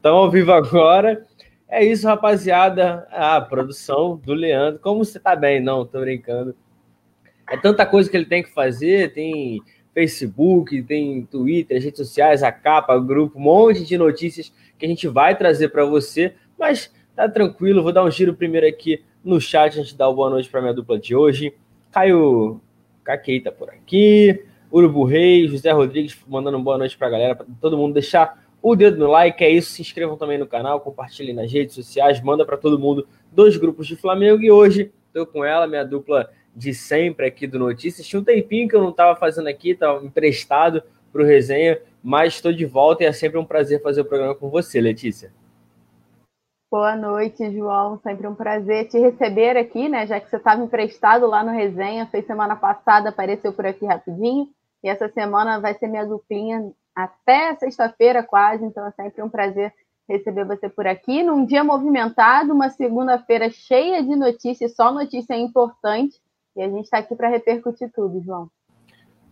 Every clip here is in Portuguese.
Estão ao vivo agora. É isso, rapaziada. A ah, produção do Leandro. Como você tá bem? Não, tô brincando. É tanta coisa que ele tem que fazer. Tem Facebook, tem Twitter, redes sociais, a capa, o grupo, um monte de notícias que a gente vai trazer para você. Mas tá tranquilo, vou dar um giro primeiro aqui no chat, a gente dá uma boa noite para minha dupla de hoje. Caio Caquei tá por aqui. Urubu Reis, José Rodrigues mandando uma boa noite para a galera, para todo mundo deixar o dedo no like, é isso. Se inscrevam também no canal, compartilhem nas redes sociais, manda para todo mundo dois grupos de Flamengo. E hoje estou com ela, minha dupla de sempre aqui do Notícias. Tinha um tempinho que eu não estava fazendo aqui, estava emprestado para o resenha, mas estou de volta e é sempre um prazer fazer o programa com você, Letícia. Boa noite, João. Sempre um prazer te receber aqui, né? Já que você estava emprestado lá no resenha, fez semana passada, apareceu por aqui rapidinho. E essa semana vai ser minha duplinha até sexta-feira, quase. Então é sempre um prazer receber você por aqui. Num dia movimentado, uma segunda-feira cheia de notícias, só notícia importante. E a gente está aqui para repercutir tudo, João.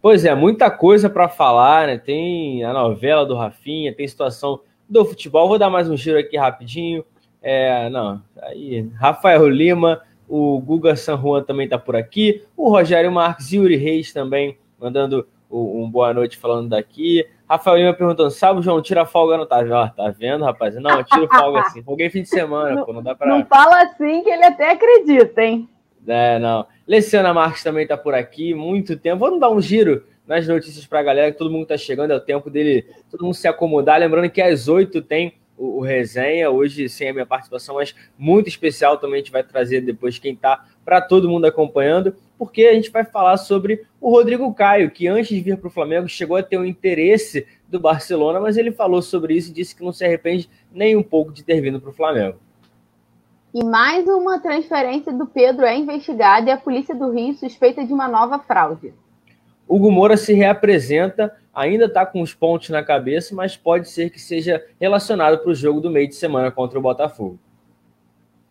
Pois é, muita coisa para falar, né? Tem a novela do Rafinha, tem situação do futebol. Vou dar mais um giro aqui rapidinho. É, não, aí, Rafael Lima, o Guga San Juan também está por aqui, o Rogério Marques, Yuri Reis também mandando um boa noite falando daqui. Rafael Lima perguntando: sabe, João, tira folga não tá? Ó, tá vendo, rapaz? Não, eu tiro folga assim. Folguei fim de semana, não, pô, não dá pra. Não fala assim que ele até acredita, hein? É, não. Leciana Marques também tá por aqui, muito tempo. Vamos dar um giro nas notícias pra galera, que todo mundo tá chegando, é o tempo dele, todo mundo se acomodar. Lembrando que às oito tem o, o, resenha, hoje sem a minha participação, mas muito especial também a gente vai trazer depois quem está para todo mundo acompanhando, porque a gente vai falar sobre o Rodrigo Caio, que antes de vir para o Flamengo chegou a ter o um interesse do Barcelona, mas ele falou sobre isso e disse que não se arrepende nem um pouco de ter vindo para o Flamengo. E mais uma transferência do Pedro é investigada e a polícia do Rio suspeita de uma nova fraude. Hugo Moura se reapresenta, ainda está com os pontos na cabeça, mas pode ser que seja relacionado para o jogo do meio de semana contra o Botafogo.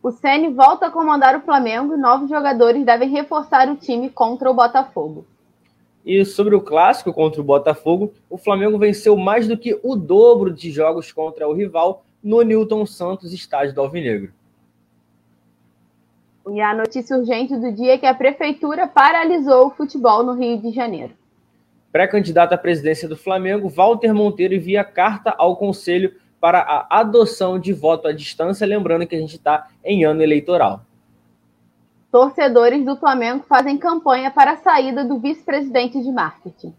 O Ceni volta a comandar o Flamengo e novos jogadores devem reforçar o time contra o Botafogo. E sobre o clássico contra o Botafogo, o Flamengo venceu mais do que o dobro de jogos contra o rival no Newton Santos, estádio do Alvinegro. E a notícia urgente do dia é que a prefeitura paralisou o futebol no Rio de Janeiro. Pré-candidato à presidência do Flamengo, Walter Monteiro envia carta ao Conselho para a adoção de voto à distância, lembrando que a gente está em ano eleitoral. Torcedores do Flamengo fazem campanha para a saída do vice-presidente de marketing.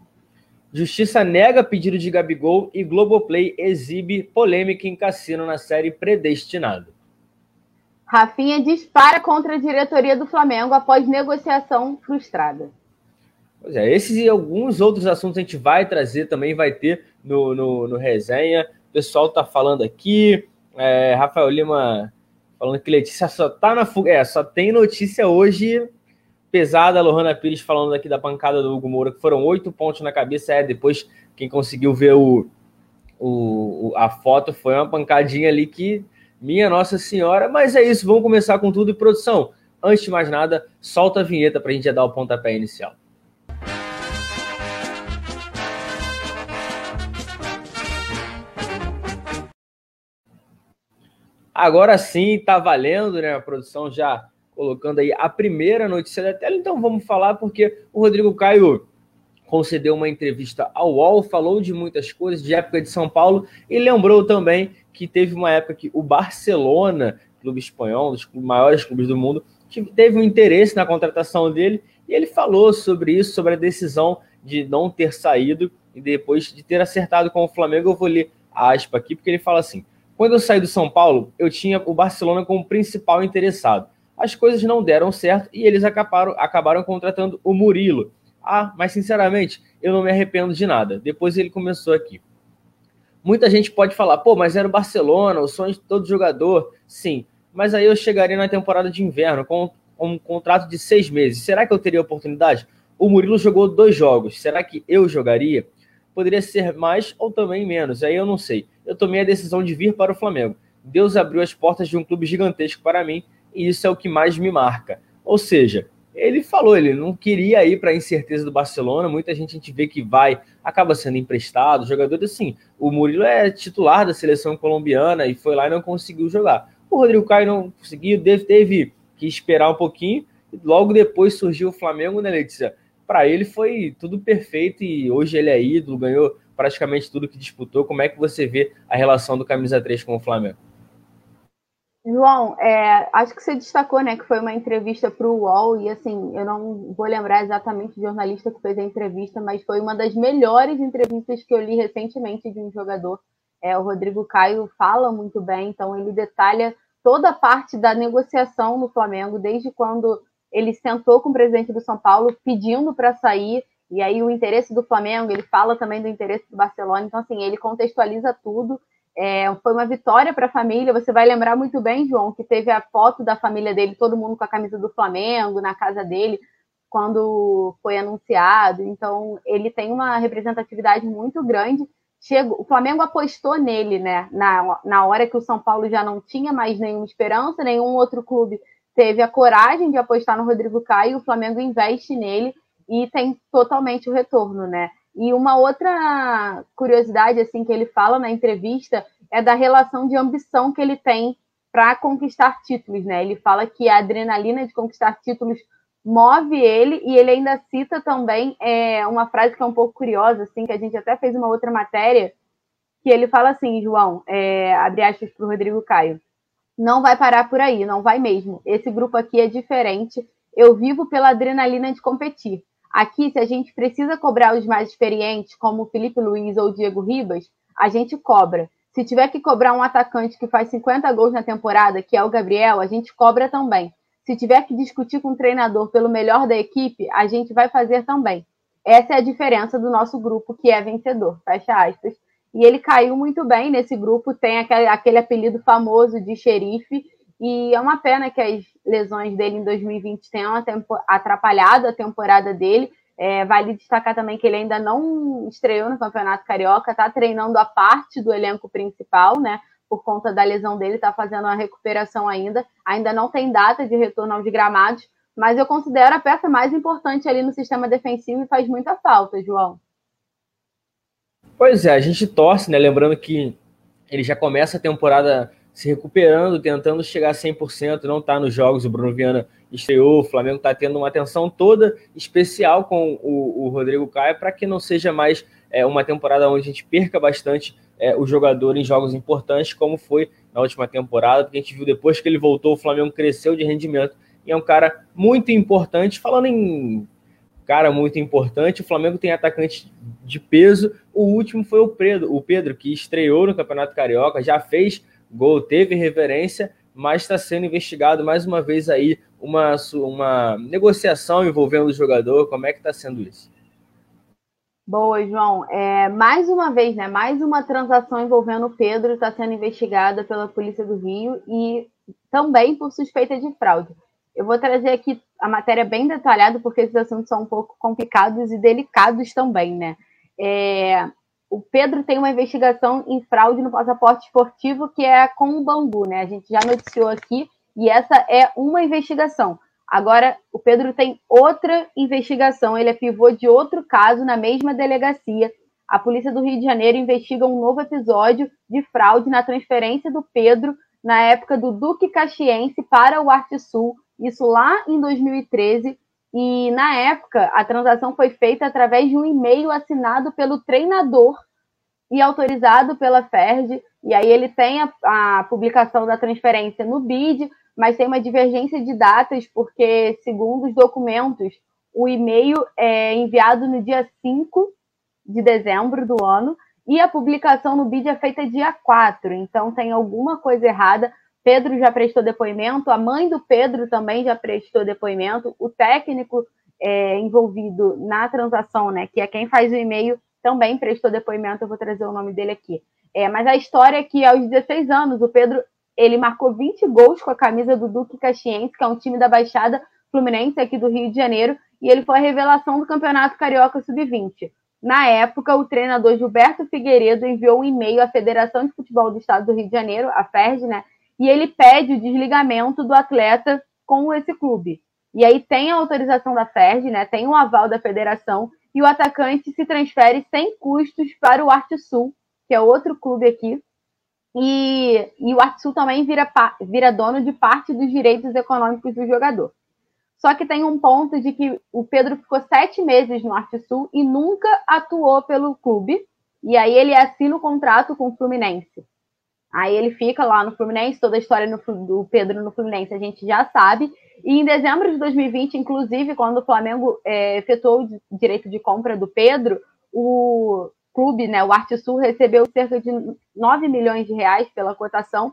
Justiça nega pedido de Gabigol e Globoplay exibe polêmica em cassino na série Predestinado. Rafinha dispara contra a diretoria do Flamengo após negociação frustrada. Pois é, esses e alguns outros assuntos a gente vai trazer também, vai ter no, no, no resenha. O pessoal tá falando aqui. É, Rafael Lima falando que Letícia só tá na fuga. É, só tem notícia hoje pesada. Lohana Pires falando aqui da pancada do Hugo Moura, que foram oito pontos na cabeça. É, depois quem conseguiu ver o, o, a foto foi uma pancadinha ali que minha Nossa Senhora, mas é isso, vamos começar com tudo. E produção, antes de mais nada, solta a vinheta para a gente já dar o pontapé inicial. Agora sim, tá valendo, né? A produção já colocando aí a primeira notícia da tela. Então vamos falar, porque o Rodrigo Caio concedeu uma entrevista ao UOL, falou de muitas coisas, de época de São Paulo, e lembrou também que teve uma época que o Barcelona, clube espanhol, um dos maiores clubes do mundo, teve um interesse na contratação dele e ele falou sobre isso, sobre a decisão de não ter saído e depois de ter acertado com o Flamengo. Eu vou ler a aspa aqui, porque ele fala assim: quando eu saí do São Paulo, eu tinha o Barcelona como principal interessado. As coisas não deram certo e eles acabaram, acabaram contratando o Murilo. Ah, mas sinceramente, eu não me arrependo de nada. Depois ele começou aqui. Muita gente pode falar, pô, mas era o Barcelona, o sonho de todo jogador. Sim, mas aí eu chegaria na temporada de inverno com um contrato de seis meses. Será que eu teria oportunidade? O Murilo jogou dois jogos. Será que eu jogaria? Poderia ser mais ou também menos. Aí eu não sei. Eu tomei a decisão de vir para o Flamengo. Deus abriu as portas de um clube gigantesco para mim e isso é o que mais me marca. Ou seja, ele falou, ele não queria ir para a incerteza do Barcelona. Muita gente a gente vê que vai, acaba sendo emprestado. Jogador assim, o Murilo é titular da seleção colombiana e foi lá e não conseguiu jogar. O Rodrigo Caio não conseguiu, teve que esperar um pouquinho. E logo depois surgiu o Flamengo, né, Letícia? Para ele foi tudo perfeito e hoje ele é ídolo, ganhou praticamente tudo que disputou. Como é que você vê a relação do camisa 3 com o Flamengo? João, é, acho que você destacou, né, que foi uma entrevista para o UOL, e assim, eu não vou lembrar exatamente o jornalista que fez a entrevista, mas foi uma das melhores entrevistas que eu li recentemente de um jogador. É, o Rodrigo Caio fala muito bem, então ele detalha toda a parte da negociação no Flamengo, desde quando ele sentou com o presidente do São Paulo pedindo para sair, e aí o interesse do Flamengo, ele fala também do interesse do Barcelona, então assim, ele contextualiza tudo é, foi uma vitória para a família. Você vai lembrar muito bem, João, que teve a foto da família dele, todo mundo com a camisa do Flamengo na casa dele, quando foi anunciado. Então, ele tem uma representatividade muito grande. Chegou, o Flamengo apostou nele, né? Na, na hora que o São Paulo já não tinha mais nenhuma esperança, nenhum outro clube teve a coragem de apostar no Rodrigo Caio. O Flamengo investe nele e tem totalmente o retorno, né? E uma outra curiosidade assim que ele fala na entrevista é da relação de ambição que ele tem para conquistar títulos, né? Ele fala que a adrenalina de conquistar títulos move ele e ele ainda cita também é, uma frase que é um pouco curiosa, assim, que a gente até fez uma outra matéria, que ele fala assim, João, é, abre aspas para o Rodrigo Caio, não vai parar por aí, não vai mesmo. Esse grupo aqui é diferente. Eu vivo pela adrenalina de competir. Aqui, se a gente precisa cobrar os mais experientes, como Felipe Luiz ou Diego Ribas, a gente cobra. Se tiver que cobrar um atacante que faz 50 gols na temporada, que é o Gabriel, a gente cobra também. Se tiver que discutir com o treinador pelo melhor da equipe, a gente vai fazer também. Essa é a diferença do nosso grupo, que é vencedor. Fecha aspas. E ele caiu muito bem nesse grupo, tem aquele, aquele apelido famoso de xerife, e é uma pena que as lesões dele em 2020 tenham atrapalhado a temporada dele. É, vale destacar também que ele ainda não estreou no Campeonato Carioca, está treinando a parte do elenco principal, né? Por conta da lesão dele, está fazendo uma recuperação ainda. Ainda não tem data de retorno aos gramados, mas eu considero a peça mais importante ali no sistema defensivo e faz muita falta, João. Pois é, a gente torce, né? Lembrando que ele já começa a temporada se recuperando, tentando chegar a 100%, não está nos jogos. O Bruno Viana estreou, o Flamengo está tendo uma atenção toda especial com o, o Rodrigo Caio para que não seja mais é, uma temporada onde a gente perca bastante é, o jogador em jogos importantes, como foi na última temporada, porque a gente viu depois que ele voltou, o Flamengo cresceu de rendimento e é um cara muito importante. Falando em cara muito importante, o Flamengo tem atacante de peso. O último foi o Pedro, o Pedro que estreou no Campeonato Carioca, já fez gol teve reverência, mas está sendo investigado mais uma vez aí uma, uma negociação envolvendo o jogador. Como é que está sendo isso? Boa, João. É, mais uma vez, né? Mais uma transação envolvendo o Pedro está sendo investigada pela Polícia do Rio e também por suspeita de fraude. Eu vou trazer aqui a matéria bem detalhada, porque esses assuntos são um pouco complicados e delicados também, né? É, o Pedro tem uma investigação em fraude no passaporte esportivo que é com o Bangu, né? A gente já noticiou aqui e essa é uma investigação. Agora, o Pedro tem outra investigação, ele é pivô de outro caso na mesma delegacia. A polícia do Rio de Janeiro investiga um novo episódio de fraude na transferência do Pedro na época do Duque Caxiense para o Arte Sul, isso lá em 2013. E na época, a transação foi feita através de um e-mail assinado pelo treinador e autorizado pela FERJ. E aí ele tem a, a publicação da transferência no BID, mas tem uma divergência de datas, porque, segundo os documentos, o e-mail é enviado no dia 5 de dezembro do ano e a publicação no BID é feita dia 4. Então tem alguma coisa errada. Pedro já prestou depoimento, a mãe do Pedro também já prestou depoimento, o técnico é, envolvido na transação, né, que é quem faz o e-mail, também prestou depoimento, eu vou trazer o nome dele aqui. É, mas a história é que aos 16 anos, o Pedro ele marcou 20 gols com a camisa do Duque Caxiense, que é um time da Baixada Fluminense aqui do Rio de Janeiro, e ele foi a revelação do Campeonato Carioca Sub-20. Na época, o treinador Gilberto Figueiredo enviou um e-mail à Federação de Futebol do Estado do Rio de Janeiro, a FERJ, né, e ele pede o desligamento do atleta com esse clube. E aí tem a autorização da FERJ, né? Tem o aval da federação e o atacante se transfere sem custos para o Arte Sul, que é outro clube aqui. E, e o Arte Sul também vira, vira dono de parte dos direitos econômicos do jogador. Só que tem um ponto de que o Pedro ficou sete meses no Arte Sul e nunca atuou pelo clube. E aí ele assina o contrato com o Fluminense. Aí ele fica lá no Fluminense, toda a história no, do Pedro no Fluminense a gente já sabe. E em dezembro de 2020, inclusive, quando o Flamengo é, efetuou o direito de compra do Pedro, o clube, né, o Arte Sul, recebeu cerca de 9 milhões de reais pela cotação.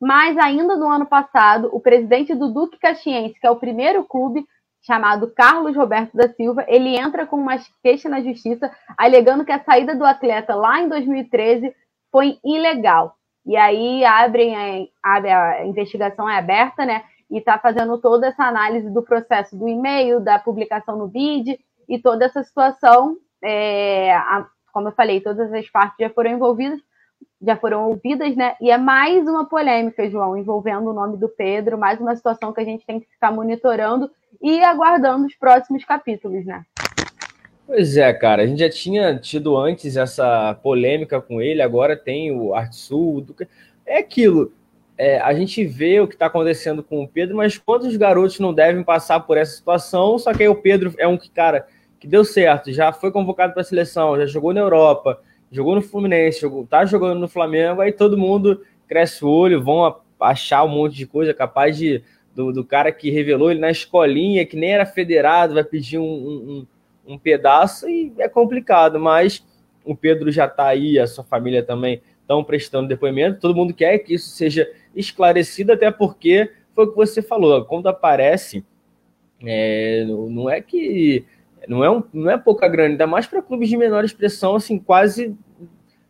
Mas ainda no ano passado, o presidente do Duque Caxiense, que é o primeiro clube, chamado Carlos Roberto da Silva, ele entra com uma queixa na justiça, alegando que a saída do atleta lá em 2013 foi ilegal. E aí abrem a, a investigação é aberta, né? E está fazendo toda essa análise do processo do e-mail, da publicação no BID e toda essa situação. É, a, como eu falei, todas as partes já foram envolvidas, já foram ouvidas, né? E é mais uma polêmica, João, envolvendo o nome do Pedro, mais uma situação que a gente tem que ficar monitorando e aguardando os próximos capítulos, né? Pois é, cara, a gente já tinha tido antes essa polêmica com ele, agora tem o Artsul. É aquilo, é, a gente vê o que está acontecendo com o Pedro, mas quantos garotos não devem passar por essa situação? Só que aí o Pedro é um que, cara, que deu certo, já foi convocado para a seleção, já jogou na Europa, jogou no Fluminense, jogou, tá jogando no Flamengo, aí todo mundo cresce o olho, vão achar um monte de coisa capaz de do, do cara que revelou ele na escolinha, que nem era federado, vai pedir um, um um pedaço e é complicado, mas o Pedro já está aí, a sua família também estão prestando depoimento, todo mundo quer que isso seja esclarecido, até porque foi o que você falou, quando aparece, é, não é que não é, um, não é pouca grana, ainda mais para clubes de menor expressão, assim, quase,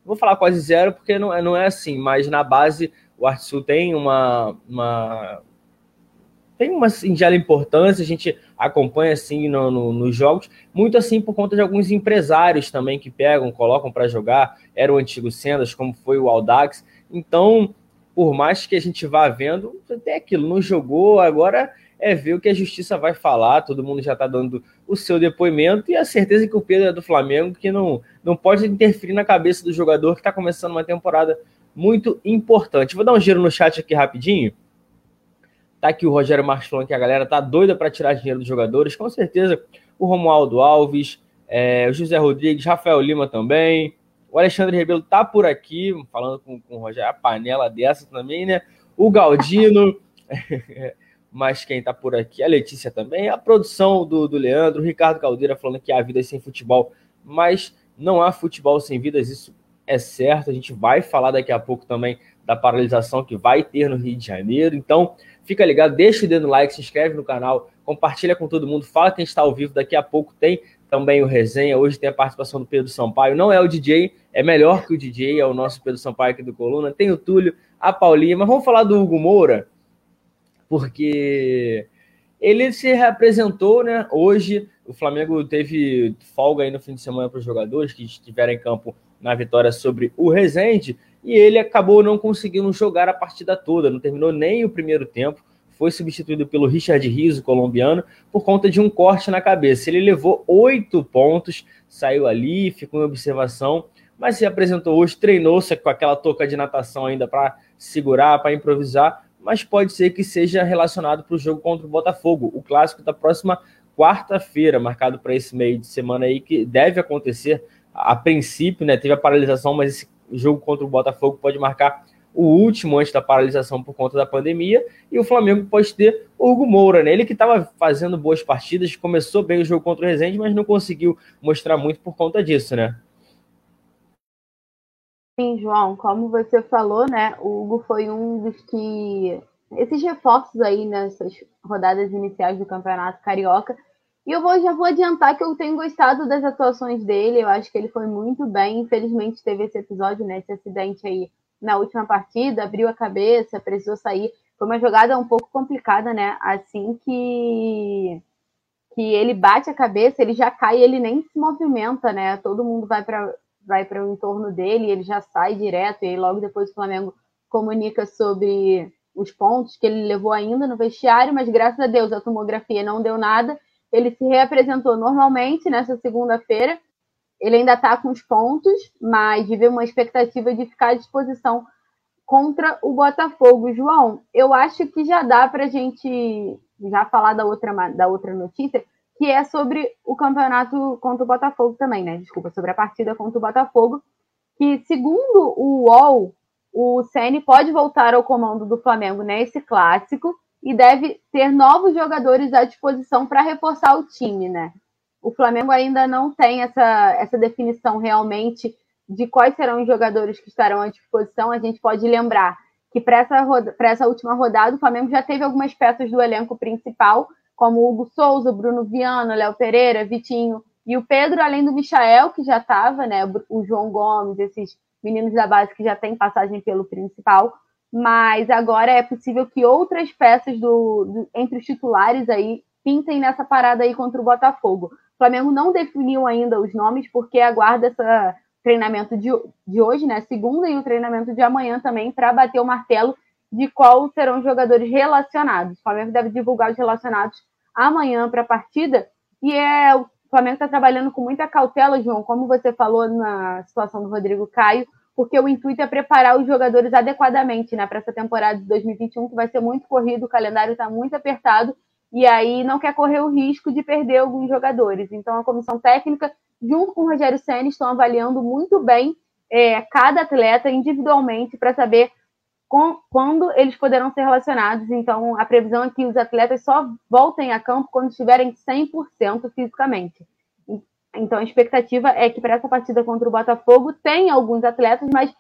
vou falar quase zero, porque não é, não é assim, mas na base o Artsul tem uma, uma tem uma singela importância, a gente acompanha assim no, no, nos jogos, muito assim por conta de alguns empresários também que pegam, colocam para jogar, era o antigo Sendas, como foi o Aldax. Então, por mais que a gente vá vendo, até aquilo, não jogou, agora é ver o que a justiça vai falar, todo mundo já está dando o seu depoimento e a certeza que o Pedro é do Flamengo, que não, não pode interferir na cabeça do jogador que está começando uma temporada muito importante. Vou dar um giro no chat aqui rapidinho. Tá aqui o Rogério Marques falando que a galera tá doida para tirar dinheiro dos jogadores. Com certeza, o Romualdo Alves, é, o José Rodrigues, Rafael Lima também. O Alexandre Rebelo tá por aqui, falando com, com o Rogério, a panela dessa também, né? O Galdino, mas quem tá por aqui? A Letícia também. A produção do, do Leandro, o Ricardo Caldeira falando que há vida sem futebol, mas não há futebol sem vidas, isso é certo. A gente vai falar daqui a pouco também da paralisação que vai ter no Rio de Janeiro. Então, Fica ligado, deixa o dedo no like, se inscreve no canal, compartilha com todo mundo, fala que a gente está ao vivo. Daqui a pouco tem também o resenha. Hoje tem a participação do Pedro Sampaio. Não é o DJ, é melhor que o DJ, é o nosso Pedro Sampaio aqui do Coluna. Tem o Túlio, a Paulinha, mas vamos falar do Hugo Moura, porque ele se reapresentou, né? Hoje o Flamengo teve folga aí no fim de semana para os jogadores que estiveram em campo na vitória sobre o Resende e ele acabou não conseguindo jogar a partida toda, não terminou nem o primeiro tempo. Foi substituído pelo Richard Rizzo, colombiano, por conta de um corte na cabeça. Ele levou oito pontos, saiu ali, ficou em observação, mas se apresentou hoje, treinou-se com aquela touca de natação ainda para segurar, para improvisar, mas pode ser que seja relacionado para o jogo contra o Botafogo, o clássico da próxima quarta-feira, marcado para esse meio de semana aí, que deve acontecer a princípio, né? Teve a paralisação, mas esse jogo contra o Botafogo pode marcar o último antes da paralisação por conta da pandemia, e o Flamengo pode ter o Hugo Moura, né? Ele que estava fazendo boas partidas, começou bem o jogo contra o Resende, mas não conseguiu mostrar muito por conta disso, né? Sim, João, como você falou, né? O Hugo foi um dos que. Esses reforços aí nessas rodadas iniciais do Campeonato Carioca e eu vou, já vou adiantar que eu tenho gostado das atuações dele. Eu acho que ele foi muito bem. Infelizmente teve esse episódio, né? Esse acidente aí na última partida, abriu a cabeça, precisou sair. Foi uma jogada um pouco complicada, né? Assim que que ele bate a cabeça, ele já cai, ele nem se movimenta, né? Todo mundo vai para vai para o entorno dele, ele já sai direto e aí logo depois o Flamengo comunica sobre os pontos que ele levou ainda no vestiário, mas graças a Deus a tomografia não deu nada. Ele se reapresentou normalmente nessa segunda-feira. Ele ainda está com os pontos, mas vive uma expectativa de ficar à disposição contra o Botafogo. João, eu acho que já dá para a gente já falar da outra, da outra notícia, que é sobre o campeonato contra o Botafogo também, né? Desculpa, sobre a partida contra o Botafogo, que segundo o UOL, o Ceni pode voltar ao comando do Flamengo nesse clássico e deve ter novos jogadores à disposição para reforçar o time, né? O Flamengo ainda não tem essa, essa definição realmente de quais serão os jogadores que estarão à disposição. A gente pode lembrar que para essa, essa última rodada o Flamengo já teve algumas peças do elenco principal, como Hugo Souza, Bruno Viana, Léo Pereira, Vitinho e o Pedro, além do Michael, que já estava, né? O João Gomes, esses meninos da base que já têm passagem pelo principal, mas agora é possível que outras peças do, do, entre os titulares aí pintem nessa parada aí contra o Botafogo. O Flamengo não definiu ainda os nomes porque aguarda esse treinamento de, de hoje, né, segunda, e o treinamento de amanhã também para bater o martelo de qual serão os jogadores relacionados. O Flamengo deve divulgar os relacionados amanhã para a partida e é o Flamengo está trabalhando com muita cautela, João, como você falou na situação do Rodrigo Caio, porque o intuito é preparar os jogadores adequadamente né, para essa temporada de 2021, que vai ser muito corrido, o calendário está muito apertado, e aí não quer correr o risco de perder alguns jogadores. Então, a comissão técnica, junto com o Rogério Senna, estão avaliando muito bem é, cada atleta individualmente para saber com, quando eles poderão ser relacionados. Então, a previsão é que os atletas só voltem a campo quando estiverem 100% fisicamente. Então, a expectativa é que para essa partida contra o Botafogo tem alguns atletas, mas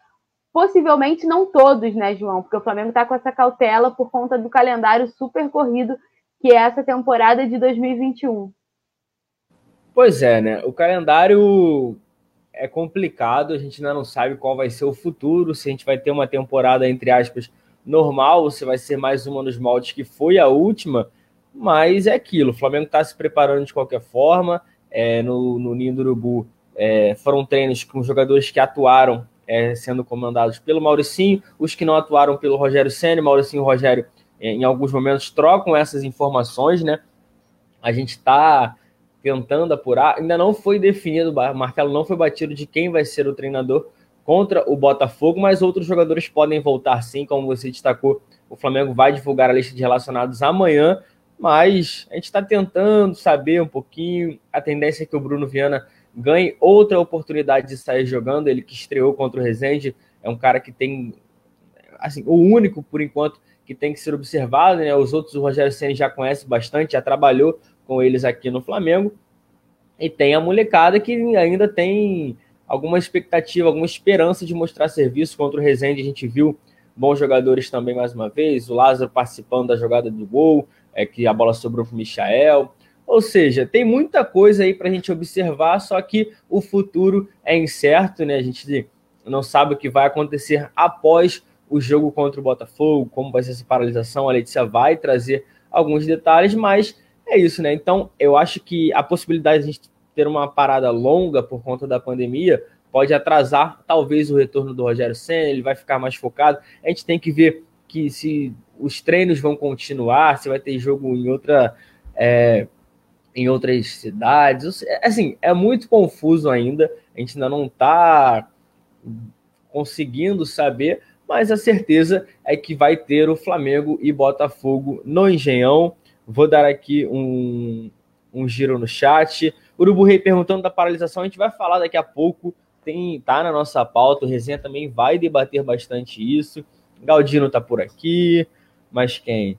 possivelmente não todos, né, João? Porque o Flamengo está com essa cautela por conta do calendário super corrido que é essa temporada de 2021. Pois é, né? O calendário é complicado, a gente ainda não sabe qual vai ser o futuro, se a gente vai ter uma temporada, entre aspas, normal, ou se vai ser mais uma nos moldes que foi a última, mas é aquilo, o Flamengo está se preparando de qualquer forma, é, no, no Ninho do Urubu é, foram treinos com jogadores que atuaram é, sendo comandados pelo Mauricinho, os que não atuaram pelo Rogério Senna, Mauricinho e Rogério é, em alguns momentos trocam essas informações, né? A gente está tentando apurar. Ainda não foi definido, o martelo não foi batido de quem vai ser o treinador contra o Botafogo, mas outros jogadores podem voltar sim, como você destacou. O Flamengo vai divulgar a lista de relacionados amanhã, mas a gente está tentando saber um pouquinho. A tendência é que o Bruno Viana ganhe outra oportunidade de sair jogando. Ele que estreou contra o Rezende é um cara que tem, assim, o único por enquanto que tem que ser observado. Né? Os outros o Rogério Senna já conhece bastante, já trabalhou com eles aqui no Flamengo. E tem a molecada que ainda tem alguma expectativa, alguma esperança de mostrar serviço contra o Rezende. A gente viu bons jogadores também mais uma vez, o Lázaro participando da jogada do gol, é que a bola sobrou para o Michael. Ou seja, tem muita coisa aí para a gente observar, só que o futuro é incerto, né? A gente não sabe o que vai acontecer após o jogo contra o Botafogo, como vai ser essa paralisação. A Letícia vai trazer alguns detalhes, mas é isso, né? Então, eu acho que a possibilidade de a gente ter uma parada longa por conta da pandemia pode atrasar talvez o retorno do Rogério Senna, ele vai ficar mais focado. A gente tem que ver que se os treinos vão continuar, se vai ter jogo em outra é, em outras cidades. Assim, é muito confuso ainda. A gente ainda não está conseguindo saber, mas a certeza é que vai ter o Flamengo e Botafogo no Engenhão. Vou dar aqui um, um giro no chat. Urubu Rei perguntando da paralisação, a gente vai falar daqui a pouco. Tem, tá na nossa pauta, o Resenha também vai debater bastante isso. Galdino tá por aqui, mas quem?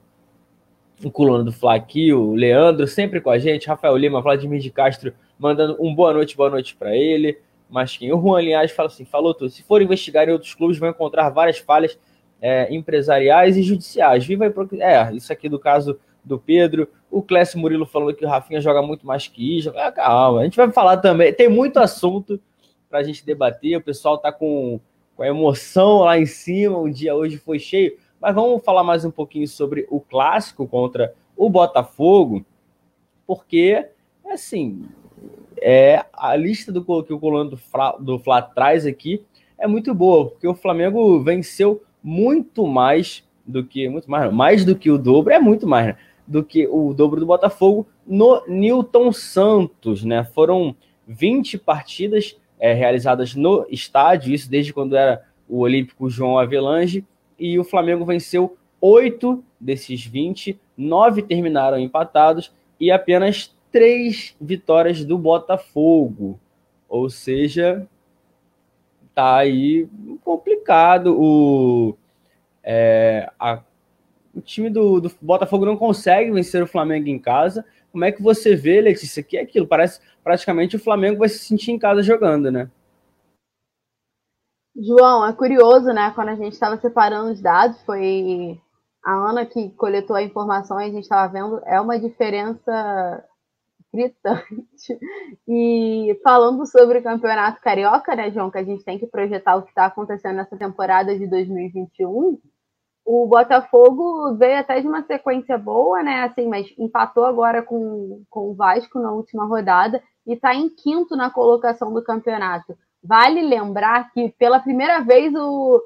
O coluna do Fla aqui, o Leandro, sempre com a gente, Rafael Lima, Vladimir de Castro, mandando um boa noite, boa noite para ele. Mas quem? O Juan Linhares fala assim: falou tudo. Se for investigar em outros clubes, vão encontrar várias falhas é, empresariais e judiciais. Viva e É, isso aqui do caso do Pedro. O Clécio Murilo falando que o Rafinha joga muito mais que Isla. Ah, calma, a gente vai falar também. Tem muito assunto para a gente debater. O pessoal está com, com a emoção lá em cima. O dia hoje foi cheio. Mas vamos falar mais um pouquinho sobre o clássico contra o Botafogo, porque, assim, é, a lista do que o coluna do, Fla, do Fla traz aqui é muito boa, porque o Flamengo venceu muito mais do que muito mais, mais do que o dobro, é muito mais, né? do que o dobro do Botafogo no Newton Santos, né? Foram 20 partidas é, realizadas no estádio, isso desde quando era o Olímpico João Avelange, e o Flamengo venceu oito desses 20, nove terminaram empatados e apenas três vitórias do Botafogo. Ou seja, tá aí complicado. O, é, a, o time do, do, Botafogo não consegue vencer o Flamengo em casa. Como é que você vê, Letícia, que é aquilo? Parece praticamente o Flamengo vai se sentir em casa jogando, né? João, é curioso, né? Quando a gente estava separando os dados, foi a Ana que coletou a informação e a gente estava vendo, é uma diferença gritante. E falando sobre o Campeonato Carioca, né, João, que a gente tem que projetar o que está acontecendo nessa temporada de 2021, o Botafogo veio até de uma sequência boa, né? Assim, mas empatou agora com, com o Vasco na última rodada e está em quinto na colocação do campeonato. Vale lembrar que pela primeira vez o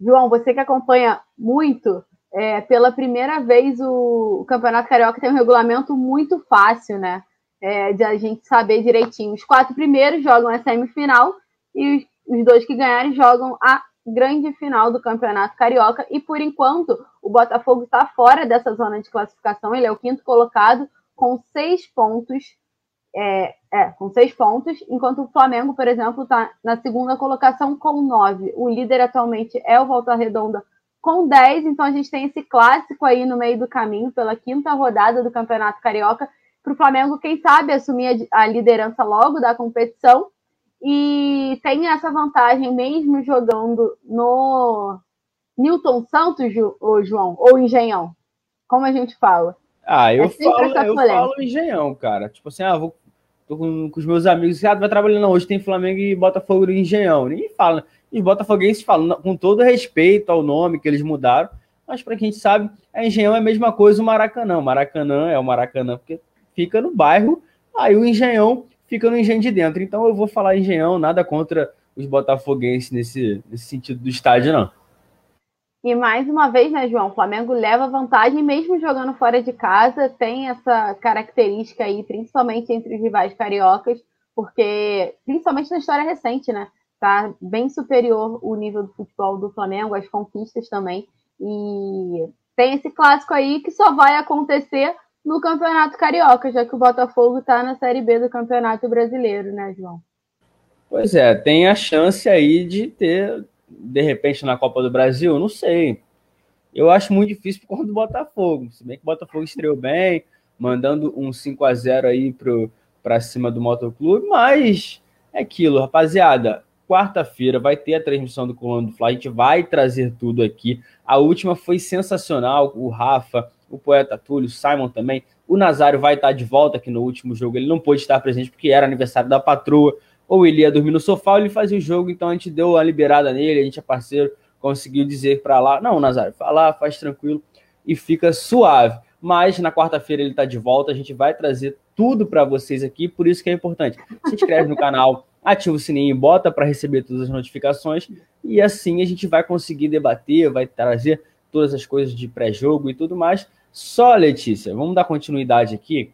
João, você que acompanha muito, é, pela primeira vez o, o Campeonato Carioca tem um regulamento muito fácil, né? é, de a gente saber direitinho. Os quatro primeiros jogam a semifinal e os, os dois que ganharem jogam a grande final do Campeonato Carioca. E por enquanto, o Botafogo está fora dessa zona de classificação. Ele é o quinto colocado com seis pontos. É, é, com seis pontos, enquanto o Flamengo, por exemplo, está na segunda colocação com nove. O líder atualmente é o Volta Redonda com dez. então a gente tem esse clássico aí no meio do caminho, pela quinta rodada do Campeonato Carioca, para o Flamengo, quem sabe, assumir a, liderança logo da competição e tem essa vantagem mesmo jogando no Newton Santos, ou João, ou Engenhão, como a gente fala. Ah, eu, é falo, eu falo Engenhão, cara. Tipo assim, ah, vou, tô com, com os meus amigos, ah, vai trabalhando hoje, tem Flamengo e Botafogo no Engenhão. Ninguém fala. E os botafoguenses falam, com todo respeito ao nome que eles mudaram, mas para quem sabe, a Engenhão é a mesma coisa o Maracanã. O Maracanã é o Maracanã porque fica no bairro, aí o Engenhão fica no Engenho de Dentro. Então eu vou falar Engenhão, nada contra os botafoguenses nesse, nesse sentido do estádio, não. E mais uma vez, né, João? O Flamengo leva vantagem, mesmo jogando fora de casa, tem essa característica aí, principalmente entre os rivais cariocas, porque, principalmente na história recente, né? Tá bem superior o nível do futebol do Flamengo, as conquistas também. E tem esse clássico aí que só vai acontecer no Campeonato Carioca, já que o Botafogo está na Série B do Campeonato Brasileiro, né, João? Pois é, tem a chance aí de ter, de repente, na Copa do Brasil, não sei. Eu acho muito difícil por conta do Botafogo. Se bem que o Botafogo estreou bem, mandando um 5 a 0 aí para cima do Motoclube, mas é aquilo, rapaziada. Quarta-feira vai ter a transmissão do Coluna do Fla, a gente vai trazer tudo aqui. A última foi sensacional, o Rafa o poeta Túlio, Simon também. O Nazário vai estar de volta aqui no último jogo. Ele não pôde estar presente porque era aniversário da patroa, ou ele ia dormir no sofá, ou ele fazia o jogo, então a gente deu a liberada nele, a gente é parceiro, conseguiu dizer para lá: não, Nazário, vai lá, faz tranquilo e fica suave. Mas na quarta-feira ele está de volta, a gente vai trazer tudo para vocês aqui, por isso que é importante. Se inscreve no canal, ativa o sininho, bota para receber todas as notificações e assim a gente vai conseguir debater, vai trazer todas as coisas de pré-jogo e tudo mais. Só, Letícia, vamos dar continuidade aqui,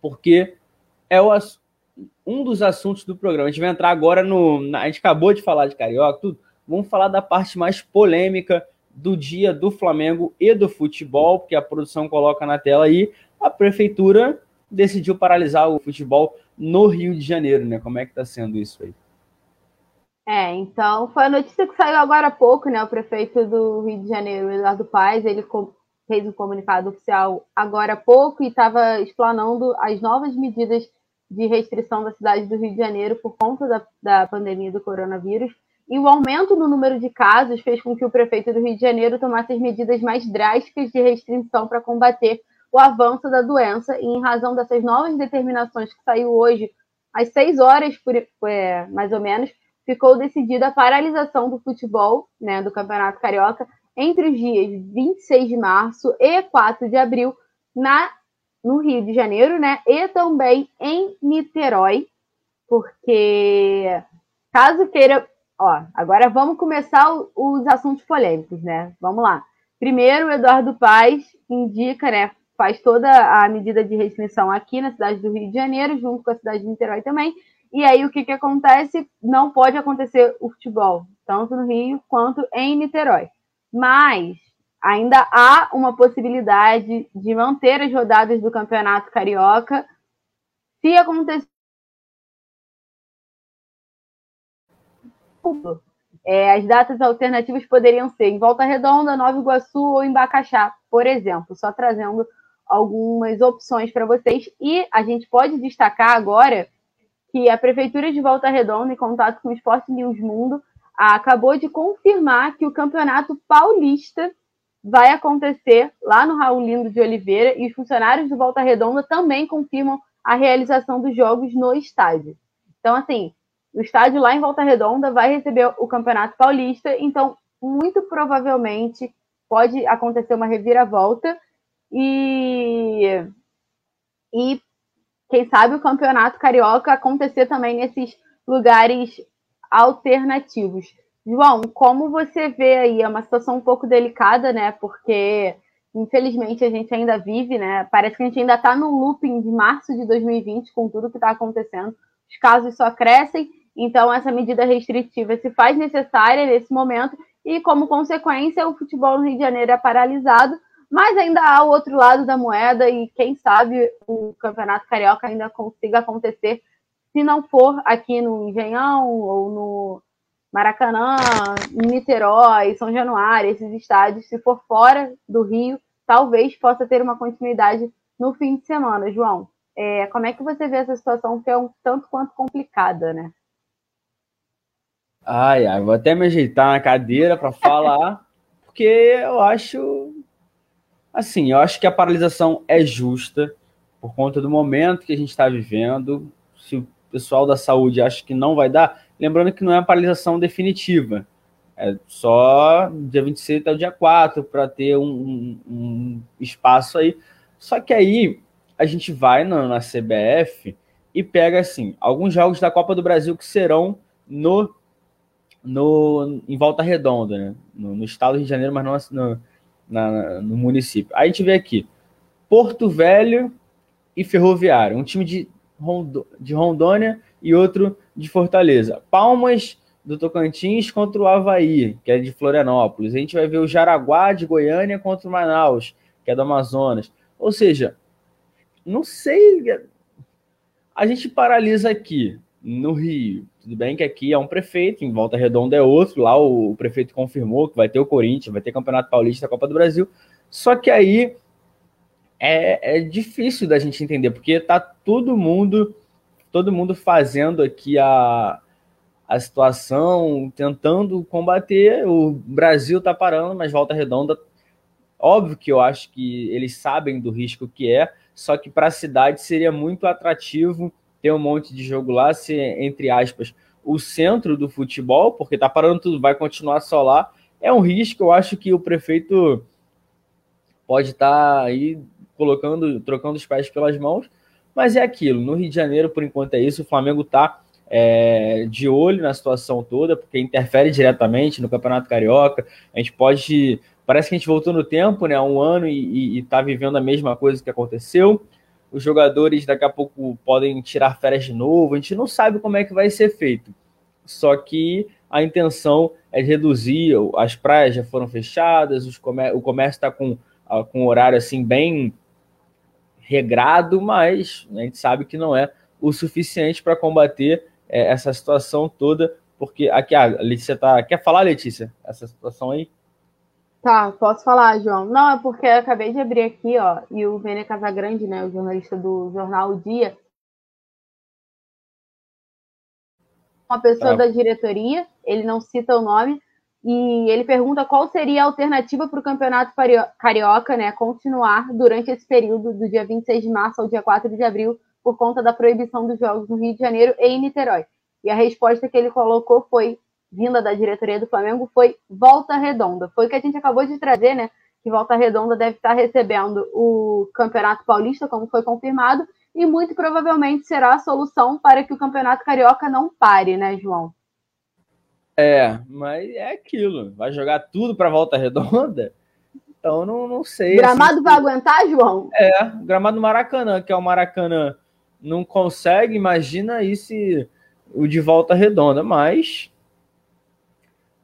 porque é o, um dos assuntos do programa. A gente vai entrar agora no. A gente acabou de falar de Carioca, tudo. Vamos falar da parte mais polêmica do dia do Flamengo e do futebol, porque a produção coloca na tela aí. A prefeitura decidiu paralisar o futebol no Rio de Janeiro, né? Como é que tá sendo isso aí? É, então foi a notícia que saiu agora há pouco, né? O prefeito do Rio de Janeiro, Eduardo Paes, ele fez um comunicado oficial agora há pouco e estava explanando as novas medidas de restrição da cidade do Rio de Janeiro por conta da, da pandemia do coronavírus. E o aumento no número de casos fez com que o prefeito do Rio de Janeiro tomasse as medidas mais drásticas de restrição para combater o avanço da doença. E em razão dessas novas determinações que saiu hoje, às seis horas, por, é, mais ou menos, ficou decidida a paralisação do futebol, né, do Campeonato Carioca, entre os dias 26 de março e 4 de abril na no Rio de Janeiro, né? E também em Niterói, porque caso queira, ó, agora vamos começar os assuntos polêmicos, né? Vamos lá. Primeiro, o Eduardo Paz indica, né, faz toda a medida de restrição aqui na cidade do Rio de Janeiro, junto com a cidade de Niterói também. E aí o que, que acontece? Não pode acontecer o futebol, tanto no Rio quanto em Niterói. Mas ainda há uma possibilidade de manter as rodadas do Campeonato Carioca se acontecer. É, as datas alternativas poderiam ser em Volta Redonda, Nova Iguaçu ou em Bacaxá, por exemplo, só trazendo algumas opções para vocês. E a gente pode destacar agora que a Prefeitura de Volta Redonda, em contato com o Esporte News Mundo, acabou de confirmar que o Campeonato Paulista vai acontecer lá no Raulino de Oliveira e os funcionários do Volta Redonda também confirmam a realização dos jogos no estádio. Então, assim, o estádio lá em Volta Redonda vai receber o Campeonato Paulista, então muito provavelmente pode acontecer uma reviravolta e e quem sabe o Campeonato Carioca acontecer também nesses lugares alternativos. João, como você vê aí, é uma situação um pouco delicada, né? Porque infelizmente a gente ainda vive, né? Parece que a gente ainda está no looping de março de 2020 com tudo que está acontecendo. Os casos só crescem então, essa medida restritiva se faz necessária nesse momento e, como consequência, o futebol no Rio de Janeiro é paralisado, mas ainda há o outro lado da moeda e, quem sabe, o Campeonato Carioca ainda consiga acontecer, se não for aqui no Engenhão ou no Maracanã, Niterói, São Januário, esses estádios, se for fora do Rio, talvez possa ter uma continuidade no fim de semana, João. É, como é que você vê essa situação que é um tanto quanto complicada, né? Ai, ai, vou até me ajeitar na cadeira para falar, porque eu acho. Assim, eu acho que a paralisação é justa por conta do momento que a gente está vivendo. Se pessoal da saúde acha que não vai dar, lembrando que não é uma paralisação definitiva. É só dia 26 até o dia 4 para ter um, um, espaço aí. Só que aí a gente vai na, na CBF e pega assim alguns jogos da Copa do Brasil que serão no no, em Volta Redonda, né? no, no, estado do Rio de Janeiro, mas não no, na, no município. Aí a gente vê aqui Porto Velho e Ferroviário, um time de, de Rondônia e outro de Fortaleza. Palmas do Tocantins contra o Havaí, que é de Florianópolis. A gente vai ver o Jaraguá de Goiânia contra o Manaus, que é do Amazonas. Ou seja, não sei. A gente paralisa aqui no Rio. Tudo bem que aqui é um prefeito, em Volta Redonda é outro. Lá o, prefeito confirmou que vai ter o Corinthians, vai ter Campeonato Paulista, Copa do Brasil. Só que aí é, é difícil da gente entender, porque tá todo mundo, todo mundo fazendo aqui a, a situação, tentando combater. O Brasil tá parando, mas Volta Redonda, óbvio que eu acho que eles sabem do risco que é, só que para a cidade seria muito atrativo ter um monte de jogo lá, se, entre aspas, o centro do futebol, porque tá parando tudo, vai continuar só lá. É um risco, eu acho que o prefeito pode estar tá aí colocando, trocando os pés pelas mãos, mas é aquilo. No Rio de Janeiro, por enquanto, é isso. O Flamengo tá é, de olho na situação toda, porque interfere diretamente no Campeonato Carioca. A gente pode. Parece que a gente voltou no tempo, né? Um ano e, está vivendo a mesma coisa que aconteceu os jogadores daqui a pouco podem tirar férias de novo, a gente não sabe como é que vai ser feito. Só que a intenção é reduzir, as praias já foram fechadas, comér o comércio está com, uh, com horário assim bem regrado, mas a gente sabe que não é o suficiente para combater é, essa situação toda, porque aqui a Letícia tá. Quer falar, Letícia? Essa situação aí? Tá, posso falar, João. Não, é porque eu acabei de abrir aqui, ó, e o Vene Casagrande, né, o jornalista do jornal O Dia, uma pessoa tá. da diretoria, ele não cita o nome, e ele pergunta qual seria a alternativa para o campeonato carioca, né, continuar durante esse período do dia 26 de março ao dia 4 de abril, por conta da proibição dos jogos no Rio de Janeiro e em Niterói. E a resposta que ele colocou foi vinda da diretoria do Flamengo foi Volta Redonda. Foi o que a gente acabou de trazer, né? Que Volta Redonda deve estar recebendo o Campeonato Paulista, como foi confirmado, e muito provavelmente será a solução para que o Campeonato Carioca não pare, né, João? É, mas é aquilo. Vai jogar tudo para Volta Redonda? Então, não, não sei. Gramado assim, vai aguentar, João? É, gramado Maracanã, que é o Maracanã, não consegue. Imagina aí se o de volta redonda, mas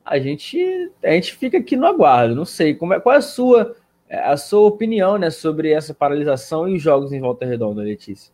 a gente, a gente fica aqui no aguardo. Não sei como é, qual é a sua, a sua opinião né, sobre essa paralisação e os jogos em volta redonda, Letícia.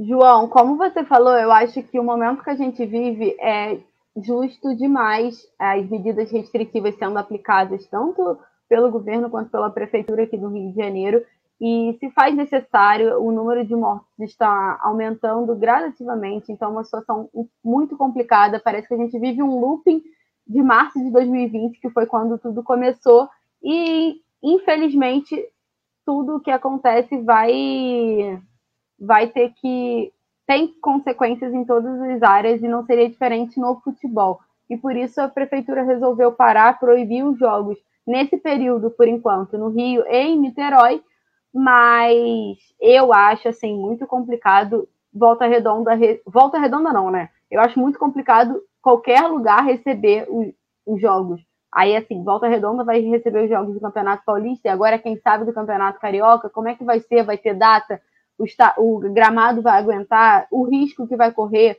João, como você falou, eu acho que o momento que a gente vive é justo demais as medidas restritivas sendo aplicadas tanto pelo governo quanto pela prefeitura aqui do Rio de Janeiro. E se faz necessário, o número de mortes está aumentando gradativamente, então é uma situação muito complicada. Parece que a gente vive um looping de março de 2020, que foi quando tudo começou, e infelizmente tudo o que acontece vai vai ter que tem consequências em todas as áreas e não seria diferente no futebol. E por isso a prefeitura resolveu parar, proibir os jogos nesse período, por enquanto, no Rio e em Niterói, mas eu acho assim muito complicado Volta Redonda, Volta Redonda não, né? Eu acho muito complicado qualquer lugar receber os, os jogos. Aí, assim, Volta Redonda vai receber os jogos do Campeonato Paulista, e agora, quem sabe, do Campeonato Carioca, como é que vai ser? Vai ter data? O, o gramado vai aguentar? O risco que vai correr?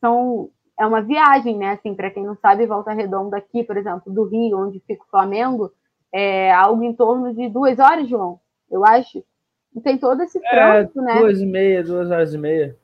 São, é uma viagem, né? Assim, para quem não sabe, Volta Redonda aqui, por exemplo, do Rio, onde fica o Flamengo, é algo em torno de duas horas, João eu acho. E tem todo esse é, trânsito, é, né? Duas e meia, duas horas e meia.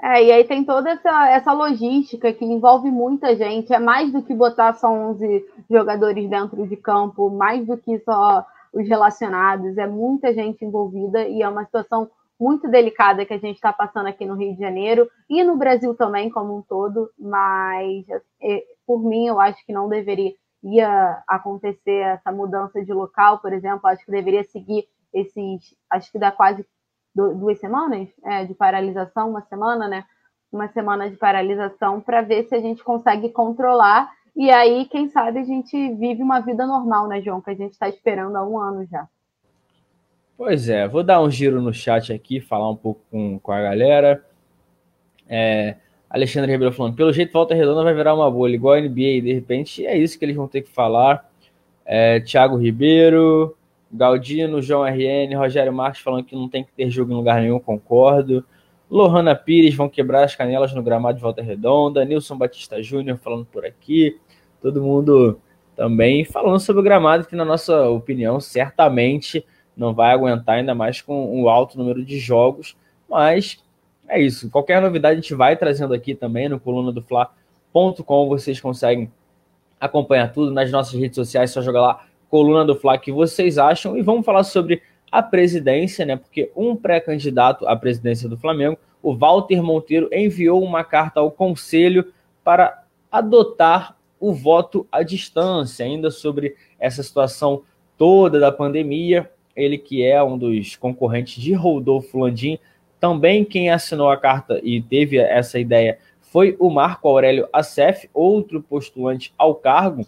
É, e aí tem toda essa, essa logística que envolve muita gente. É mais do que botar só 11 jogadores dentro de campo, mais do que só os relacionados. É muita gente envolvida e é uma situação muito delicada que a gente está passando aqui no Rio de Janeiro e no Brasil também, como um todo. Mas, é, por mim, eu acho que não deveria ia acontecer essa mudança de local, por exemplo. Acho que deveria seguir esses, acho que dá quase duas semanas é, de paralisação, uma semana, né? Uma semana de paralisação para ver se a gente consegue controlar. E aí, quem sabe, a gente vive uma vida normal, né, João? Que a gente está esperando há um ano já. Pois é, vou dar um giro no chat aqui, falar um pouco com, com a galera. É, Alexandre Ribeiro falando, pelo jeito Volta Redonda vai virar uma bolha, igual a NBA, de repente é isso que eles vão ter que falar. É, Thiago Ribeiro, Galdino, João RN, Rogério Marques falando que não tem que ter jogo em lugar nenhum, concordo. Lohana Pires vão quebrar as canelas no gramado de Volta Redonda. Nilson Batista Júnior falando por aqui. Todo mundo também falando sobre o gramado, que, na nossa opinião, certamente não vai aguentar, ainda mais com o alto número de jogos. Mas é isso. Qualquer novidade a gente vai trazendo aqui também no coluna do Fla.com. Vocês conseguem acompanhar tudo nas nossas redes sociais. Só jogar lá coluna do Fla que vocês acham e vamos falar sobre a presidência, né? Porque um pré-candidato à presidência do Flamengo, o Walter Monteiro, enviou uma carta ao conselho para adotar o voto à distância, ainda sobre essa situação toda da pandemia. Ele que é um dos concorrentes de Rodolfo Landim, também quem assinou a carta e teve essa ideia foi o Marco Aurélio Acef, outro postulante ao cargo.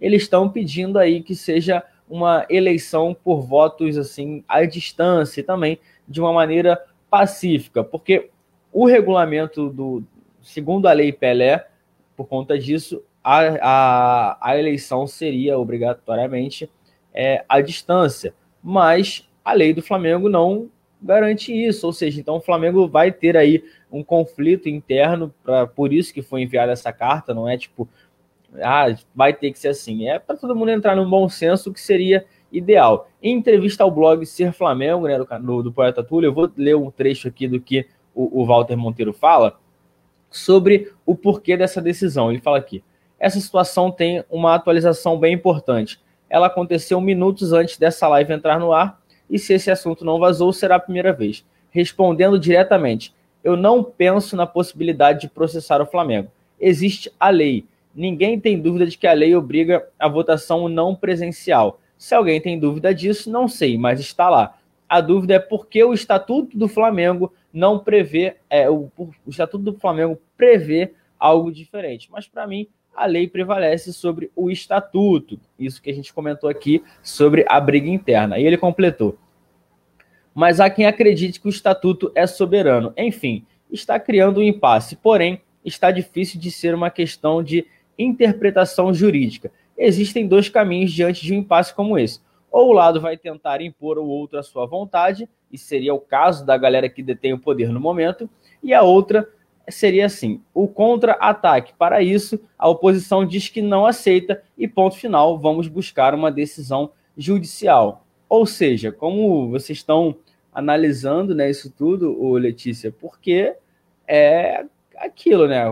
Eles estão pedindo aí que seja uma eleição por votos assim à distância e também de uma maneira pacífica, porque o regulamento do segundo a lei Pelé, por conta disso, a, a, a eleição seria obrigatoriamente é, à distância, mas a lei do Flamengo não garante isso, ou seja, então o Flamengo vai ter aí um conflito interno, pra, por isso que foi enviada essa carta, não é tipo ah, vai ter que ser assim. É para todo mundo entrar num bom senso, que seria ideal. Em entrevista ao blog Ser Flamengo, né, do, do Poeta Túlio, eu vou ler um trecho aqui do que o, o Walter Monteiro fala sobre o porquê dessa decisão. Ele fala aqui: essa situação tem uma atualização bem importante. Ela aconteceu minutos antes dessa live entrar no ar, e se esse assunto não vazou, será a primeira vez. Respondendo diretamente, eu não penso na possibilidade de processar o Flamengo. Existe a lei Ninguém tem dúvida de que a lei obriga a votação não presencial. Se alguém tem dúvida disso, não sei, mas está lá. A dúvida é por que o Estatuto do Flamengo não prevê, é, o, o Estatuto do Flamengo prevê algo diferente. Mas para mim, a lei prevalece sobre o estatuto. Isso que a gente comentou aqui sobre a briga interna. E ele completou. Mas há quem acredite que o estatuto é soberano. Enfim, está criando um impasse. Porém, está difícil de ser uma questão de interpretação jurídica. existem dois caminhos diante de um impasse como esse. Ou o lado vai tentar impor o outro à sua vontade, e seria o caso da galera que detém o poder no momento, e a outra seria assim: o contra-ataque. Para isso, a oposição diz que não aceita e, ponto final, vamos buscar uma decisão judicial. Ou seja, como vocês estão analisando né, isso tudo, o Letícia, porque é aquilo, né?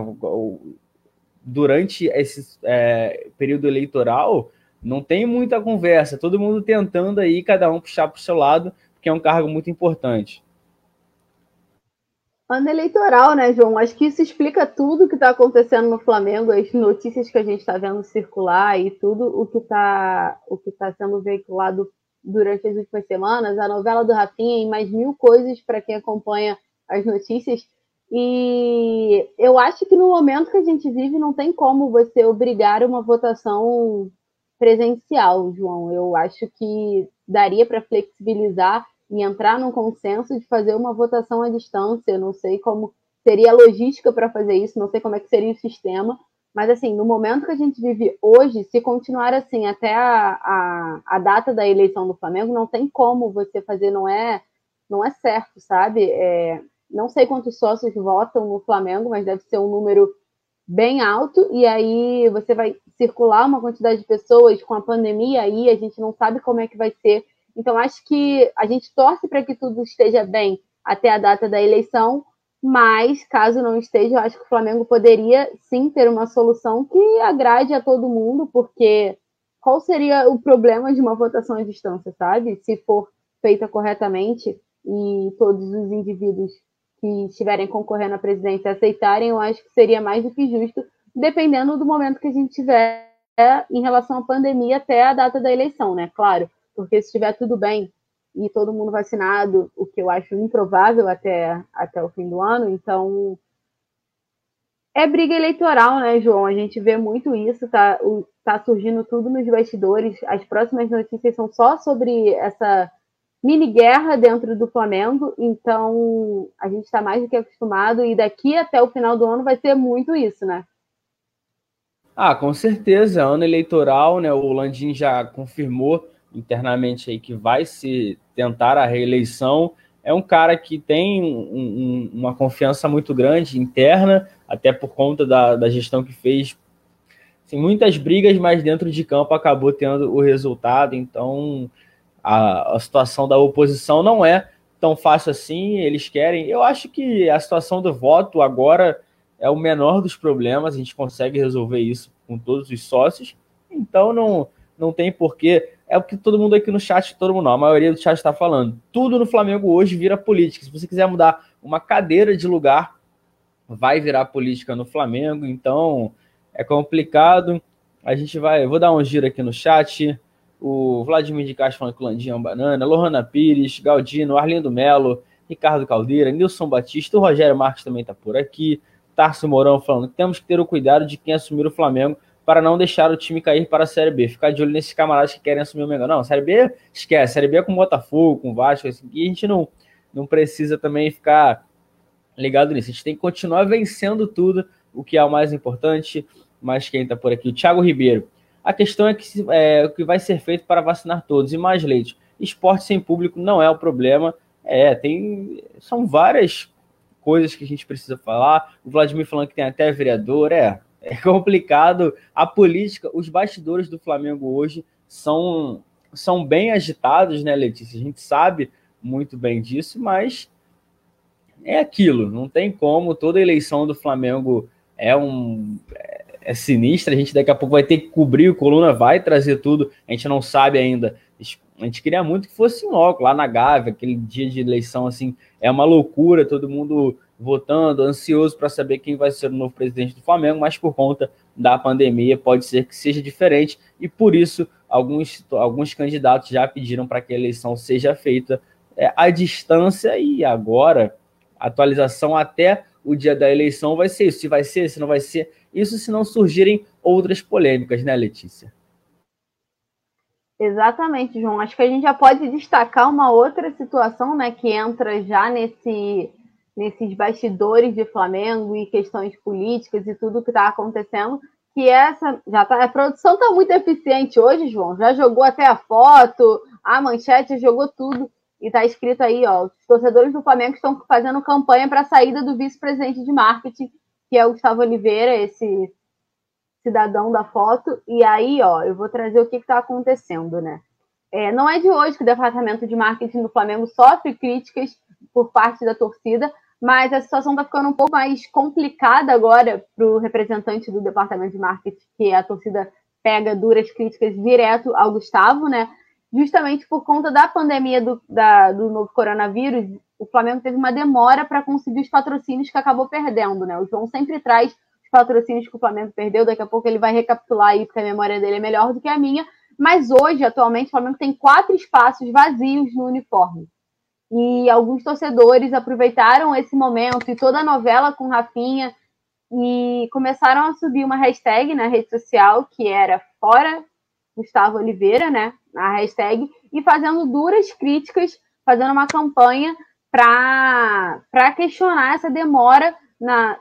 Durante esse é, período eleitoral, não tem muita conversa, todo mundo tentando aí, cada um puxar para o seu lado, porque é um cargo muito importante. Ano eleitoral, né, João? Acho que isso explica tudo o que está acontecendo no Flamengo, as notícias que a gente está vendo circular e tudo o que está tá sendo veiculado durante as últimas semanas, a novela do Rafinha e mais mil coisas para quem acompanha as notícias. E eu acho que no momento que a gente vive não tem como você obrigar uma votação presencial, João. Eu acho que daria para flexibilizar e entrar num consenso de fazer uma votação à distância. Não sei como seria a logística para fazer isso, não sei como é que seria o sistema, mas assim, no momento que a gente vive hoje, se continuar assim até a, a, a data da eleição do Flamengo, não tem como você fazer, não é, não é certo, sabe? É, não sei quantos sócios votam no Flamengo, mas deve ser um número bem alto, e aí você vai circular uma quantidade de pessoas com a pandemia aí, a gente não sabe como é que vai ser então, acho que a gente torce para que tudo esteja bem até a data da eleição, mas caso não esteja, eu acho que o Flamengo poderia sim ter uma solução que agrade a todo mundo, porque qual seria o problema de uma votação à distância, sabe? Se for feita corretamente e todos os indivíduos que estiverem concorrendo à presidência aceitarem, eu acho que seria mais do que justo, dependendo do momento que a gente tiver em relação à pandemia até a data da eleição, né? Claro, porque se estiver tudo bem e todo mundo vacinado, o que eu acho improvável até, até o fim do ano, então é briga eleitoral, né, João? A gente vê muito isso, tá, tá surgindo tudo nos bastidores. As próximas notícias são só sobre essa mini guerra dentro do Flamengo, então a gente está mais do que acostumado e daqui até o final do ano vai ser muito isso, né? Ah, com certeza, ano eleitoral, né? O Landim já confirmou internamente aí que vai se tentar a reeleição é um cara que tem um, um, uma confiança muito grande interna, até por conta da, da gestão que fez. Assim, muitas brigas, mas dentro de campo acabou tendo o resultado. Então, a, a situação da oposição não é tão fácil assim. Eles querem. Eu acho que a situação do voto agora é o menor dos problemas. A gente consegue resolver isso com todos os sócios. Então, não, não tem porquê é o que todo mundo aqui no chat, todo mundo, a maioria do chat está falando. Tudo no Flamengo hoje vira política. Se você quiser mudar uma cadeira de lugar, vai virar política no Flamengo. Então é complicado. A gente vai. Vou dar um giro aqui no chat. O Vladimir de Castro falando que o Landinho é um banana. Lohana Pires, Galdino, Arlindo Melo, Ricardo Caldeira, Nilson Batista, o Rogério Marques também está por aqui. Tarso Mourão falando que temos que ter o cuidado de quem assumir o Flamengo para não deixar o time cair para a Série B. Ficar de olho nesses camaradas que querem assumir o Mengão. Não, Série B, esquece. Série B é com Botafogo, com Vasco, assim, e a gente não, não precisa também ficar ligado nisso. A gente tem que continuar vencendo tudo, o que é o mais importante. Mas quem está por aqui? O Thiago Ribeiro. A questão é que é, o que vai ser feito para vacinar todos e mais leite. Esporte sem público não é o problema. É, tem. São várias coisas que a gente precisa falar. O Vladimir falando que tem até vereador, é é complicado. A política, os bastidores do Flamengo hoje são, são bem agitados, né, Letícia? A gente sabe muito bem disso, mas é aquilo, não tem como. Toda eleição do Flamengo é um é, é sinistra. A gente daqui a pouco vai ter que cobrir, o Coluna vai trazer tudo. A gente não sabe ainda. A gente queria muito que fosse logo, lá na Gávea, aquele dia de eleição assim, é uma loucura, todo mundo votando, ansioso para saber quem vai ser o novo presidente do Flamengo, mas por conta da pandemia pode ser que seja diferente e por isso alguns, alguns candidatos já pediram para que a eleição seja feita é, à distância e agora atualização até o dia da eleição vai ser isso, se vai ser, se não vai ser, isso se não surgirem outras polêmicas, né, Letícia? Exatamente, João. Acho que a gente já pode destacar uma outra situação, né, que entra já nesse nesses bastidores de Flamengo e questões políticas e tudo que está acontecendo, que essa já tá, a produção tá muito eficiente hoje, João. Já jogou até a foto, a manchete, jogou tudo. E tá escrito aí, ó, os torcedores do Flamengo estão fazendo campanha para a saída do vice-presidente de marketing, que é o Gustavo Oliveira, esse cidadão da foto. E aí, ó, eu vou trazer o que está acontecendo, né? É, não é de hoje que o departamento de marketing do Flamengo sofre críticas por parte da torcida, mas a situação está ficando um pouco mais complicada agora para o representante do departamento de marketing, que a torcida pega duras críticas direto ao Gustavo, né? Justamente por conta da pandemia do, da, do novo coronavírus, o Flamengo teve uma demora para conseguir os patrocínios que acabou perdendo, né? O João sempre traz os patrocínios que o Flamengo perdeu, daqui a pouco ele vai recapitular aí, porque a memória dele é melhor do que a minha. Mas hoje, atualmente, o Flamengo tem quatro espaços vazios no uniforme. E alguns torcedores aproveitaram esse momento e toda a novela com Rafinha e começaram a subir uma hashtag na rede social que era fora Gustavo Oliveira, né? A hashtag, e fazendo duras críticas, fazendo uma campanha para questionar essa demora na,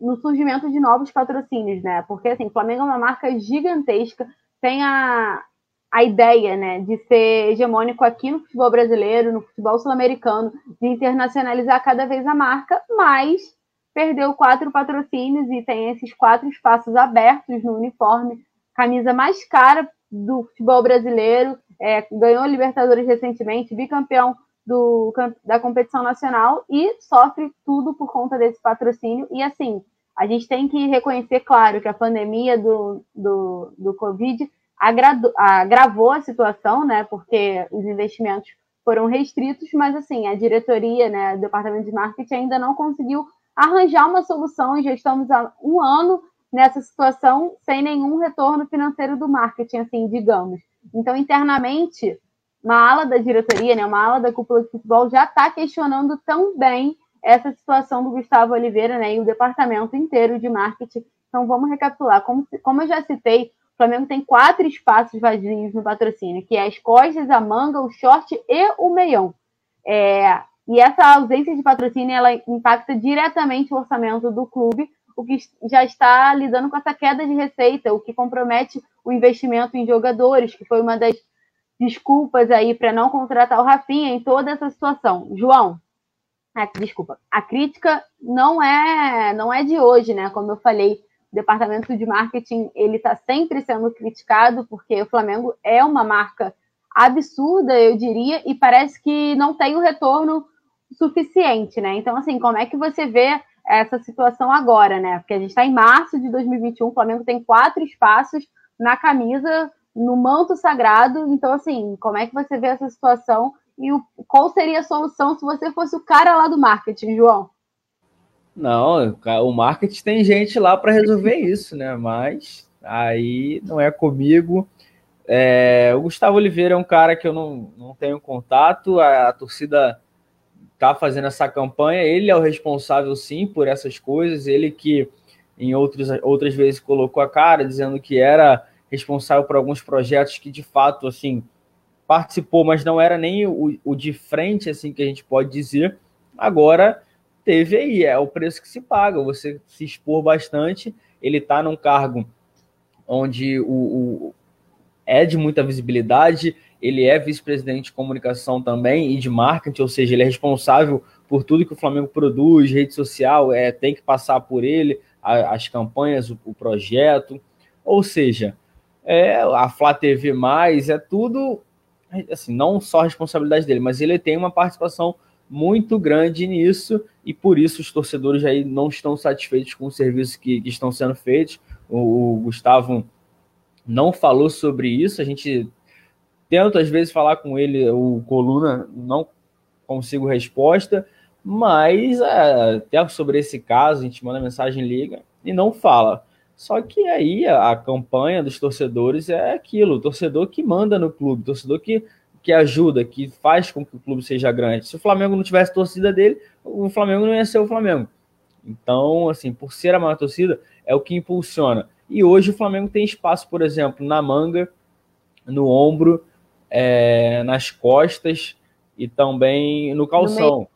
no surgimento de novos patrocínios, né? Porque assim, Flamengo é uma marca gigantesca, tem a, a ideia né, de ser hegemônico aqui no futebol brasileiro, no futebol sul-americano, de internacionalizar cada vez a marca, mas perdeu quatro patrocínios e tem esses quatro espaços abertos no uniforme, camisa mais cara do futebol brasileiro, é, ganhou Libertadores recentemente, bicampeão do, da competição nacional e sofre tudo por conta desse patrocínio. E assim, a gente tem que reconhecer, claro, que a pandemia do, do, do Covid agravou a situação, né? Porque os investimentos foram restritos, mas assim, a diretoria, né, o departamento de marketing ainda não conseguiu arranjar uma solução e já estamos há um ano nessa situação sem nenhum retorno financeiro do marketing, assim, digamos. Então, internamente, uma ala da diretoria, né, uma ala da cúpula de futebol já está questionando também essa situação do Gustavo Oliveira, né, e o departamento inteiro de marketing. Então, vamos recapitular. Como, como eu já citei, o Flamengo tem quatro espaços vazios no patrocínio, que é as costas, a manga, o short e o meião. É, e essa ausência de patrocínio ela impacta diretamente o orçamento do clube, o que já está lidando com essa queda de receita, o que compromete o investimento em jogadores, que foi uma das desculpas aí para não contratar o Rafinha em toda essa situação. João, ah, desculpa, a crítica não é não é de hoje, né? Como eu falei, departamento de marketing ele está sempre sendo criticado porque o Flamengo é uma marca absurda, eu diria, e parece que não tem o retorno suficiente, né? Então, assim, como é que você vê essa situação agora, né? Porque a gente está em março de 2021, o Flamengo tem quatro espaços na camisa, no manto sagrado. Então, assim, como é que você vê essa situação e o, qual seria a solução se você fosse o cara lá do marketing, João? Não, o marketing tem gente lá para resolver isso, né? Mas aí não é comigo. É, o Gustavo Oliveira é um cara que eu não, não tenho contato, a, a torcida tá fazendo essa campanha, ele é o responsável sim por essas coisas, ele que em outros, outras vezes colocou a cara dizendo que era responsável por alguns projetos que de fato assim participou, mas não era nem o, o de frente assim que a gente pode dizer. Agora teve aí, é o preço que se paga, você se expor bastante, ele está num cargo onde o, o, é de muita visibilidade, ele é vice-presidente de comunicação também e de marketing, ou seja, ele é responsável por tudo que o Flamengo produz, rede social, é, tem que passar por ele, a, as campanhas, o, o, projeto, ou seja, é, a Flá TV+, é tudo, assim, não só a responsabilidade dele, mas ele tem uma participação muito grande nisso e por isso os torcedores aí não estão satisfeitos com os serviços que, que estão sendo feitos. O, o, Gustavo não falou sobre isso, a gente tenta às vezes falar com ele, o Coluna, não consigo resposta, mas é, até sobre esse caso a gente manda mensagem, liga e não fala. Só que aí a, a campanha dos torcedores é aquilo, o torcedor que manda no clube, torcedor que que ajuda, que faz com que o clube seja grande. Se o Flamengo não tivesse torcida dele, o Flamengo não ia ser o Flamengo. Então, assim, por ser a maior torcida, é o que impulsiona. E hoje o Flamengo tem espaço, por exemplo, na manga, no ombro, é, nas costas e também no calção. No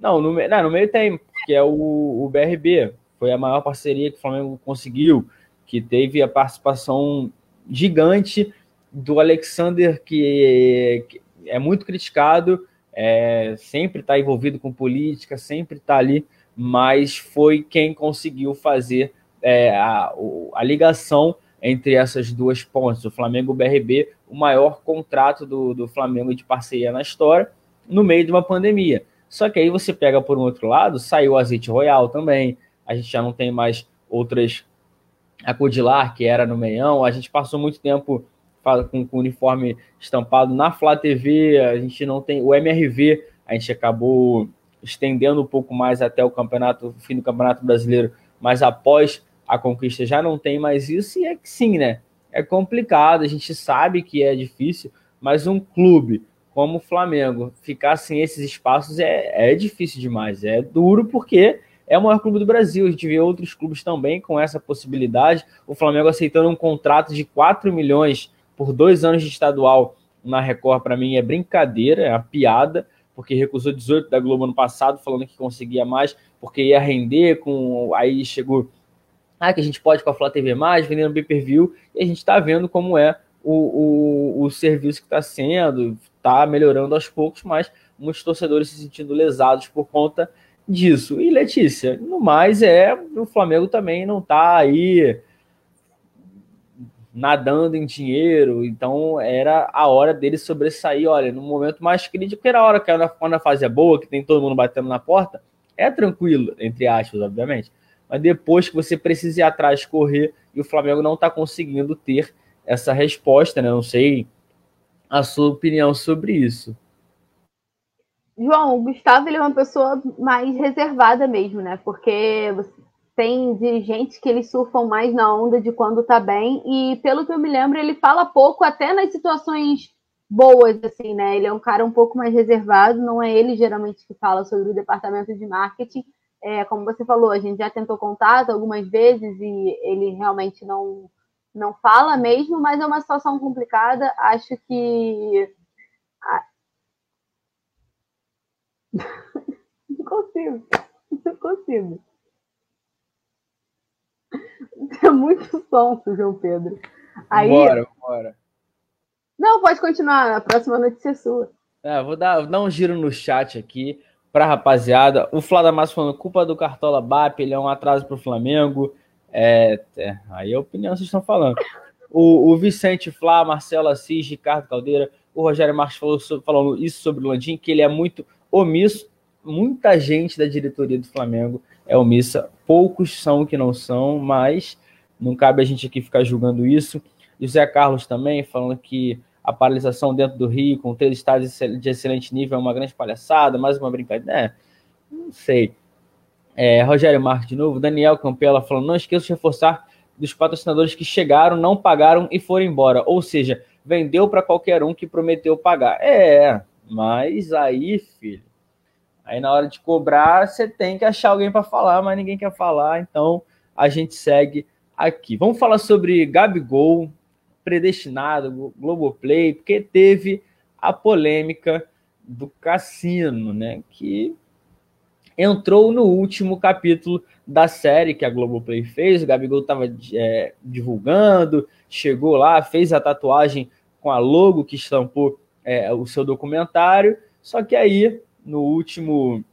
não, no, não, no meio tem, porque é o, o BRB. Foi a maior parceria que o Flamengo conseguiu. que teve a participação gigante do Alexander, que, é muito criticado, é, sempre está envolvido com política, sempre está ali, mas foi quem conseguiu fazer é, a, a, ligação entre essas duas pontes, o Flamengo BRB, o maior contrato do, do Flamengo de parceria na história, no meio de uma pandemia. Só que aí você pega por um outro lado, saiu o azeite royal também, a gente já não tem mais outras a Codilar, que era no meião, a gente passou muito tempo com, com uniforme estampado na Flá TV, a gente não tem o MRV, a gente acabou estendendo um pouco mais até o campeonato, o fim do Campeonato Brasileiro, mas após a conquista já não tem mais isso, e é que sim, né? É complicado, a gente sabe que é difícil, mas um clube como o Flamengo ficar sem esses espaços é, é difícil demais, é duro porque é o maior clube do Brasil. A gente vê outros clubes também com essa possibilidade. O Flamengo aceitando um contrato de 4 milhões por dois anos de estadual na Record, para mim, é brincadeira, é uma piada, porque recusou 18 da Globo ano passado, falando que conseguia mais, porque ia render com. Aí chegou. Ah, que a gente pode com a Flá TV mais, vendendo pay per view, e a gente está vendo como é o, o, o serviço que está sendo, está melhorando aos poucos, mas muitos torcedores se sentindo lesados por conta disso. E Letícia, no mais é o Flamengo também não está aí nadando em dinheiro, então era a hora dele sobressair. Olha, no momento mais crítico, era a hora que quando a fase é boa, que tem todo mundo batendo na porta, é tranquilo, entre aspas, obviamente. Mas depois que você precisa ir atrás, correr, e o Flamengo não está conseguindo ter essa resposta, né? Não sei a sua opinião sobre isso. João, o Gustavo ele é uma pessoa mais reservada mesmo, né? Porque tem dirigentes que eles surfam mais na onda de quando tá bem, e pelo que eu me lembro, ele fala pouco até nas situações boas, assim, né? Ele é um cara um pouco mais reservado, não é ele geralmente que fala sobre o departamento de marketing. É, como você falou, a gente já tentou contato algumas vezes e ele realmente não não fala mesmo, mas é uma situação complicada. Acho que. Não consigo. Não consigo. É muito sonso, João Pedro. Aí... Bora, bora. Não, pode continuar. A próxima notícia é sua. É, vou dar, dar um giro no chat aqui pra rapaziada. O Flávio Massa falando culpa do Cartola BAP, ele é um atraso pro Flamengo. É, é, aí é a opinião que vocês estão falando. O, o Vicente Flá, Marcelo Assis, Ricardo Caldeira, o Rogério Marques falou isso sobre o Landim, que ele é muito omisso. Muita gente da diretoria do Flamengo é omissa, poucos são que não são, mas não cabe a gente aqui ficar julgando isso. O Zé Carlos também falando que a paralisação dentro do Rio, com três estádios de excelente nível, é uma grande palhaçada, mais uma brincadeira. É, não sei. É, Rogério Marques de novo, Daniel Campela falando, não esqueça de reforçar dos patrocinadores que chegaram, não pagaram e foram embora. Ou seja, vendeu para qualquer um que prometeu pagar. É, mas aí, filho, aí na hora de cobrar, você tem que achar alguém para falar, mas ninguém quer falar, então a gente segue aqui. Vamos falar sobre Gabigol, predestinado, Globoplay, porque teve a polêmica do cassino, né? Que entrou no último capítulo da série que a Globoplay fez. O Gabigol estava é, divulgando, chegou lá, fez a tatuagem com a logo que estampou é, o seu documentário. Só que aí, no último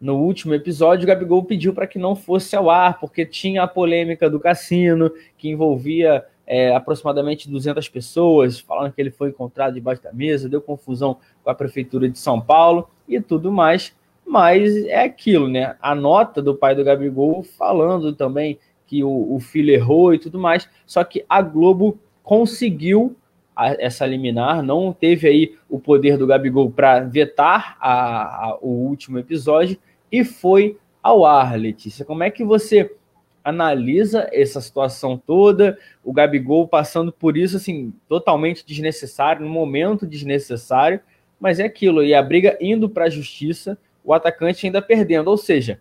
no último episódio, o Gabigol pediu para que não fosse ao ar, porque tinha a polêmica do cassino, que envolvia é, aproximadamente 200 pessoas, falando que ele foi encontrado debaixo da mesa, deu confusão com a Prefeitura de São Paulo e tudo mais mas é aquilo, né? A nota do pai do Gabigol falando também que o, o filho errou e tudo mais, só que a Globo conseguiu a, essa liminar, não teve aí o poder do Gabigol para vetar a, a, o último episódio e foi ao ar, Letícia. Como é que você analisa essa situação toda, o Gabigol passando por isso, assim, totalmente desnecessário, no momento desnecessário, mas é aquilo, e a briga indo para a justiça, o atacante ainda perdendo. Ou seja,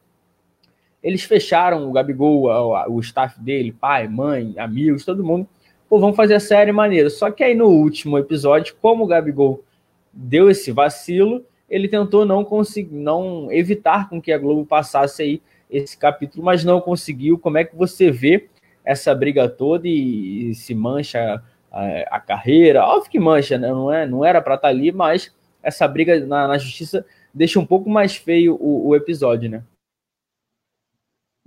eles fecharam o Gabigol, o, staff dele, pai, mãe, amigos, todo mundo. Pô, vamos fazer a série maneira. Só que aí no último episódio, como o Gabigol deu esse vacilo, ele tentou não conseguir, não evitar com que a Globo passasse aí esse capítulo, mas não conseguiu. Como é que você vê essa briga toda e, e se mancha a, a, carreira. Óbvio que mancha, né? Não, é, não era para estar tá ali, mas essa briga na, na justiça deixa um pouco mais feio o, o episódio, né?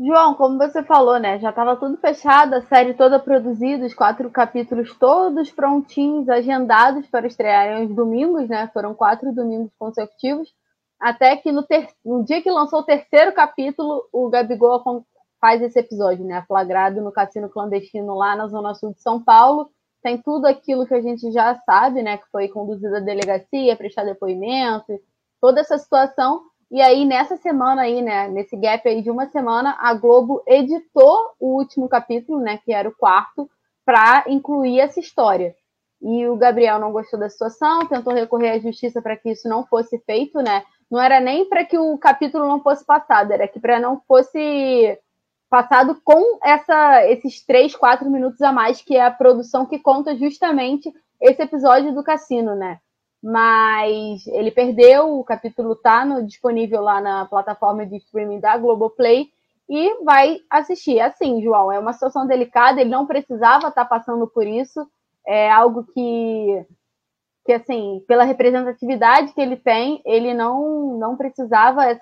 João, como você falou, né? Já estava tudo fechado, a série toda produzida, os quatro capítulos todos prontinhos, agendados para estrearem os domingos, né? Foram quatro domingos consecutivos. Até que no, ter... no dia que lançou o terceiro capítulo, o Gabigol faz esse episódio, né? Flagrado no cassino clandestino lá na Zona Sul de São Paulo. Tem tudo aquilo que a gente já sabe, né? Que foi conduzido à delegacia, prestar depoimento, toda essa situação. E aí, nessa semana aí, né, nesse gap aí de uma semana, a Globo editou o último capítulo, né, que era o quarto, para incluir essa história. E o Gabriel não gostou da situação, tentou recorrer à justiça para que isso não fosse feito, né? Não era nem para que o capítulo não fosse passado, era que para não fosse passado com essa, esses três, quatro minutos a mais, que é a produção que conta justamente esse episódio do cassino, né? Mas ele perdeu, o capítulo está disponível lá na plataforma de streaming da Globoplay e vai assistir. Assim, João, é uma situação delicada, ele não precisava estar tá passando por isso, é algo que, que assim, pela representatividade que ele tem, ele não, não precisava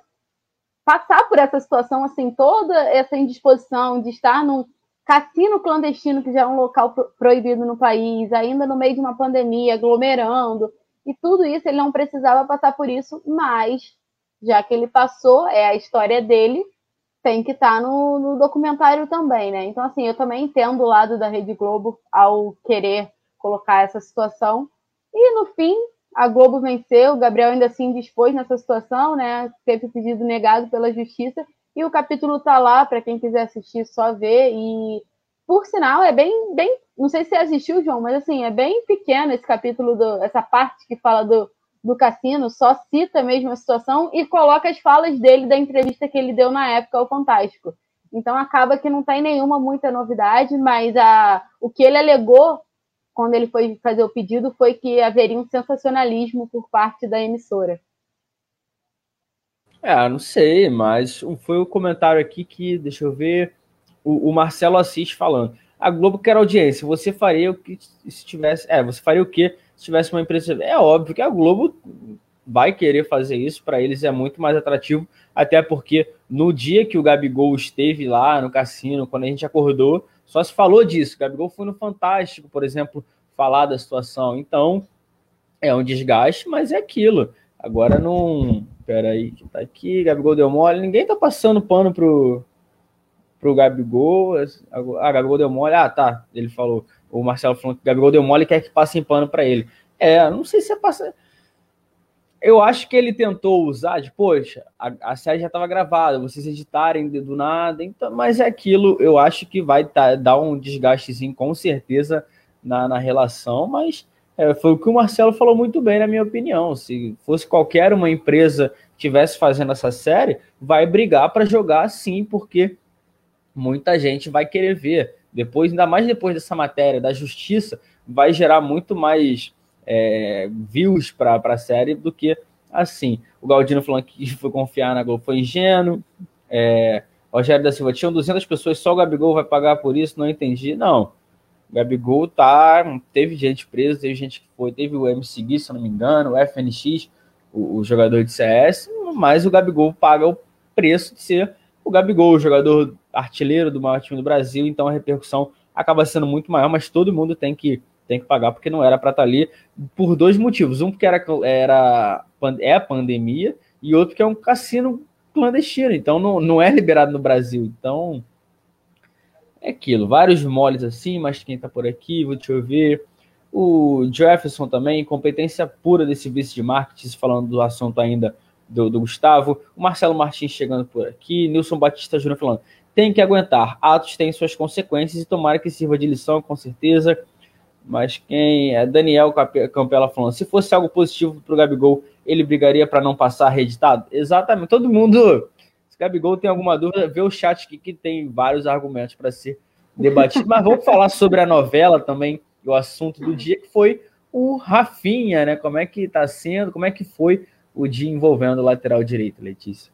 passar por essa situação, assim, toda essa indisposição de estar num cassino clandestino, que já é um local proibido no país, ainda no meio de uma pandemia, aglomerando, e tudo isso ele não precisava passar por isso, mas já que ele passou, é a história dele, tem que estar tá no, no, documentário também, né? Então, assim, eu também entendo o lado da Rede Globo ao querer colocar essa situação. E no fim, a Globo venceu, o Gabriel ainda assim dispôs nessa situação, né? Teve pedido negado pela justiça. E o capítulo tá lá para quem quiser assistir, só ver. E por sinal, é bem, bem. Não sei se você assistiu, João, mas assim, é bem pequeno esse capítulo, do, essa parte que fala do, do cassino, só cita mesmo a situação e coloca as falas dele da entrevista que ele deu na época ao Fantástico. Então acaba que não tem nenhuma muita novidade, mas a, o que ele alegou quando ele foi fazer o pedido foi que haveria um sensacionalismo por parte da emissora. É, não sei, mas foi o comentário aqui que, deixa eu ver, o, o Marcelo Assis falando. A Globo quer audiência. Você faria o que se tivesse. É, você faria o que se tivesse uma empresa. É óbvio que a Globo vai querer fazer isso, para eles é muito mais atrativo, até porque no dia que o Gabigol esteve lá no cassino, quando a gente acordou, só se falou disso. O Gabigol foi no Fantástico, por exemplo, falar da situação. Então, é um desgaste, mas é aquilo. Agora não. Pera aí, que tá aqui, Gabigol deu mole. Ninguém tá passando pano pro, pro Gabigol. Ah, Gabigol deu mole. Ah, tá. Ele falou. O Marcelo falou que o Gabigol deu mole e quer que passe em pano para ele. É, não sei se é passar. Eu acho que ele tentou usar de, poxa, a, a série já estava gravada, vocês editarem do nada, então, mas é aquilo, eu acho que vai tá, dar um desgastezinho com certeza na, na relação, mas é, foi o que o Marcelo falou muito bem, na minha opinião. Se fosse qualquer uma empresa que estivesse fazendo essa série, vai brigar para jogar sim, porque muita gente vai querer ver. Depois, ainda mais depois dessa matéria da justiça, vai gerar muito mais é, views para a série do que assim. O Galdino falando que foi confiar na Globo foi ingênuo. É, Rogério da Silva, tinham 200 pessoas, só o Gabigol vai pagar por isso? Não entendi. Não. O Gabigol tá. Teve gente presa, teve gente que foi. Teve o MC Gui, se não me engano, o FNX, o, o jogador de CS, mas o Gabigol paga o preço de ser o Gabigol, o jogador artilheiro do maior time do Brasil, então a repercussão acaba sendo muito maior, mas todo mundo tem que, tem que pagar porque não era para estar tá ali por dois motivos. Um porque era, era é a pandemia e outro que é um cassino clandestino, então não, não é liberado no Brasil. Então é aquilo, vários moles assim, mas quem tá por aqui, vou te ver. O Jefferson também, competência pura desse vice de marketing, falando do assunto ainda do, do, Gustavo, o Marcelo Martins chegando por aqui, Nilson Batista Júnior falando, tem que aguentar, atos têm suas consequências e tomara que sirva de lição, com certeza. Mas quem é Daniel Campela falando, se fosse algo positivo para o Gabigol, ele brigaria para não passar reeditado? Exatamente, todo mundo. Se Gabigol tem alguma dúvida, vê o chat aqui que tem vários argumentos para ser debatido. Mas vamos falar sobre a novela também, o assunto do dia, que foi o Rafinha, né? Como é que está sendo, como é que foi o dia envolvendo o lateral direito, Letícia?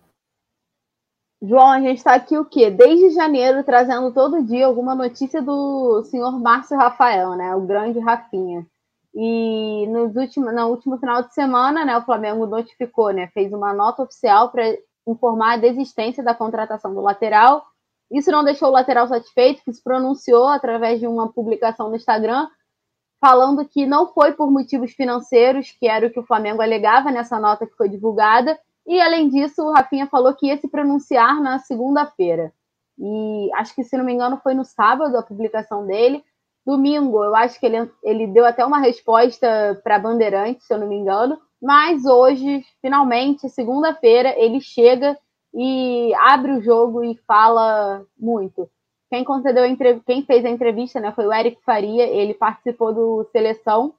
João, a gente está aqui o quê? Desde janeiro, trazendo todo dia alguma notícia do senhor Márcio Rafael, né? O grande Rafinha. E nos últimos, no último final de semana, né, o Flamengo notificou, né? Fez uma nota oficial para informar a desistência da contratação do lateral. Isso não deixou o lateral satisfeito, que se pronunciou através de uma publicação no Instagram, falando que não foi por motivos financeiros, que era o que o Flamengo alegava nessa nota que foi divulgada, e, além disso, o Rafinha falou que ia se pronunciar na segunda-feira. E acho que, se não me engano, foi no sábado a publicação dele. Domingo, eu acho que ele, ele deu até uma resposta para Bandeirante, se eu não me engano. Mas hoje, finalmente, segunda-feira, ele chega e abre o jogo e fala muito. Quem concedeu quem fez a entrevista né, foi o Eric Faria, ele participou do Seleção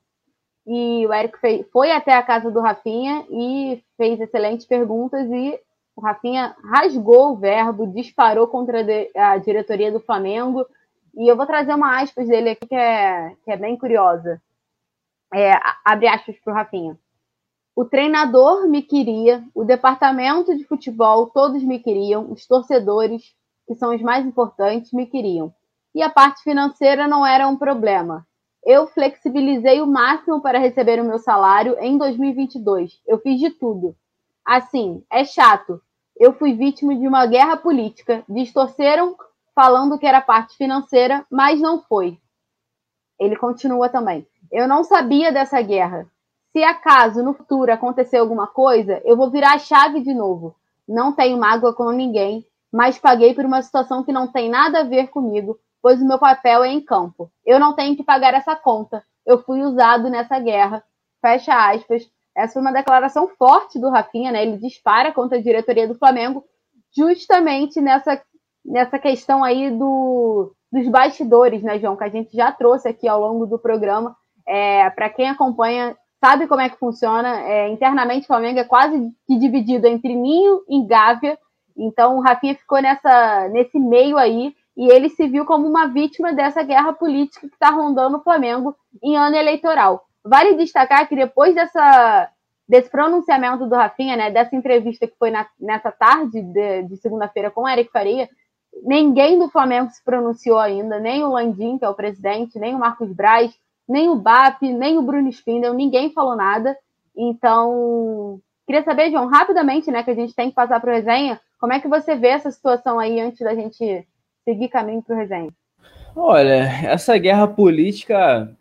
e o Eric fez, foi até a casa do Rafinha e fez excelentes perguntas e o Rafinha rasgou o verbo, disparou contra a diretoria do Flamengo. E eu vou trazer uma aspas dele aqui que é, que é bem curiosa. É, abre aspas para o Rafinha. O treinador me queria, o departamento de futebol, todos me queriam, os torcedores, que são os mais importantes, me queriam. E a parte financeira não era um problema eu flexibilizei o máximo para receber o meu salário em 2022. Eu fiz de tudo. Assim, é chato. Eu fui vítima de uma guerra política. Distorceram falando que era parte financeira, mas não foi. Ele continua também. Eu não sabia dessa guerra. Se acaso no futuro acontecer alguma coisa, eu vou virar a chave de novo. Não tenho mágoa com ninguém, mas paguei por uma situação que não tem nada a ver comigo, pois o meu papel é em campo. Eu não tenho que pagar essa conta. Eu fui usado nessa guerra. Fecha aspas. Essa foi uma declaração forte do Rafinha, né? Ele dispara contra a diretoria do Flamengo, justamente nessa, nessa questão aí do, dos bastidores, né, João? Que a gente já trouxe aqui ao longo do programa. É, Para quem acompanha, sabe como é que funciona. É, internamente, o Flamengo é quase que dividido entre Ninho e Gávea. Então, o Rafinha ficou nessa, nesse meio aí e ele se viu como uma vítima dessa guerra política que está rondando o Flamengo em ano eleitoral. Vale destacar que depois dessa, desse pronunciamento do Rafinha, né, dessa entrevista que foi na, nessa tarde de, de segunda-feira com o Eric Faria, ninguém do Flamengo se pronunciou ainda, nem o Landim, que é o presidente, nem o Marcos Braz, nem o BAP, nem o Bruno Spindel, ninguém falou nada. Então, queria saber, João, rapidamente, né, que a gente tem que passar para o resenha, como é que você vê essa situação aí antes da gente seguir caminho para o resenha? Olha, essa guerra política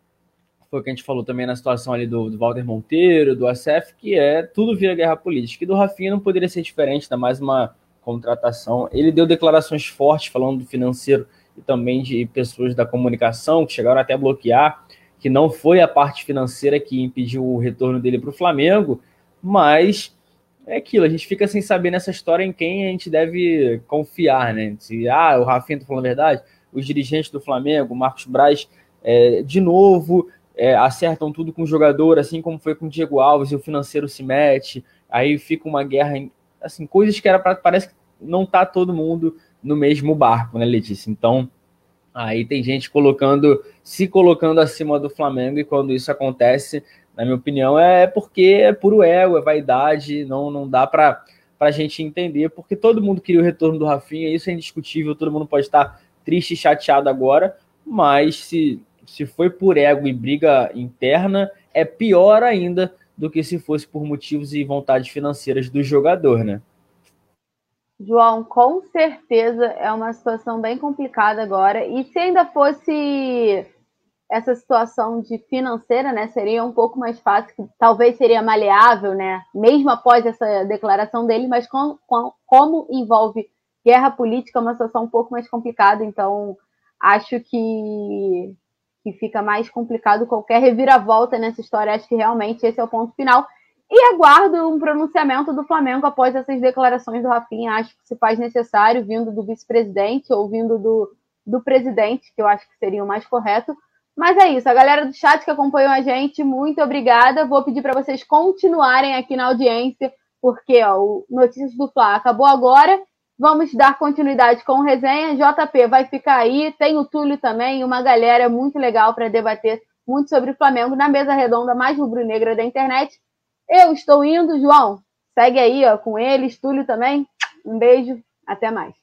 foi o que a gente falou também na situação ali do, do Walter Monteiro, do ACF, que é tudo vira guerra política. E do Rafinha não poderia ser diferente, ainda mais uma contratação. Ele deu declarações fortes falando do financeiro e também de pessoas da comunicação que chegaram até a bloquear, que não foi a parte financeira que impediu o retorno dele para o Flamengo, mas é aquilo, a gente fica sem saber nessa história em quem a gente deve confiar, né? Se, ah, o Rafinha tá falando a verdade, os dirigentes do Flamengo, Marcos Braz, é, de novo, é, acertam tudo com o jogador, assim como foi com o Diego Alves, e o financeiro se mete, aí fica uma guerra, assim, coisas que era para parece que não tá todo mundo no mesmo barco, né, Letícia? Então, aí tem gente colocando, se colocando acima do Flamengo, e quando isso acontece, na minha opinião, é porque é puro ego, é vaidade, não, não dá para a gente entender, porque todo mundo queria o retorno do Rafinha, isso é indiscutível, todo mundo pode estar triste e chateado agora, mas se, se foi por ego e briga interna, é pior ainda do que se fosse por motivos e vontades financeiras do jogador, né? João, com certeza é uma situação bem complicada agora. E se ainda fosse essa situação de financeira, né, seria um pouco mais fácil, talvez seria maleável, né, mesmo após essa declaração dele, mas com, com, como envolve guerra política, é uma situação um pouco mais complicada, então acho que, que fica mais complicado qualquer reviravolta nessa história, acho que realmente esse é o ponto final. E aguardo um pronunciamento do Flamengo após essas declarações do Rafinha, acho que se faz necessário, vindo do vice-presidente ou vindo do, do presidente, que eu acho que seria o mais correto, mas é isso, a galera do chat que acompanhou a gente, muito obrigada. Vou pedir para vocês continuarem aqui na audiência, porque ó, o Notícias do Fla acabou agora. Vamos dar continuidade com o resenha. JP vai ficar aí, tem o Túlio também, uma galera muito legal para debater muito sobre o Flamengo na mesa redonda mais rubro-negra da internet. Eu estou indo, João. Segue aí ó, com eles, Túlio também. Um beijo, Até mais.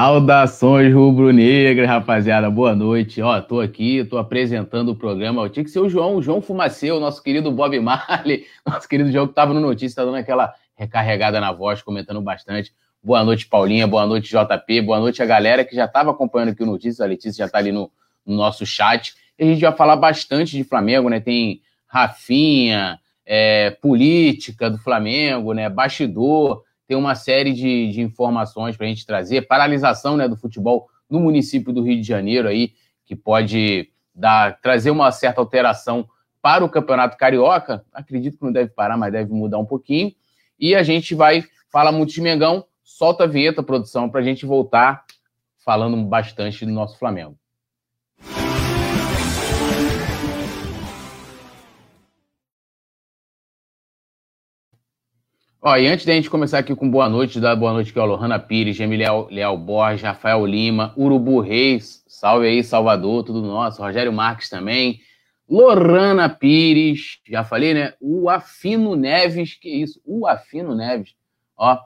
Saudações rubro-negras, rapaziada. Boa noite. Ó, tô aqui, tô apresentando o programa. Eu tinha que ser o João, o João Fumaceu, nosso querido Bob Marley, nosso querido João que tava no notícia, tá dando aquela recarregada na voz, comentando bastante. Boa noite, Paulinha. Boa noite, JP. Boa noite a galera que já tava acompanhando aqui o notícia. A Letícia já tá ali no, no nosso chat. E a gente vai falar bastante de Flamengo, né? Tem Rafinha, é, política do Flamengo, né? Bastidor tem uma série de, de informações para a gente trazer. Paralisação né, do futebol no município do Rio de Janeiro aí, que pode dar, trazer uma certa alteração para o Campeonato Carioca. Acredito que não deve parar, mas deve mudar um pouquinho. E a gente vai falar muito de Mengão. Solta a vinheta, produção, para a gente voltar falando bastante do nosso Flamengo. Ó, e antes da gente começar aqui com boa noite, dar boa noite aqui ao Lohana Pires, Leal, Leal Borges, Rafael Lima, Urubu Reis, salve aí, Salvador, tudo nosso, Rogério Marques também, Lorana Pires, já falei, né? O Afino Neves, que isso? O Afino Neves, ó.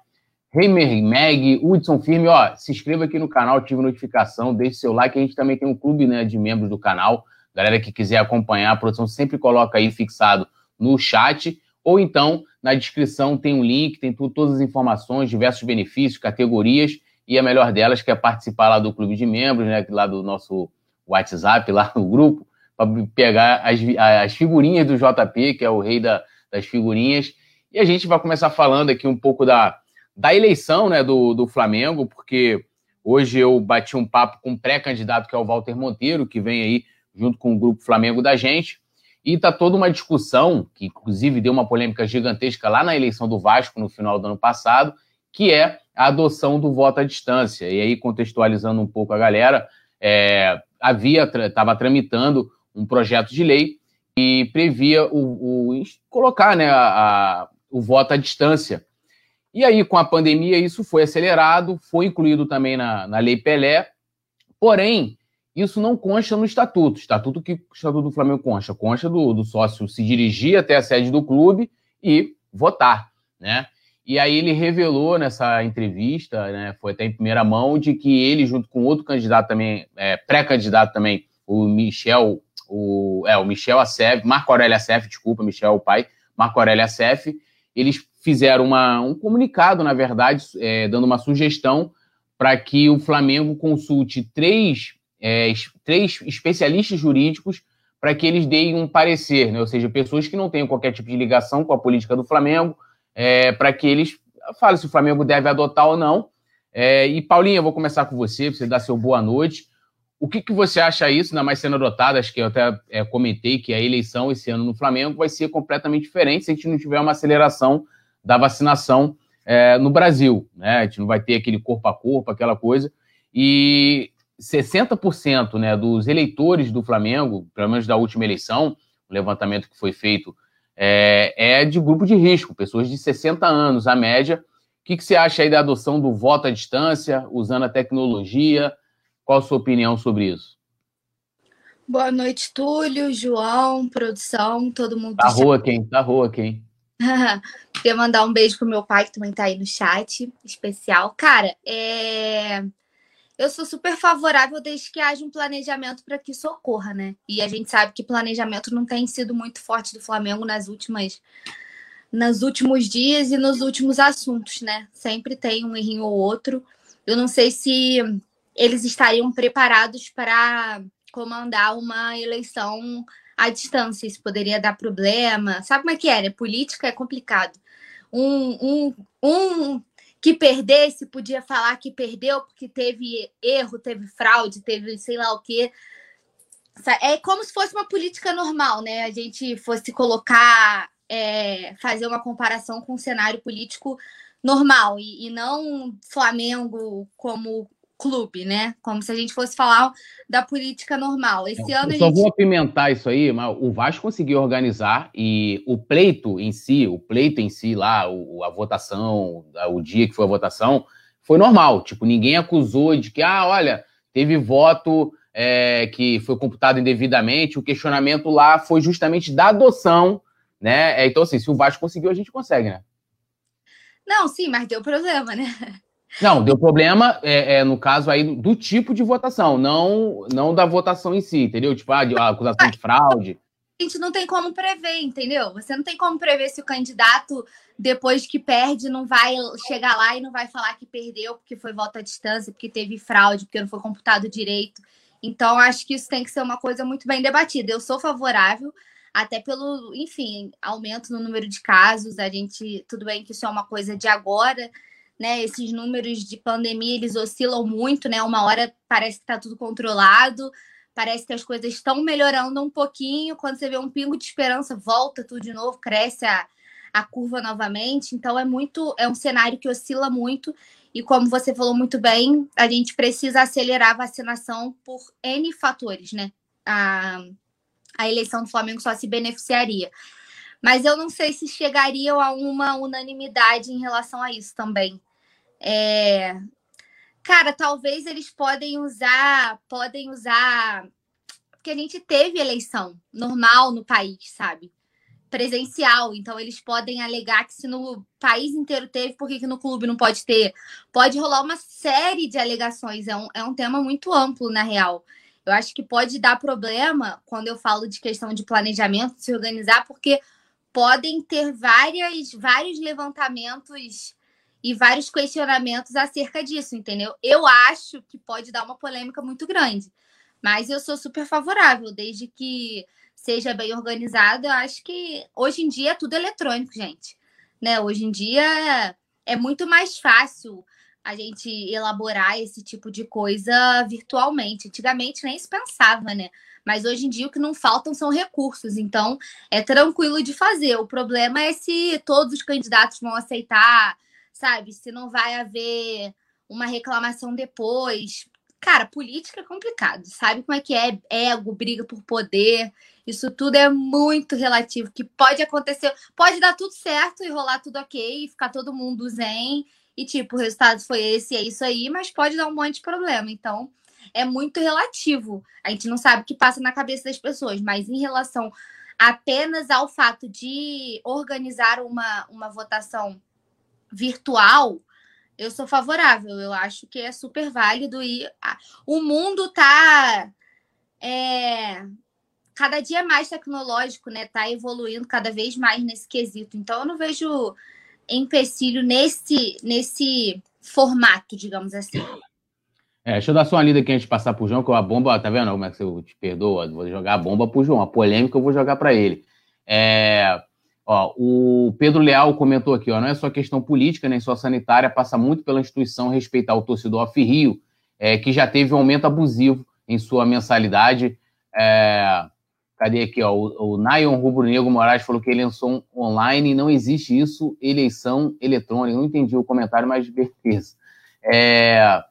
Reimer Meg, Hudson Firme, ó, se inscreva aqui no canal, ative notificação, deixe seu like, a gente também tem um clube, né, de membros do canal, galera que quiser acompanhar, a produção sempre coloca aí fixado no chat, ou então na descrição tem um link, tem tudo, todas as informações, diversos benefícios, categorias, e a melhor delas que é participar lá do clube de membros, né, lá do nosso WhatsApp, lá no grupo, para pegar as, as figurinhas do JP, que é o rei da, das figurinhas. E a gente vai começar falando aqui um pouco da, da eleição né, do, do Flamengo, porque hoje eu bati um papo com um pré-candidato, que é o Walter Monteiro, que vem aí junto com o grupo Flamengo da gente. E está toda uma discussão, que inclusive deu uma polêmica gigantesca lá na eleição do Vasco no final do ano passado, que é a adoção do voto à distância. E aí, contextualizando um pouco a galera, é, havia, estava tramitando um projeto de lei que previa o, o colocar né, a, a, o voto à distância. E aí, com a pandemia, isso foi acelerado, foi incluído também na, na Lei Pelé, porém, isso não consta no estatuto. Estatuto que o estatuto do Flamengo consta? Consta do, do sócio se dirigir até a sede do clube e votar, né? E aí ele revelou nessa entrevista, né, foi até em primeira mão, de que ele, junto com outro candidato também, é, pré-candidato também, o Michel, o, é, o Michel Acef, Marco Aurélio Acef, desculpa, Michel o pai, Marco Aurélio Acef, eles fizeram uma, um comunicado, na verdade, é, dando uma sugestão para que o Flamengo consulte três é, três especialistas jurídicos para que eles deem um parecer, né? ou seja, pessoas que não tenham qualquer tipo de ligação com a política do Flamengo, é, para que eles falem se o Flamengo deve adotar ou não. É, e Paulinha, eu vou começar com você, para você dar seu boa noite. O que, que você acha isso, ainda mais sendo adotado? Acho que eu até é, comentei que a eleição esse ano no Flamengo vai ser completamente diferente se a gente não tiver uma aceleração da vacinação é, no Brasil. Né? A gente não vai ter aquele corpo a corpo, aquela coisa. E 60% né, dos eleitores do Flamengo, pelo menos da última eleição, o levantamento que foi feito, é, é de grupo de risco, pessoas de 60 anos, a média. O que, que você acha aí da adoção do voto à distância, usando a tecnologia? Qual a sua opinião sobre isso? Boa noite, Túlio, João, produção, todo mundo. Tá rua quem? Tá rua quem? Queria mandar um beijo pro meu pai, que também tá aí no chat, especial. Cara, é eu sou super favorável desde que haja um planejamento para que isso ocorra, né? E a gente sabe que planejamento não tem sido muito forte do Flamengo nas últimas nos últimos dias e nos últimos assuntos, né? Sempre tem um errinho ou outro. Eu não sei se eles estariam preparados para comandar uma eleição à distância. Isso poderia dar problema. Sabe como é que é, né? Política é complicado. Um, um, um que perdesse podia falar que perdeu porque teve erro, teve fraude, teve sei lá o quê. É como se fosse uma política normal, né? A gente fosse colocar é, fazer uma comparação com o cenário político normal e, e não Flamengo como clube, né? Como se a gente fosse falar da política normal. Esse Eu ano só gente... vou apimentar isso aí, mas o Vasco conseguiu organizar e o pleito em si, o pleito em si lá, a votação, o dia que foi a votação, foi normal. Tipo, ninguém acusou de que, ah, olha, teve voto é, que foi computado indevidamente. O questionamento lá foi justamente da adoção, né? É, então, assim, se o Vasco conseguiu, a gente consegue, né? Não, sim, mas deu problema, né? Não, deu problema, é, é, no caso aí, do tipo de votação, não, não da votação em si, entendeu? Tipo, ah, de, a acusação de fraude. A gente não tem como prever, entendeu? Você não tem como prever se o candidato, depois que perde, não vai chegar lá e não vai falar que perdeu porque foi voto à distância, porque teve fraude, porque não foi computado direito. Então, acho que isso tem que ser uma coisa muito bem debatida. Eu sou favorável, até pelo, enfim, aumento no número de casos. A gente, tudo bem que isso é uma coisa de agora, né? Esses números de pandemia eles oscilam muito, né? Uma hora parece que está tudo controlado, parece que as coisas estão melhorando um pouquinho. Quando você vê um pingo de esperança, volta tudo de novo, cresce a, a curva novamente. Então é muito, é um cenário que oscila muito. E como você falou muito bem, a gente precisa acelerar a vacinação por N fatores, né? A, a eleição do Flamengo só se beneficiaria. Mas eu não sei se chegariam a uma unanimidade em relação a isso também. É... Cara, talvez eles podem usar, podem usar, porque a gente teve eleição normal no país, sabe? Presencial, então eles podem alegar que se no país inteiro teve, por que, que no clube não pode ter? Pode rolar uma série de alegações, é um, é um tema muito amplo, na real. Eu acho que pode dar problema quando eu falo de questão de planejamento, de se organizar, porque podem ter várias, vários levantamentos e vários questionamentos acerca disso, entendeu? Eu acho que pode dar uma polêmica muito grande, mas eu sou super favorável, desde que seja bem organizado. Eu acho que hoje em dia é tudo eletrônico, gente. Né? Hoje em dia é muito mais fácil a gente elaborar esse tipo de coisa virtualmente. Antigamente nem se pensava, né? Mas hoje em dia o que não faltam são recursos, então é tranquilo de fazer. O problema é se todos os candidatos vão aceitar, sabe? Se não vai haver uma reclamação depois. Cara, política é complicado, sabe como é que é? Ego, briga por poder, isso tudo é muito relativo, que pode acontecer, pode dar tudo certo e rolar tudo ok, e ficar todo mundo zen, e tipo, o resultado foi esse, é isso aí, mas pode dar um monte de problema. Então, é muito relativo. A gente não sabe o que passa na cabeça das pessoas, mas em relação apenas ao fato de organizar uma, uma votação virtual, eu sou favorável. Eu acho que é super válido e o mundo tá é, cada dia mais tecnológico, né? Tá evoluindo cada vez mais nesse quesito. Então eu não vejo empecilho nesse nesse formato, digamos assim. É, deixa eu dar só uma lida aqui antes de passar pro João, que a bomba, tá vendo como é que eu te perdoa? Vou jogar a bomba pro João, a polêmica eu vou jogar para ele. É, ó, o Pedro Leal comentou aqui, ó, não é só questão política, nem só sanitária, passa muito pela instituição respeitar o torcedor off Rio, é, que já teve um aumento abusivo em sua mensalidade. É, cadê aqui, ó, o, o Nayon Rubro Negro Moraes falou que eleição online, não existe isso, eleição eletrônica. Não entendi o comentário, mas beleza. É...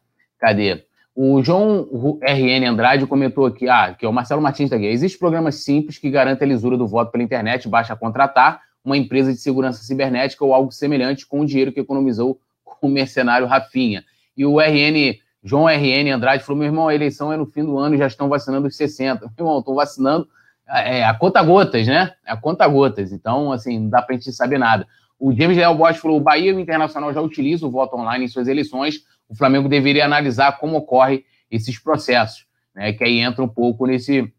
Cadê? O João RN Andrade comentou aqui, ah, que é o Marcelo Martins da Guia. Existem programas simples que garantem a lisura do voto pela internet, basta contratar uma empresa de segurança cibernética ou algo semelhante com o dinheiro que economizou com o mercenário Rafinha. E o RN, João RN Andrade falou: meu irmão, a eleição é no fim do ano e já estão vacinando os 60. Meu irmão, estão vacinando é, a conta gotas, né? A conta gotas. Então, assim, não dá para a gente saber nada. O James Leal Bosch falou: o Bahia o Internacional já utilizam o voto online em suas eleições o Flamengo deveria analisar como ocorre esses processos, né? Que aí entra um pouco nesse,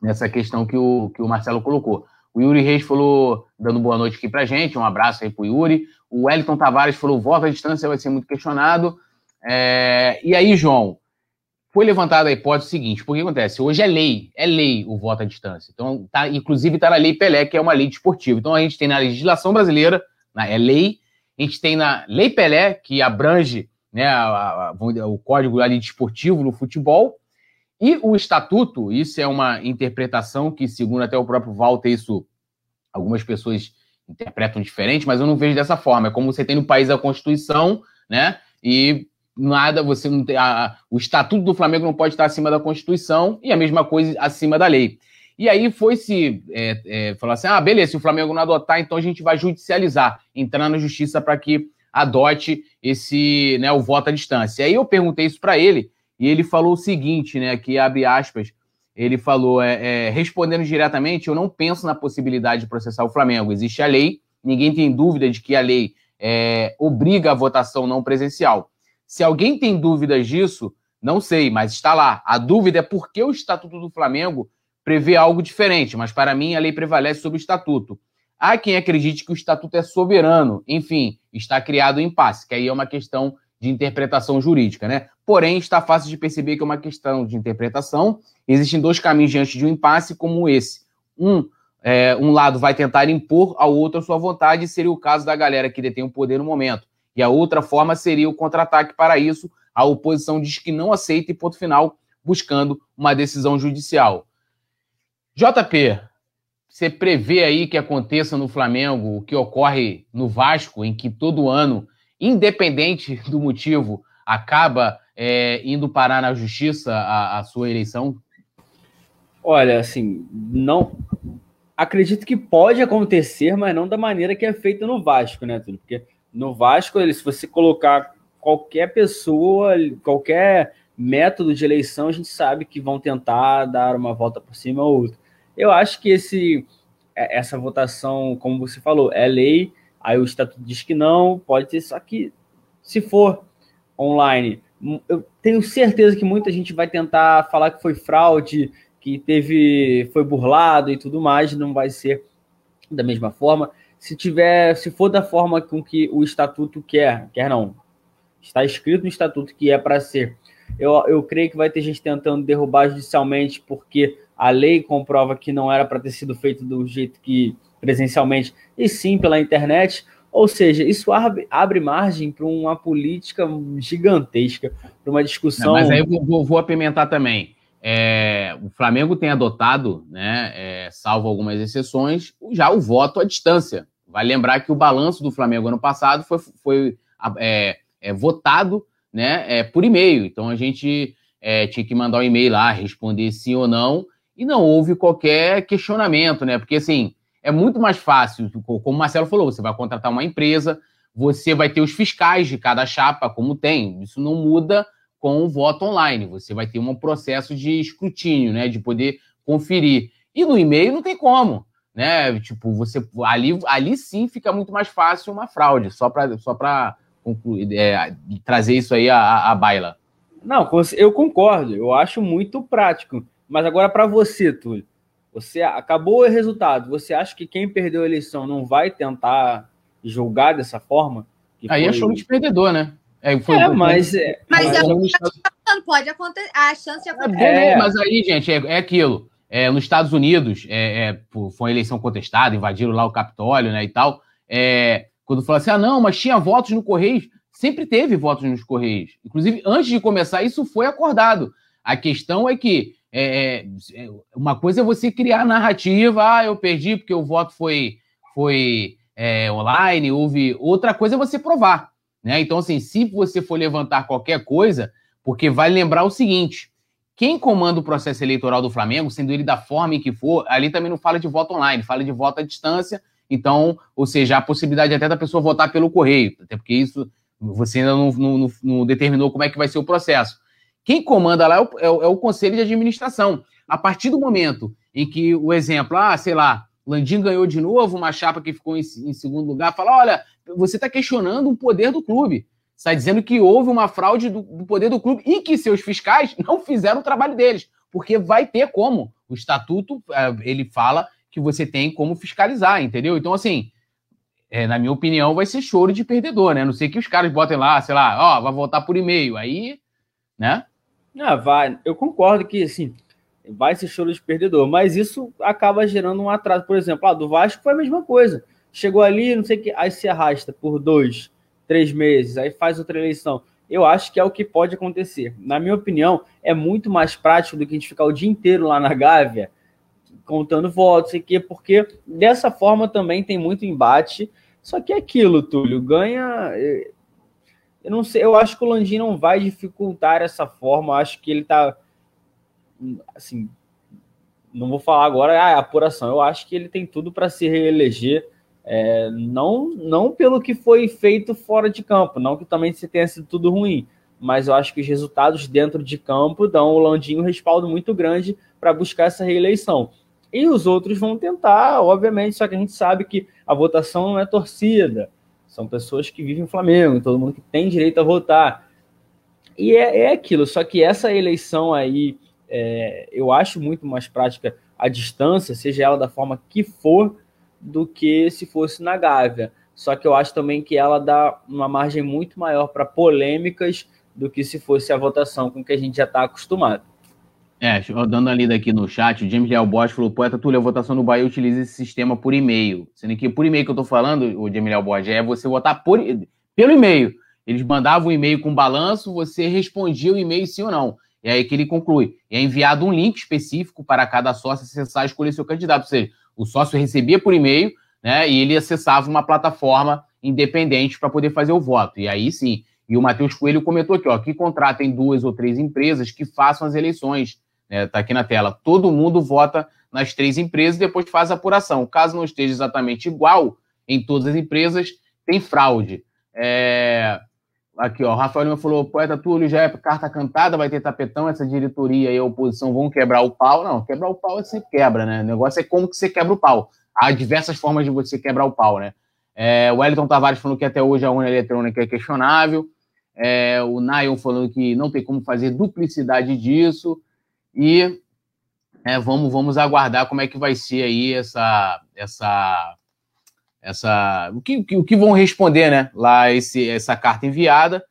nessa questão que o, que o Marcelo colocou. O Yuri Reis falou, dando boa noite aqui pra gente, um abraço aí pro Yuri. O Wellington Tavares falou: voto à distância vai ser muito questionado. É... E aí, João, foi levantada a hipótese seguinte: porque acontece? Hoje é lei, é lei o voto à distância. Então, tá, inclusive está na Lei Pelé, que é uma lei desportiva. Então, a gente tem na legislação brasileira, na, é lei, a gente tem na Lei Pelé, que abrange né, a, a, o código ali desportivo no futebol, e o estatuto, isso é uma interpretação que, segundo até o próprio Walter, isso algumas pessoas interpretam diferente, mas eu não vejo dessa forma. É como você tem no país a Constituição, né? E nada, você não tem. A, o estatuto do Flamengo não pode estar acima da Constituição e a mesma coisa acima da lei. E aí foi se é, é, falar assim: ah, beleza, se o Flamengo não adotar, então a gente vai judicializar, entrar na justiça para que adote esse, né, o voto à distância. E aí eu perguntei isso para ele e ele falou o seguinte, né, que abre aspas, ele falou, é, é, respondendo diretamente, eu não penso na possibilidade de processar o Flamengo. Existe a lei, ninguém tem dúvida de que a lei é, obriga a votação não presencial. Se alguém tem dúvidas disso, não sei, mas está lá. A dúvida é por que o Estatuto do Flamengo prevê algo diferente, mas para mim a lei prevalece sobre o Estatuto. Há quem acredite que o Estatuto é soberano, enfim, está criado um impasse, que aí é uma questão de interpretação jurídica, né? Porém, está fácil de perceber que é uma questão de interpretação. Existem dois caminhos diante de um impasse como esse. Um, é, um lado vai tentar impor ao outro a sua vontade, seria o caso da galera que detém o poder no momento. E a outra forma seria o contra-ataque para isso. A oposição diz que não aceita e ponto final, buscando uma decisão judicial. JP, você prevê aí que aconteça no Flamengo o que ocorre no Vasco, em que todo ano, independente do motivo, acaba é, indo parar na justiça a, a sua eleição? Olha, assim, não. Acredito que pode acontecer, mas não da maneira que é feita no Vasco, né, Túlio? Porque no Vasco, se você colocar qualquer pessoa, qualquer método de eleição, a gente sabe que vão tentar dar uma volta por cima ou outra. Eu acho que esse, é, essa votação, como você falou, é lei, aí o estatuto diz que não, pode ter, só que se for online, eu tenho certeza que muita gente vai tentar falar que foi fraude, que teve, foi burlado e tudo mais, não vai ser da mesma forma. Se tiver, se for da forma com que o estatuto quer, quer não, está escrito no estatuto que é para ser. Eu, eu creio que vai ter gente tentando derrubar judicialmente porque a lei comprova que não era para ter sido feito do jeito que presencialmente, e sim pela internet. Ou seja, isso abre, abre margem para uma política gigantesca, para uma discussão. Não, mas aí eu vou, vou apimentar também. É, o Flamengo tem adotado, né, é, salvo algumas exceções, já o voto à distância. Vai lembrar que o balanço do Flamengo ano passado foi, foi é, é votado né, é, por e-mail. Então a gente é, tinha que mandar um e-mail lá, responder sim ou não, e não houve qualquer questionamento, né? Porque assim, é muito mais fácil, como o Marcelo falou, você vai contratar uma empresa, você vai ter os fiscais de cada chapa, como tem. Isso não muda com o voto online. Você vai ter um processo de escrutínio, né? De poder conferir. E no e-mail não tem como, né? Tipo, você ali, ali sim fica muito mais fácil uma fraude, só para só para é, trazer isso aí à, à baila. Não, eu concordo. Eu acho muito prático. Mas agora para você, Túlio, você acabou o resultado. Você acha que quem perdeu a eleição não vai tentar julgar dessa forma? Aí foi... é show de perdedor, né? É, foi, é mas. É, mas, mas é, pode acontecer. A chance de acontecer. É, mas aí, gente, é, é aquilo. É, nos Estados Unidos, é, é, foi uma eleição contestada, invadiram lá o Capitólio, né, e tal. É, quando fala assim, ah, não, mas tinha votos no Correios. Sempre teve votos nos Correios. Inclusive, antes de começar, isso foi acordado. A questão é que é, é, uma coisa é você criar narrativa, ah, eu perdi porque o voto foi, foi é, online, houve. Outra coisa é você provar. Né? Então, assim, se você for levantar qualquer coisa, porque vai lembrar o seguinte: quem comanda o processo eleitoral do Flamengo, sendo ele da forma em que for, ali também não fala de voto online, fala de voto à distância. Então, ou seja, a possibilidade até da pessoa votar pelo correio, até porque isso você ainda não, não, não determinou como é que vai ser o processo. Quem comanda lá é o, é o, é o conselho de administração. A partir do momento em que o exemplo, ah, sei lá, Landim ganhou de novo uma chapa que ficou em, em segundo lugar, fala: olha, você está questionando o poder do clube. Está dizendo que houve uma fraude do, do, poder do clube e que seus fiscais não fizeram o trabalho deles. Porque vai ter como. O estatuto, é, ele fala que você tem como fiscalizar, entendeu? Então, assim, é, na minha opinião, vai ser choro de perdedor, né? Não sei que os caras botem lá, sei lá, ó, vai voltar por e-mail. Aí, né? Ah, vai. Eu concordo que, assim, vai ser choro de perdedor, mas isso acaba gerando um atraso. Por exemplo, ah, do Vasco foi a mesma coisa. Chegou ali, não sei o que, aí se arrasta por dois, três meses, aí faz outra eleição. Eu acho que é o que pode acontecer. Na minha opinião, é muito mais prático do que a gente ficar o dia inteiro lá na Gávea contando votos, sei que, porque dessa forma também tem muito embate. Só que é aquilo, Túlio, ganha. Eu não sei, eu acho que o Landim não vai dificultar essa forma. Eu acho que ele tá. Assim, não vou falar agora ah, é apuração. Eu acho que ele tem tudo para se reeleger. É, não, não pelo que foi feito fora de campo, não que também se tenha sido tudo ruim, mas eu acho que os resultados dentro de campo dão o Landim um respaldo muito grande para buscar essa reeleição. E os outros vão tentar, obviamente, só que a gente sabe que a votação não é torcida, são pessoas que vivem no Flamengo, todo mundo que tem direito a votar. E é, é aquilo, só que essa eleição aí, é, eu acho muito mais prática à distância, seja ela da forma que for, do que se fosse na Gávea. Só que eu acho também que ela dá uma margem muito maior para polêmicas do que se fosse a votação com que a gente já está acostumado. É, dando a lida aqui no chat, o James Leal Bosch falou: Poeta Túlio, a votação no Bahia utiliza esse sistema por e-mail. Sendo que por e-mail que eu tô falando, o James Leal Bosch, é você votar por, pelo e-mail. Eles mandavam um e-mail com balanço, você respondia o e-mail sim ou não. E aí que ele conclui. É enviado um link específico para cada sócio acessar e escolher seu candidato. Ou seja, o sócio recebia por e-mail, né? E ele acessava uma plataforma independente para poder fazer o voto. E aí sim. E o Matheus Coelho comentou aqui, ó, que contratem duas ou três empresas que façam as eleições Está né, aqui na tela. Todo mundo vota nas três empresas e depois faz a apuração. Caso não esteja exatamente igual em todas as empresas, tem fraude. É... Aqui, ó, Rafael Lima falou: poeta Túlio já é carta cantada, vai ter tapetão, essa diretoria e a oposição vão quebrar o pau. Não, quebrar o pau você quebra, né? O negócio é como que você quebra o pau. Há diversas formas de você quebrar o pau, né? É, o Wellington Tavares falou que até hoje a urna eletrônica é questionável. É, o Nayon falando que não tem como fazer duplicidade disso. E é, vamos, vamos aguardar como é que vai ser aí essa. essa essa o que, o que vão responder, né? Lá esse, essa carta enviada.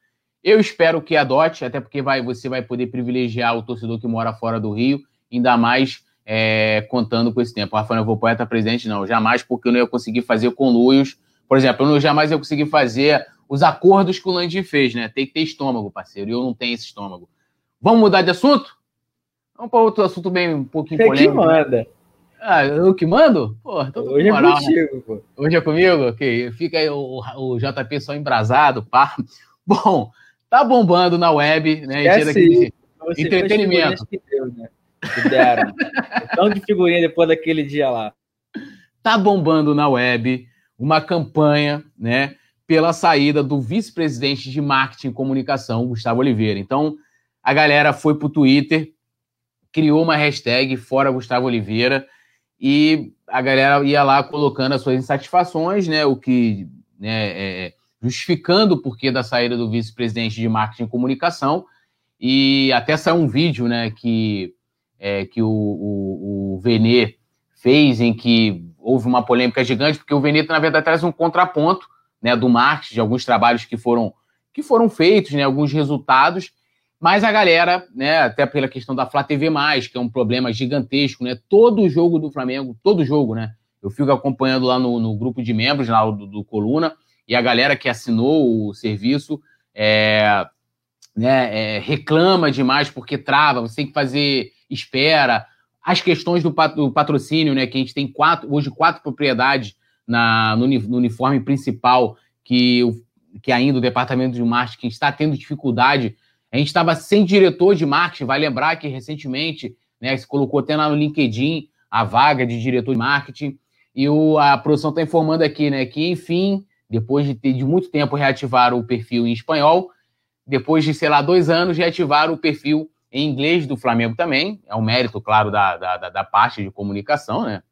Eu espero que adote, até porque vai, você vai poder privilegiar o torcedor que mora fora do Rio, ainda mais é, contando com esse tempo. Rafael, eu vou poeta presidente, não, jamais, porque eu não ia conseguir fazer conluios. Por exemplo, eu não, jamais ia conseguir fazer os acordos que o Landim fez, né? Tem que ter estômago, parceiro, e eu não tenho esse estômago. Vamos mudar de assunto? Vamos para outro assunto bem um pouquinho Você polêmico. que manda. Ah, eu que mando? Pô, Hoje moral, é contigo, pô. Hoje é comigo? Ok. Fica aí o, o JP só embrasado, pá. Bom, tá bombando na web, né? É assim, entretenimento. Que deu, né? Que deram. Tão de figurinha depois daquele dia lá. Tá bombando na web uma campanha, né? Pela saída do vice-presidente de marketing e comunicação, Gustavo Oliveira. Então, a galera foi pro Twitter criou uma hashtag fora Gustavo Oliveira e a galera ia lá colocando as suas insatisfações, né? O que né, é, justificando o porquê da saída do vice-presidente de marketing e comunicação. E até saiu um vídeo, né, que, é, que o, o, o Venê fez, em que houve uma polêmica gigante, porque o Venê, na verdade, traz um contraponto né, do marketing, de alguns trabalhos que foram, que foram feitos, né, alguns resultados, mas a galera, né, até pela questão da Flá TV, que é um problema gigantesco, né? Todo jogo do Flamengo, todo jogo, né? Eu fico acompanhando lá no, no grupo de membros lá do, do, Coluna, e a galera que assinou o serviço é, né, é, reclama demais porque trava, você tem que fazer espera. As questões do, patrocínio, né? Que a gente tem quatro, hoje quatro propriedades na, no, no uniforme principal, que, que ainda o departamento de marketing está tendo dificuldade a gente estava sem diretor de marketing, vai lembrar que recentemente né, se colocou até lá no LinkedIn a vaga de diretor de marketing. E o, a produção está informando aqui né, que, enfim, depois de, ter, de muito tempo reativaram o perfil em espanhol, depois de, sei lá, dois anos, reativaram o perfil em inglês do Flamengo também. É um mérito, claro, da, da, da parte de comunicação, né?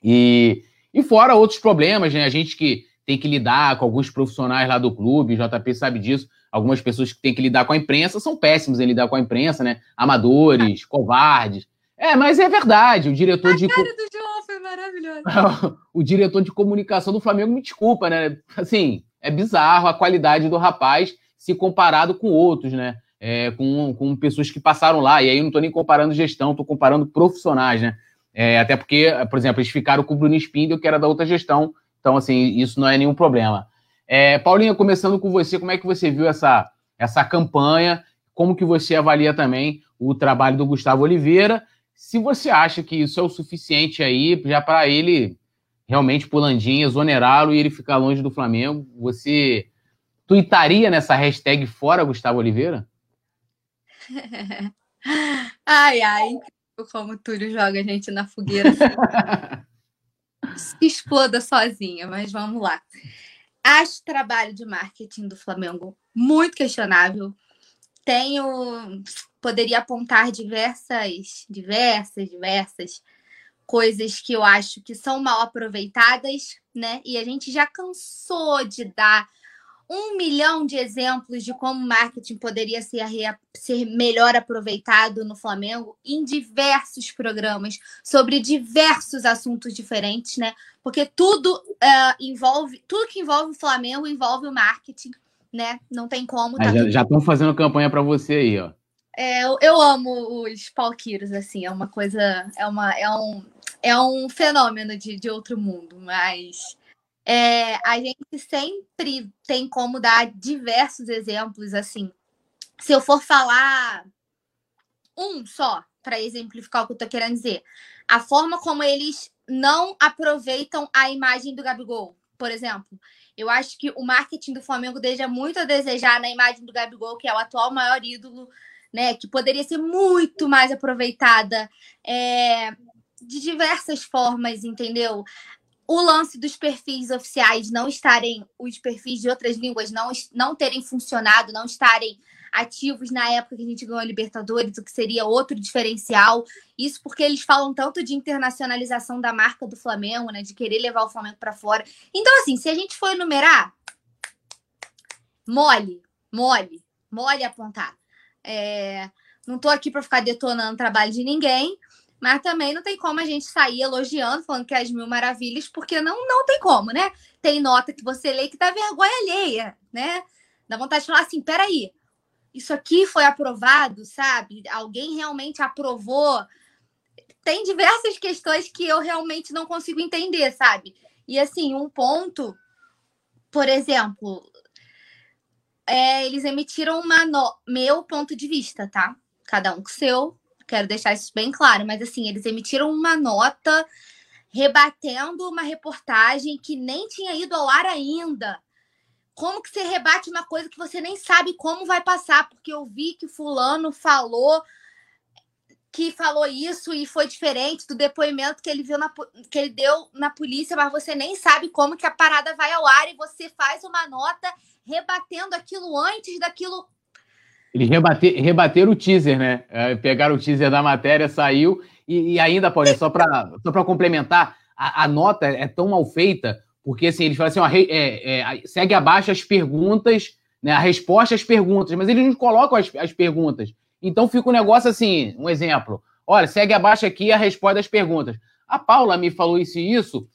E, e fora outros problemas, né? A gente que tem que lidar com alguns profissionais lá do clube, o JP sabe disso, algumas pessoas que têm que lidar com a imprensa são péssimos em lidar com a imprensa, né? Amadores, covardes. É, mas é verdade. O diretor a de. Cara do João foi maravilhoso. o diretor de comunicação do Flamengo me desculpa, né? Assim, é bizarro a qualidade do rapaz se comparado com outros, né? É, com, com pessoas que passaram lá. E aí eu não estou nem comparando gestão, estou comparando profissionais, né? É, até porque, por exemplo, eles ficaram com o Bruno Spindel, que era da outra gestão. Então, assim, isso não é nenhum problema. É, Paulinha, começando com você, como é que você viu essa, essa campanha? Como que você avalia também o trabalho do Gustavo Oliveira? se você acha que isso é o suficiente aí já para ele realmente pulandinho, exonerá-lo e ele ficar longe do Flamengo, você tuitaria nessa hashtag fora Gustavo Oliveira? ai, ai, como o Túlio joga a gente na fogueira. Se exploda sozinha, mas vamos lá. Acho o trabalho de marketing do Flamengo muito questionável. Tenho, poderia apontar diversas, diversas, diversas coisas que eu acho que são mal aproveitadas, né? E a gente já cansou de dar um milhão de exemplos de como o marketing poderia ser, ser melhor aproveitado no Flamengo em diversos programas, sobre diversos assuntos diferentes, né? Porque tudo uh, envolve, tudo que envolve o Flamengo envolve o marketing, né? Não tem como. Tá já estão fazendo campanha para você aí, ó. É, eu, eu, amo os palquiros, assim, é uma coisa, é, uma, é, um, é um fenômeno de, de outro mundo, mas é, a gente sempre tem como dar diversos exemplos, assim. Se eu for falar um só, para exemplificar o que eu estou querendo dizer, a forma como eles não aproveitam a imagem do Gabigol, por exemplo. Eu acho que o marketing do Flamengo deixa muito a desejar na imagem do Gabigol, que é o atual maior ídolo, né? Que poderia ser muito mais aproveitada é, de diversas formas, entendeu? O lance dos perfis oficiais não estarem, os perfis de outras línguas não, não terem funcionado, não estarem ativos na época que a gente ganhou a Libertadores, o que seria outro diferencial. Isso porque eles falam tanto de internacionalização da marca do Flamengo, né, de querer levar o Flamengo para fora. Então, assim, se a gente for enumerar, mole, mole, mole apontar. É, não estou aqui para ficar detonando o trabalho de ninguém, mas também não tem como a gente sair elogiando, falando que é as mil maravilhas, porque não, não tem como, né? Tem nota que você lê que dá vergonha alheia, né? Dá vontade de falar assim: peraí, isso aqui foi aprovado, sabe? Alguém realmente aprovou. Tem diversas questões que eu realmente não consigo entender, sabe? E assim, um ponto, por exemplo, é, eles emitiram uma no... meu ponto de vista, tá? Cada um com seu, Quero deixar isso bem claro, mas assim, eles emitiram uma nota rebatendo uma reportagem que nem tinha ido ao ar ainda. Como que você rebate uma coisa que você nem sabe como vai passar? Porque eu vi que fulano falou que falou isso e foi diferente do depoimento que ele viu na, que ele deu na polícia, mas você nem sabe como que a parada vai ao ar e você faz uma nota rebatendo aquilo antes daquilo eles rebater, rebateram o teaser, né? É, pegaram o teaser da matéria, saiu. E, e ainda, Paulinho, só para só complementar, a, a, nota é tão mal feita, porque assim, eles falam assim: ó, é, é, segue abaixo as perguntas, né? A resposta às perguntas, mas eles não colocam as, as perguntas. Então fica um negócio assim, um exemplo. Olha, segue abaixo aqui a resposta às perguntas. A Paula me falou isso e isso.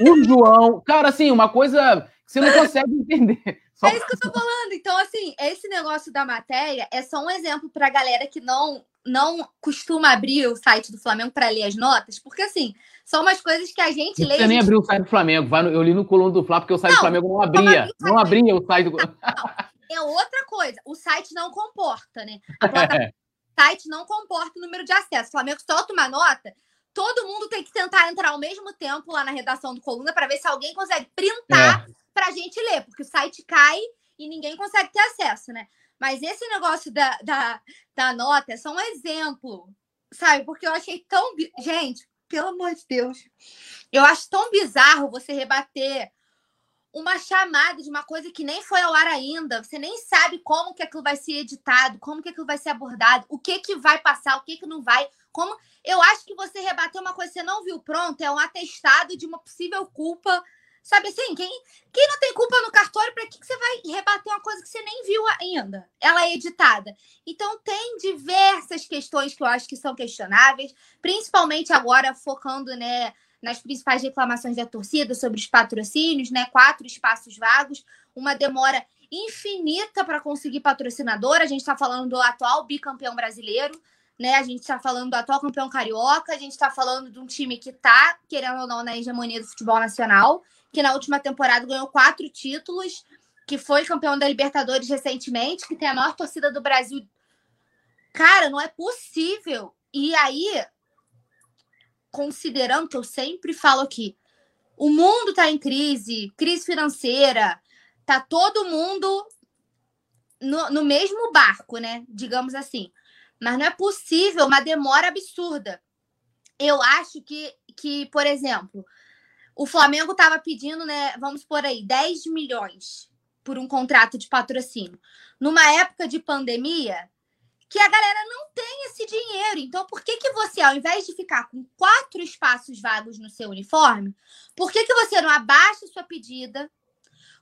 O João, cara, assim, uma coisa você não consegue entender. Só... É isso que eu tô falando. Então, assim, esse negócio da matéria é só um exemplo pra galera que não não costuma abrir o site do Flamengo para ler as notas, porque assim, são umas coisas que a gente não lê. Você nem abriu o site do Flamengo, vai no, eu li no coluna do Flamengo porque o site não, do Flamengo não abria. Não, abria o site do. Não, é outra coisa. O site não comporta, né? A plataforma é. site não comporta o número de acesso. O Flamengo solta uma nota, todo mundo tem que tentar entrar ao mesmo tempo lá na redação do coluna para ver se alguém consegue printar. É para a gente ler, porque o site cai e ninguém consegue ter acesso, né? Mas esse negócio da, da, da nota é só um exemplo, sabe? Porque eu achei tão. Gente, pelo amor de Deus. Eu acho tão bizarro você rebater uma chamada de uma coisa que nem foi ao ar ainda. Você nem sabe como que aquilo vai ser editado, como que aquilo vai ser abordado, o que que vai passar, o que que não vai. Como eu acho que você rebater uma coisa que você não viu pronto é um atestado de uma possível culpa Sabe assim, quem, quem não tem culpa no cartório, para que, que você vai rebater uma coisa que você nem viu ainda? Ela é editada. Então, tem diversas questões que eu acho que são questionáveis, principalmente agora focando né, nas principais reclamações da torcida sobre os patrocínios, né? Quatro espaços vagos, uma demora infinita para conseguir patrocinador. A gente está falando do atual bicampeão brasileiro, né? A gente está falando do atual campeão carioca, a gente está falando de um time que está, querendo ou não, na hegemonia do futebol nacional que na última temporada ganhou quatro títulos, que foi campeão da Libertadores recentemente, que tem a maior torcida do Brasil. Cara, não é possível. E aí, considerando que eu sempre falo aqui, o mundo está em crise, crise financeira, tá todo mundo no, no mesmo barco, né? Digamos assim. Mas não é possível uma demora absurda. Eu acho que, que por exemplo, o Flamengo estava pedindo, né? Vamos por aí, 10 milhões por um contrato de patrocínio. Numa época de pandemia, que a galera não tem esse dinheiro. Então, por que, que você, ao invés de ficar com quatro espaços vagos no seu uniforme, por que, que você não abaixa sua pedida,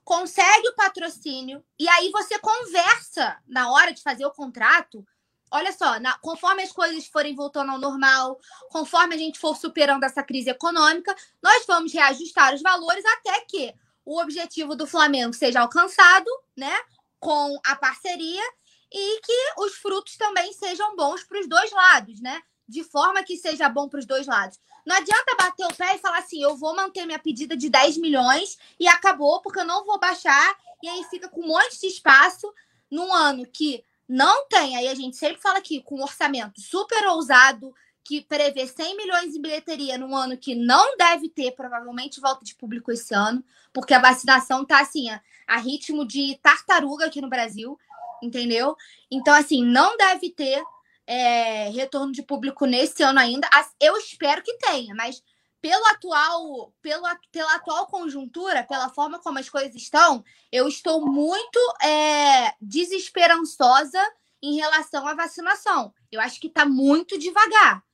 consegue o patrocínio e aí você conversa na hora de fazer o contrato? Olha só, na, conforme as coisas forem voltando ao normal, conforme a gente for superando essa crise econômica, nós vamos reajustar os valores até que o objetivo do Flamengo seja alcançado, né? Com a parceria e que os frutos também sejam bons para os dois lados, né? De forma que seja bom para os dois lados. Não adianta bater o pé e falar assim: eu vou manter minha pedida de 10 milhões e acabou, porque eu não vou baixar, e aí fica com um monte de espaço num ano que não tem. Aí a gente sempre fala aqui com um orçamento super ousado, que prevê 100 milhões em bilheteria num ano que não deve ter, provavelmente, volta de público esse ano, porque a vacinação tá assim, a, a ritmo de tartaruga aqui no Brasil entendeu? Então, assim, não deve ter é, retorno de público nesse ano ainda. Eu espero que tenha, mas pelo atual, pelo, pela atual conjuntura, pela forma como as coisas estão, eu estou muito é, desesperançosa em relação à vacinação. Eu acho que está muito devagar.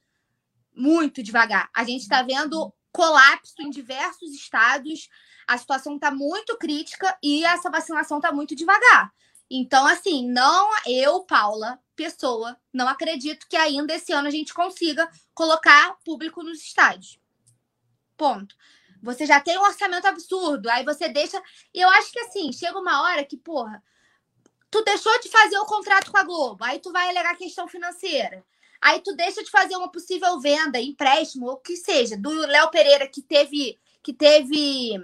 Muito devagar. A gente está vendo colapso em diversos estados, a situação está muito crítica e essa vacinação está muito devagar. Então, assim, não eu, Paula, pessoa, não acredito que ainda esse ano a gente consiga colocar público nos estádios. Ponto. Você já tem um orçamento absurdo, aí você deixa. E eu acho que assim, chega uma hora que, porra, tu deixou de fazer o contrato com a Globo, aí tu vai alegar questão financeira. Aí tu deixa de fazer uma possível venda, empréstimo, ou o que seja, do Léo Pereira que teve que teve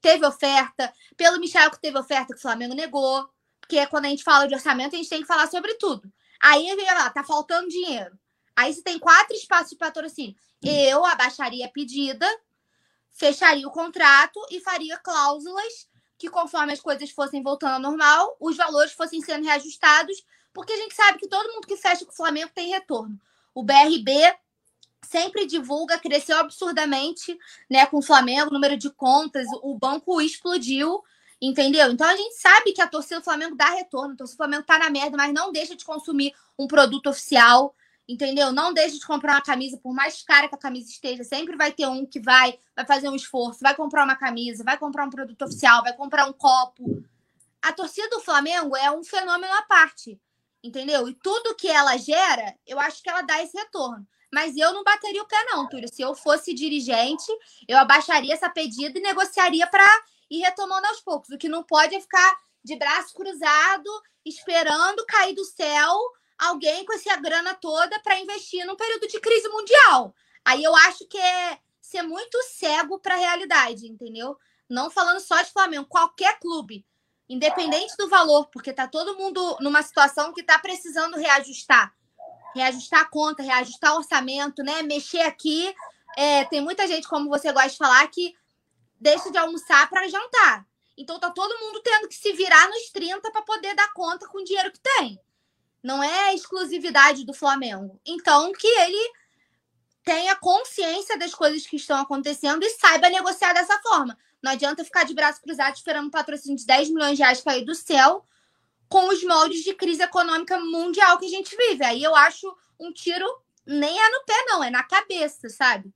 teve oferta, pelo Michel que teve oferta que o Flamengo negou, porque quando a gente fala de orçamento, a gente tem que falar sobre tudo. Aí vem lá, tá faltando dinheiro. Aí você tem quatro espaços de patrocínio. Eu abaixaria a pedida, fecharia o contrato e faria cláusulas que, conforme as coisas fossem voltando ao normal, os valores fossem sendo reajustados, porque a gente sabe que todo mundo que fecha com o Flamengo tem retorno. O BRB sempre divulga, cresceu absurdamente, né, com o Flamengo, número de contas, o banco explodiu, entendeu? Então a gente sabe que a torcida do Flamengo dá retorno, a torcida do Flamengo tá na merda, mas não deixa de consumir um produto oficial, entendeu? Não deixa de comprar uma camisa, por mais cara que a camisa esteja, sempre vai ter um que vai, vai fazer um esforço, vai comprar uma camisa, vai comprar um produto oficial, vai comprar um copo. A torcida do Flamengo é um fenômeno à parte, entendeu? E tudo que ela gera, eu acho que ela dá esse retorno. Mas eu não bateria o pé, não, Túlio. Se eu fosse dirigente, eu abaixaria essa pedida e negociaria para ir retomando aos poucos. O que não pode é ficar de braço cruzado, esperando cair do céu alguém com essa grana toda para investir num período de crise mundial. Aí eu acho que é ser muito cego para a realidade, entendeu? Não falando só de Flamengo, qualquer clube, independente do valor, porque tá todo mundo numa situação que está precisando reajustar reajustar a conta, reajustar o orçamento, né? Mexer aqui. É, tem muita gente, como você gosta de falar, que deixa de almoçar para jantar. Então tá todo mundo tendo que se virar nos 30 para poder dar conta com o dinheiro que tem. Não é exclusividade do Flamengo. Então que ele tenha consciência das coisas que estão acontecendo e saiba negociar dessa forma. Não adianta ficar de braço cruzado esperando um patrocínio de 10 milhões de reais cair do céu com os moldes de crise econômica mundial que a gente vive. Aí eu acho um tiro nem é no pé, não, é na cabeça, sabe?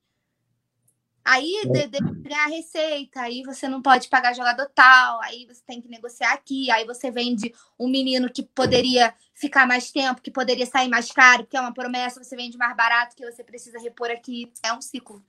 Aí de, de ganhar receita, aí você não pode pagar jogador tal, aí você tem que negociar aqui, aí você vende um menino que poderia ficar mais tempo, que poderia sair mais caro, porque é uma promessa, você vende mais barato que você precisa repor aqui. É um ciclo.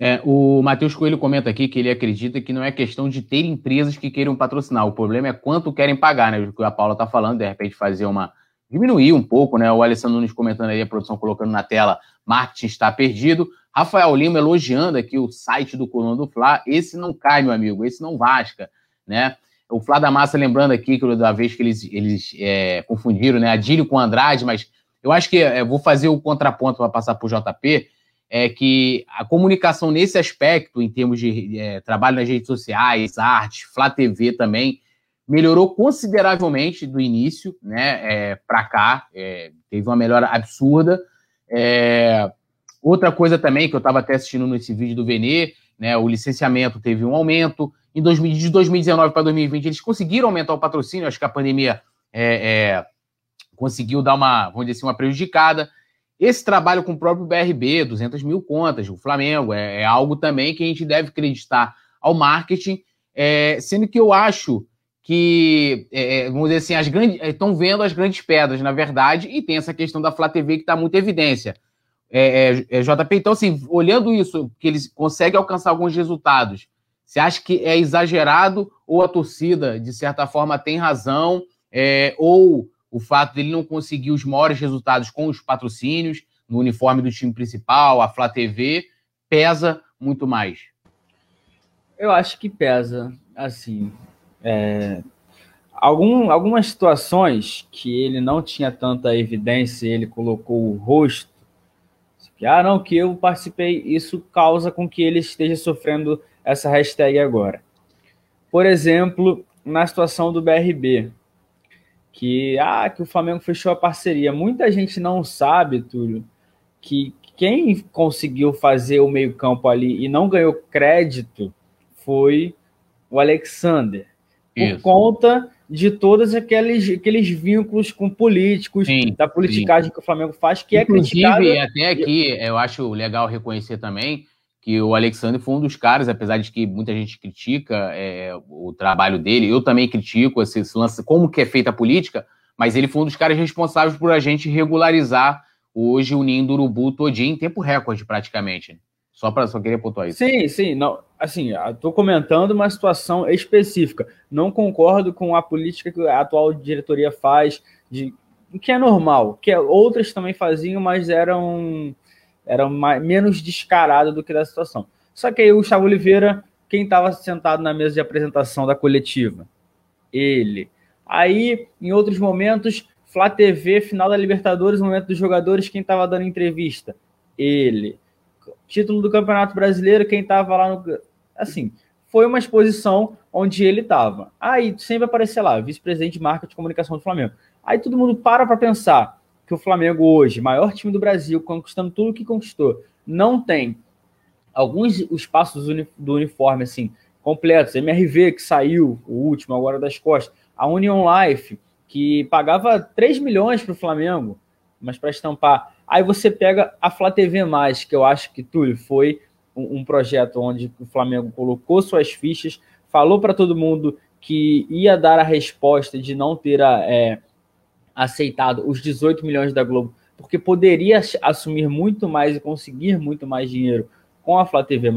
É, o Matheus Coelho comenta aqui que ele acredita que não é questão de ter empresas que queiram patrocinar, o problema é quanto querem pagar, né? O que a Paula está falando, de repente fazer uma. diminuir um pouco, né? O Alessandro Nunes comentando aí, a produção colocando na tela, marketing está perdido. Rafael Lima elogiando aqui o site do Coluna do Fla. Esse não cai, meu amigo, esse não vasca, né? O Flá da Massa lembrando aqui que da vez que eles, eles é, confundiram, né? Adílio com Andrade, mas eu acho que é, vou fazer o contraponto para passar para o JP é que a comunicação nesse aspecto, em termos de é, trabalho nas redes sociais, arte, Flá TV também, melhorou consideravelmente do início, né, é, para cá, é, teve uma melhora absurda. É, outra coisa também que eu estava até assistindo nesse vídeo do Venê, né, o licenciamento teve um aumento. Em 2000, de 2019 para 2020 eles conseguiram aumentar o patrocínio, acho que a pandemia é, é, conseguiu dar uma, vamos dizer assim, uma prejudicada. Esse trabalho com o próprio BRB, 200 mil contas, o Flamengo, é, é algo também que a gente deve acreditar ao marketing, é, sendo que eu acho que, é, é, vamos dizer assim, as grandes estão vendo as grandes pedras, na verdade, e tem essa questão da Flá TV que está muito evidência. É, JP, então, assim, olhando isso, que eles conseguem alcançar alguns resultados, você acha que é exagerado ou a torcida, de certa forma, tem razão, é, ou o fato dele não conseguir os maiores resultados com os patrocínios no uniforme do time principal, a Flá TV, pesa muito mais? Eu acho que pesa, assim, é, algum, algumas situações que ele não tinha tanta evidência, ele colocou o rosto, que, ah, não, que eu participei, isso causa com que ele esteja sofrendo essa hashtag agora. Por exemplo, na situação do BRB, que, ah, que o Flamengo fechou a parceria. Muita gente não sabe, Túlio, que quem conseguiu fazer o meio-campo ali e não ganhou crédito foi o Alexander por Isso. conta de todos aqueles, aqueles vínculos com políticos, sim, da politicagem sim. que o Flamengo faz, que Inclusive, é criticado. até aqui, eu acho legal reconhecer também que o Alexandre foi um dos caras, apesar de que muita gente critica é, o trabalho dele, eu também critico esse, esse lance, como que é feita a política, mas ele foi um dos caras responsáveis por a gente regularizar hoje o ninho do urubu todinho em tempo recorde, praticamente. Só para só queria pontuar isso. Sim, sim, não, assim, estou comentando uma situação específica. Não concordo com a política que a atual diretoria faz, de que é normal, que outras também faziam, mas eram eram mais, menos descarado do que da situação. Só que aí o Gustavo Oliveira, quem estava sentado na mesa de apresentação da coletiva? Ele. Aí, em outros momentos, Flá TV, final da Libertadores, momento dos jogadores, quem estava dando entrevista? Ele título do Campeonato Brasileiro, quem estava lá no. Assim, foi uma exposição onde ele estava. Aí sempre aparecia lá, vice-presidente de marca de comunicação do Flamengo. Aí todo mundo para para pensar que o Flamengo hoje, maior time do Brasil, conquistando tudo que conquistou, não tem alguns espaços do uniforme assim completos. MRV que saiu, o último agora das costas, a Union Life que pagava 3 milhões para o Flamengo, mas para estampar Aí você pega a Flá TV, que eu acho que, Túlio, foi um, um projeto onde o Flamengo colocou suas fichas, falou para todo mundo que ia dar a resposta de não ter a, é, aceitado os 18 milhões da Globo, porque poderia assumir muito mais e conseguir muito mais dinheiro com a Flá TV.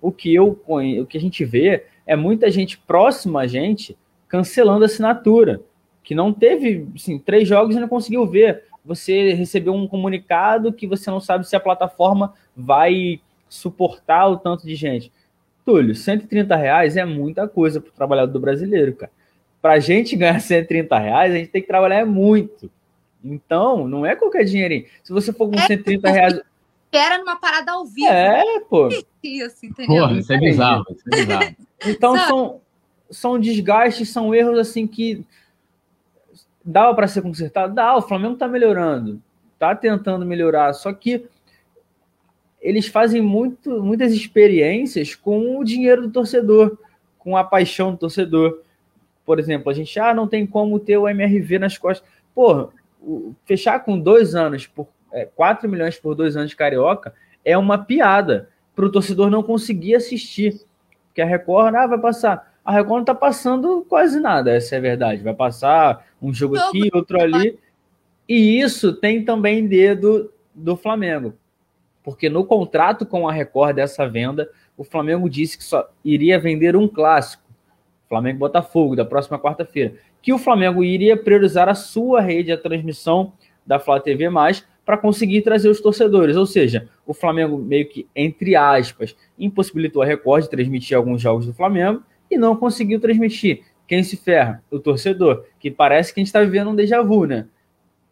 O que, eu, o que a gente vê é muita gente próxima a gente cancelando a assinatura, que não teve assim, três jogos e não conseguiu ver você recebeu um comunicado que você não sabe se a plataforma vai suportar o tanto de gente. Túlio, 130 reais é muita coisa para o trabalhador brasileiro, cara. Para a gente ganhar 130 reais, a gente tem que trabalhar muito. Então, não é qualquer dinheirinho. Se você for com é, 130 reais. Era numa parada ao vivo. É, pô. Isso, entendeu? Porra, isso é bizarro. Isso é bizarro. Então, são, são desgastes, são erros assim que Dava para ser consertado? Dá, o Flamengo está melhorando, está tentando melhorar, só que eles fazem muito, muitas experiências com o dinheiro do torcedor, com a paixão do torcedor. Por exemplo, a gente ah, não tem como ter o MRV nas costas. Porra, fechar com dois anos por é, 4 milhões por dois anos de carioca é uma piada para o torcedor não conseguir assistir. Porque a Record ah, vai passar a Record não está passando quase nada, essa é a verdade. Vai passar um jogo aqui, outro ali. E isso tem também dedo do Flamengo. Porque no contrato com a Record dessa venda, o Flamengo disse que só iria vender um clássico, Flamengo Botafogo, da próxima quarta-feira. Que o Flamengo iria priorizar a sua rede, a transmissão da Flá TV, para conseguir trazer os torcedores. Ou seja, o Flamengo meio que, entre aspas, impossibilitou a Record de transmitir alguns jogos do Flamengo e não conseguiu transmitir. Quem se ferra? O torcedor, que parece que a gente está vivendo um déjà vu, né?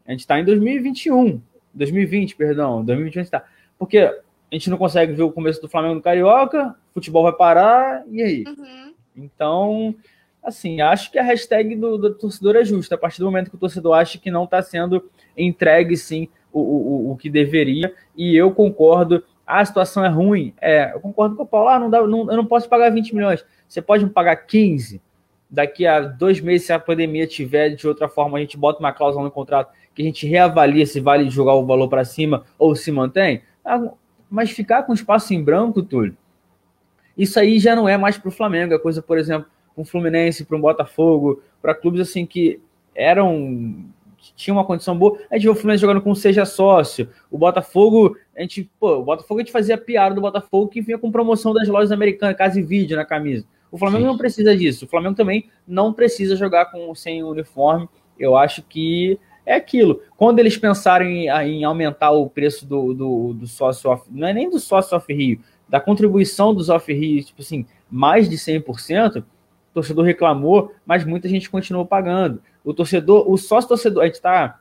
A gente está em 2021, 2020, perdão, 2021 está. Porque a gente não consegue ver o começo do Flamengo no Carioca, futebol vai parar, e aí? Uhum. Então, assim, acho que a hashtag do, do, torcedor é justa. A partir do momento que o torcedor acha que não está sendo entregue, sim, o, o, o que deveria, e eu concordo. Ah, a situação é ruim. É, eu concordo com o Paulo. Ah, não dá, não, eu não posso pagar 20 milhões. Você pode me pagar 15? Daqui a dois meses, se a pandemia tiver de outra forma, a gente bota uma cláusula no contrato que a gente reavalia se vale jogar o valor para cima ou se mantém. Ah, mas ficar com espaço em branco, Túlio, isso aí já não é mais para o Flamengo. É coisa, por exemplo, para um Fluminense, para um Botafogo, para clubes assim que eram tinha uma condição boa. A gente viu o Fluminense jogando com seja sócio. O Botafogo, a gente, pô, o Botafogo a gente fazia piada do Botafogo que vinha com promoção das lojas americanas, casa e vídeo na camisa. O Flamengo Sim. não precisa disso. O Flamengo também não precisa jogar com sem uniforme. Eu acho que é aquilo. Quando eles pensarem em, em aumentar o preço do, do, do sócio off, não é nem do sócio off Rio, da contribuição dos off Rio, tipo assim, mais de 100%, o torcedor reclamou, mas muita gente continuou pagando. O torcedor, o sócio torcedor, a gente tá.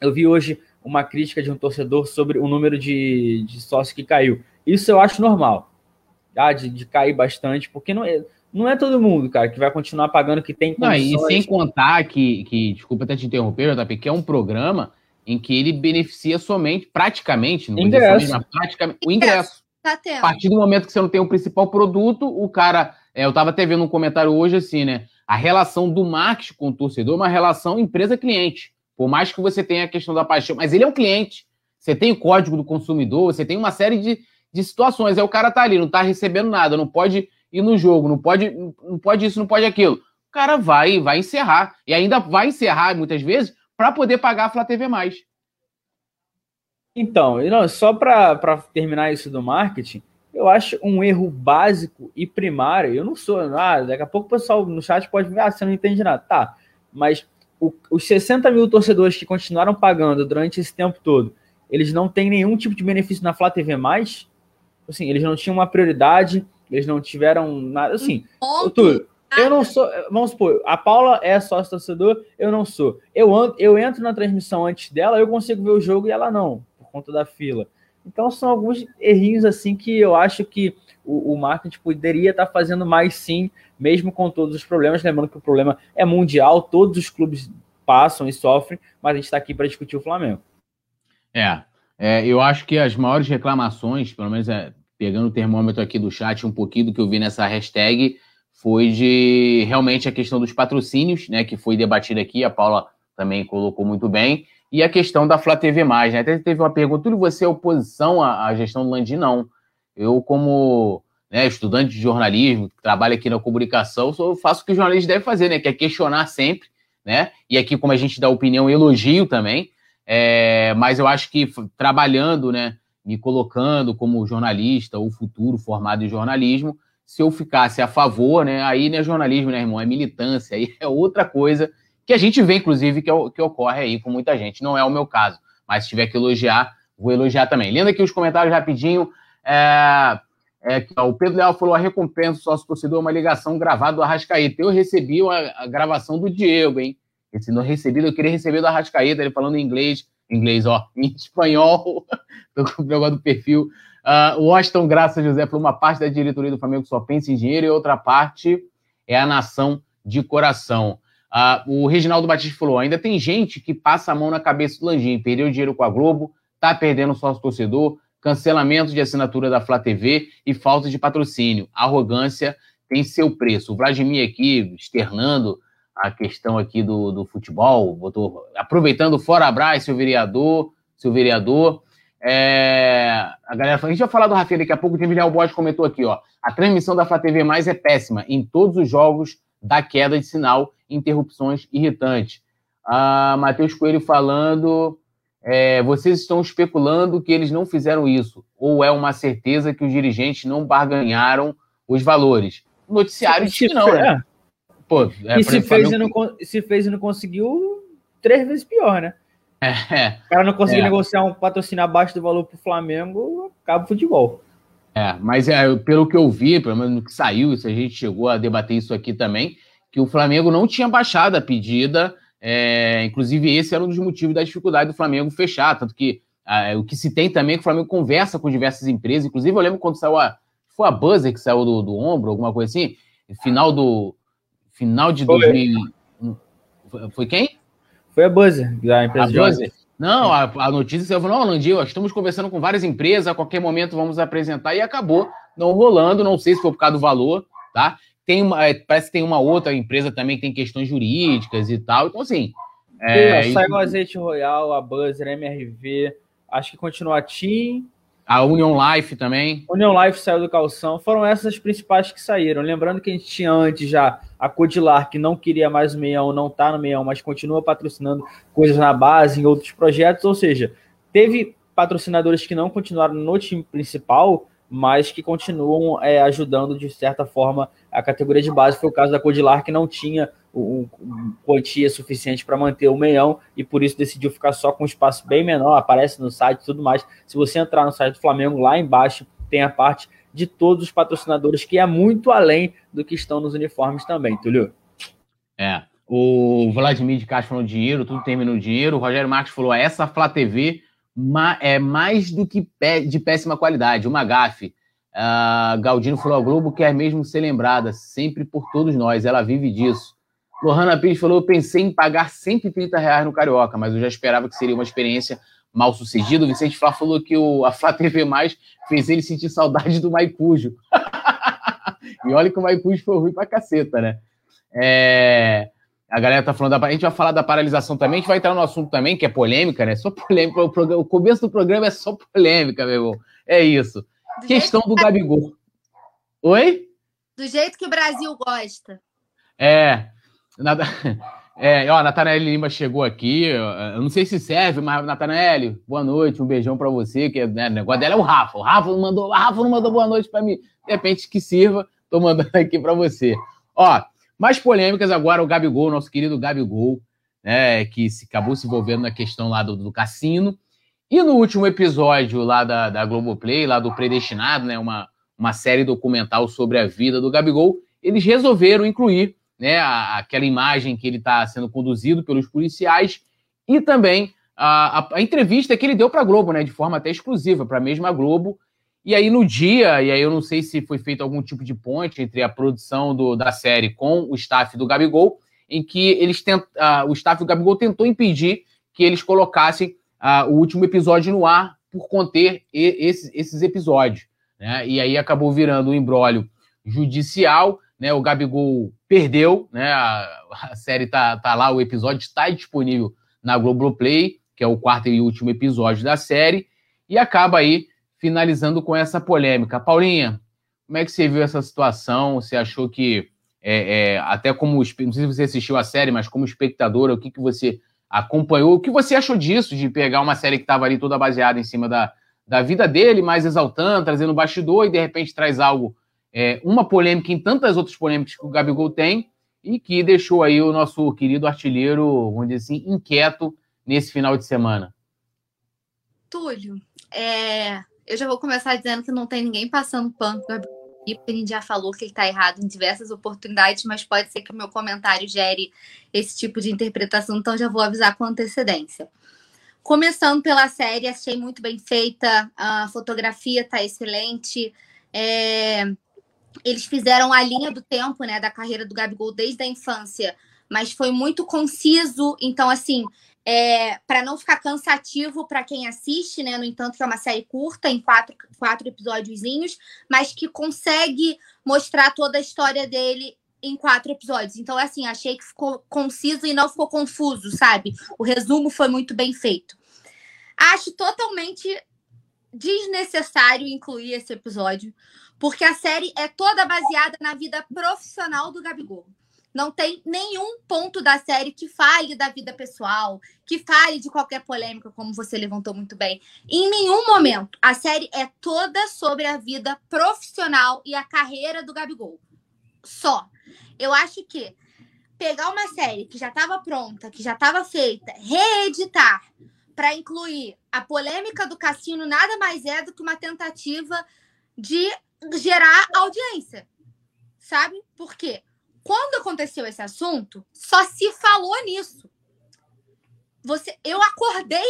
Eu vi hoje uma crítica de um torcedor sobre o número de, de sócios que caiu. Isso eu acho normal, tá? de, de cair bastante, porque não é, não é todo mundo, cara, que vai continuar pagando, que tem condições. Não, e sem contar que, que, desculpa até te interromper, JP, que é um programa em que ele beneficia somente, praticamente, não ingresso. Dizer, praticamente, o ingresso. Tá a partir do momento que você não tem o principal produto, o cara. É, eu estava até vendo um comentário hoje assim, né? A relação do marketing com o torcedor é uma relação empresa-cliente. Por mais que você tenha a questão da paixão, mas ele é um cliente. Você tem o código do consumidor, você tem uma série de, de situações. Aí o cara tá ali, não tá recebendo nada, não pode ir no jogo, não pode, não pode isso, não pode aquilo. O cara vai, vai encerrar. E ainda vai encerrar, muitas vezes, para poder pagar a Flá TV. Então, não, só para terminar isso do marketing, eu acho um erro básico e primário. Eu não sou, ah, daqui a pouco o pessoal no chat pode ver, ah, você não entende nada. Tá, mas o, os 60 mil torcedores que continuaram pagando durante esse tempo todo, eles não têm nenhum tipo de benefício na Flá TV mais? Assim, eles não tinham uma prioridade, eles não tiveram nada. Assim, um eu, eu não sou. Vamos supor, a Paula é sócio torcedor, eu não sou. Eu, eu entro na transmissão antes dela, eu consigo ver o jogo e ela não conta da fila. Então são alguns errinhos assim que eu acho que o, o marketing poderia estar fazendo mais sim, mesmo com todos os problemas. Lembrando que o problema é mundial, todos os clubes passam e sofrem, mas a gente está aqui para discutir o Flamengo. É, é, eu acho que as maiores reclamações, pelo menos é, pegando o termômetro aqui do chat, um pouquinho do que eu vi nessa hashtag, foi de realmente a questão dos patrocínios, né, que foi debatida aqui, a Paula também colocou muito bem, e a questão da Flá TV+, né? Até teve uma pergunta, você é oposição à, à gestão do Landim? Não. Eu, como né, estudante de jornalismo, que trabalha aqui na comunicação, faço o que o jornalista deve fazer, né? Que é questionar sempre, né? E aqui, como a gente dá opinião, elogio também. É, mas eu acho que trabalhando, né? Me colocando como jornalista ou futuro formado em jornalismo, se eu ficasse a favor, né? Aí não é jornalismo, né, irmão? É militância, aí é outra coisa que a gente vê, inclusive, que, é que ocorre aí com muita gente. Não é o meu caso, mas se tiver que elogiar, vou elogiar também. Lendo aqui os comentários rapidinho. É, é, o Pedro Leal falou: a recompensa do sócio torcedor é uma ligação gravada do Arrascaeta. Eu recebi a, a gravação do Diego, hein? Esse não recebi, eu queria receber do Arrascaeta, ele falando em inglês, inglês, ó, em espanhol, tô com o negócio do perfil. Uh, Washington Graça José falou: uma parte da diretoria do Flamengo só pensa em dinheiro e outra parte é a nação de coração. Uh, o Reginaldo Batista falou: ainda tem gente que passa a mão na cabeça do Landim, perdeu dinheiro com a Globo, tá perdendo sócio torcedor, cancelamento de assinatura da Flá TV e falta de patrocínio. Arrogância tem seu preço. O Vladimir aqui externando a questão aqui do, do futebol, botou, aproveitando fora abraço, seu vereador, seu vereador. É, a galera a gente vai falar do Rafael daqui a pouco, o Tim Bosch comentou aqui, ó. A transmissão da Flá TV Mais é péssima em todos os jogos da queda de sinal interrupções irritantes. A Matheus Coelho falando, é, vocês estão especulando que eles não fizeram isso, ou é uma certeza que os dirigentes não barganharam os valores? O noticiário diz que não, né? Pô, é, e se fez, e não, se fez e não conseguiu, três vezes pior, né? É, o cara não conseguiu é. negociar um patrocínio abaixo do valor para o Flamengo, acaba o futebol. É, mas é, pelo que eu vi, pelo menos no que saiu, se a gente chegou a debater isso aqui também, que o Flamengo não tinha baixado a pedida. É, inclusive, esse era um dos motivos da dificuldade do Flamengo fechar. Tanto que Ah, o que se tem também é que o Flamengo conversa com diversas empresas. Inclusive, eu lembro quando saiu a. Foi a Buzzer que saiu do, do ombro, alguma coisa assim. Final do. Final de foi. 2000. Foi quem? Foi a Buzzer, da empresa a de Buzzer. Não, a, a notícia saiu falando, não, Landinho, estamos conversando com várias empresas, a qualquer momento vamos apresentar, e acabou não rolando, não sei se foi por causa do valor, tá? Tem uma, é, parece que tem uma outra empresa também que tem questões jurídicas e tal, então assim... É, saiu o Azeite Royal, a Buzzer, a MRV, acho que continua a TIM, a Union Life também. Union Life saiu do calção. Foram essas as principais que saíram. Lembrando que a gente tinha antes já a Codilar, que não queria mais o meião, não está no meião, mas continua patrocinando coisas na base, em outros projetos. Ou seja, teve patrocinadores que não continuaram no time principal, mas que continuam é, ajudando de certa forma a categoria de base. Foi o caso da Codilar, que não tinha o, quantia suficiente para manter o meião e por isso decidiu ficar só com um espaço bem menor, aparece no site e tudo mais. Se você entrar no site do Flamengo, lá embaixo tem a parte de todos os patrocinadores, que é muito além do que estão nos uniformes também, Túlio. É. O Vladimir de Castro falou dinheiro, tudo termina no dinheiro. O Rogério Marques falou: essa Flá TV é mais do que de péssima qualidade, uma gafe. Uh, Galdino falou: a Globo quer mesmo ser lembrada, sempre por todos nós, ela vive disso. Lohana Pires falou: eu pensei em pagar 130 reais no Carioca, mas eu já esperava que seria uma experiência mal sucedida. O Vicente Flá falou que o, a Flá TV Mais fez ele sentir saudade do Maicujo. e olha que o Maicujo foi ruim pra caceta, né? É... A galera tá falando da. A gente vai falar da paralisação também, a gente vai entrar no assunto também, que é polêmica, né? Só polêmica. O, programa... o começo do programa é só polêmica, meu irmão. É isso. Do Questão do Gabigol. Oi? Do jeito que o Brasil gosta. É. Nada... É, ó, a Natanael Lima chegou aqui. Eu não sei se serve, mas Natanael, boa noite, um beijão para você. Que né, o negócio dela é o Rafa. O Rafa não mandou, Rafa não mandou boa noite para mim. De repente que sirva, tô mandando aqui para você. Ó, mais polêmicas agora o Gabigol, nosso querido Gabigol, né, que se, acabou se envolvendo na questão lá do, do cassino. E no último episódio lá da, da Globoplay, lá do Predestinado, né, uma, uma série documental sobre a vida do Gabigol, eles resolveram incluir né, a, aquela imagem que ele está sendo conduzido pelos policiais e também a, a, a entrevista que ele deu para a Globo, né, de forma até exclusiva para a mesma Globo. E aí no dia, e aí eu não sei se foi feito algum tipo de ponte entre a produção do, da série com o staff do Gabigol, em que eles tent, uh, o staff do Gabigol tentou impedir que eles colocassem uh, o último episódio no ar por conter e, esses, esses episódios. Né? E aí acabou virando um embrólio judicial né? O Gabigol perdeu, né? A, a série tá, tá lá, o episódio está disponível na Globoplay, que é o quarto e último episódio da série, e acaba aí finalizando com essa polêmica. Paulinha, como é que você viu essa situação? Você achou que, é, é, até como, não sei se você assistiu a série, mas como espectadora, o que, que você acompanhou? O que você achou disso, de pegar uma série que estava ali toda baseada em cima da, da vida dele, mais exaltando, trazendo bastidor, e de repente traz algo é, uma polêmica em tantas outras polêmicas que o Gabigol tem e que deixou aí o nosso querido artilheiro, vamos dizer assim, inquieto nesse final de semana. Túlio, é, eu já vou começar dizendo que não tem ninguém passando pano Gabigol, porque a gente já falou que ele está errado em diversas oportunidades, mas pode ser que o meu comentário gere esse tipo de interpretação, então já vou avisar com antecedência. Começando pela série, achei muito bem feita, a fotografia está excelente. É, eles fizeram a linha do tempo, né, da carreira do Gabigol desde a infância, mas foi muito conciso. Então, assim, é, para não ficar cansativo para quem assiste, né? No entanto, que é uma série curta, em quatro, quatro episódiozinhos, mas que consegue mostrar toda a história dele em quatro episódios. Então, assim, achei que ficou conciso e não ficou confuso, sabe? O resumo foi muito bem feito. Acho totalmente desnecessário incluir esse episódio, porque a série é toda baseada na vida profissional do Gabigol. Não tem nenhum ponto da série que fale da vida pessoal, que fale de qualquer polêmica, como você levantou muito bem. Em nenhum momento. A série é toda sobre a vida profissional e a carreira do Gabigol. Só. Eu acho que pegar uma série que já estava pronta, que já estava feita, reeditar para incluir a polêmica do cassino nada mais é do que uma tentativa de gerar audiência. Sabe? Porque quando aconteceu esse assunto, só se falou nisso. Você, eu acordei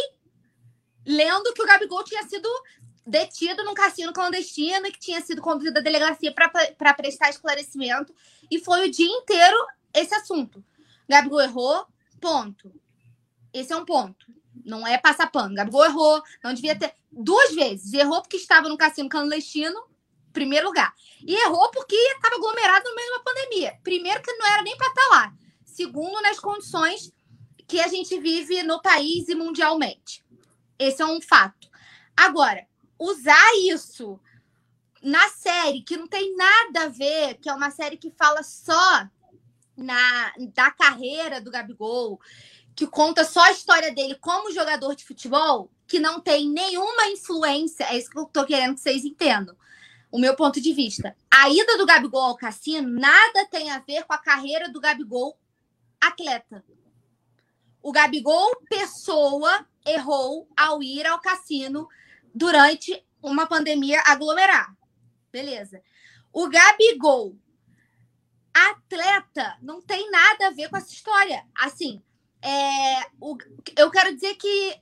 lendo que o Gabigol tinha sido detido num cassino clandestino e que tinha sido conduzido à delegacia para prestar esclarecimento. E foi o dia inteiro esse assunto. Gabigol errou, ponto. Esse é um ponto. Não é passar pano. Gabigol errou, não devia ter. Duas vezes. Errou porque estava no cassino clandestino, primeiro lugar. E errou porque estava aglomerado no meio de uma pandemia. Primeiro, que não era nem para estar tá lá. Segundo, nas condições que a gente vive no país e mundialmente. Esse é um fato. Agora, usar isso na série, que não tem nada a ver, que é uma série que fala só na, da carreira do Gabigol, que conta só a história dele como jogador de futebol, que não tem nenhuma influência, é isso que eu tô querendo que vocês entendam. O meu ponto de vista. A ida do Gabigol ao cassino nada tem a ver com a carreira do Gabigol atleta. O Gabigol, pessoa, errou ao ir ao cassino durante uma pandemia aglomerar. Beleza. O Gabigol, atleta, não tem nada a ver com essa história. Assim, é, o, eu quero dizer que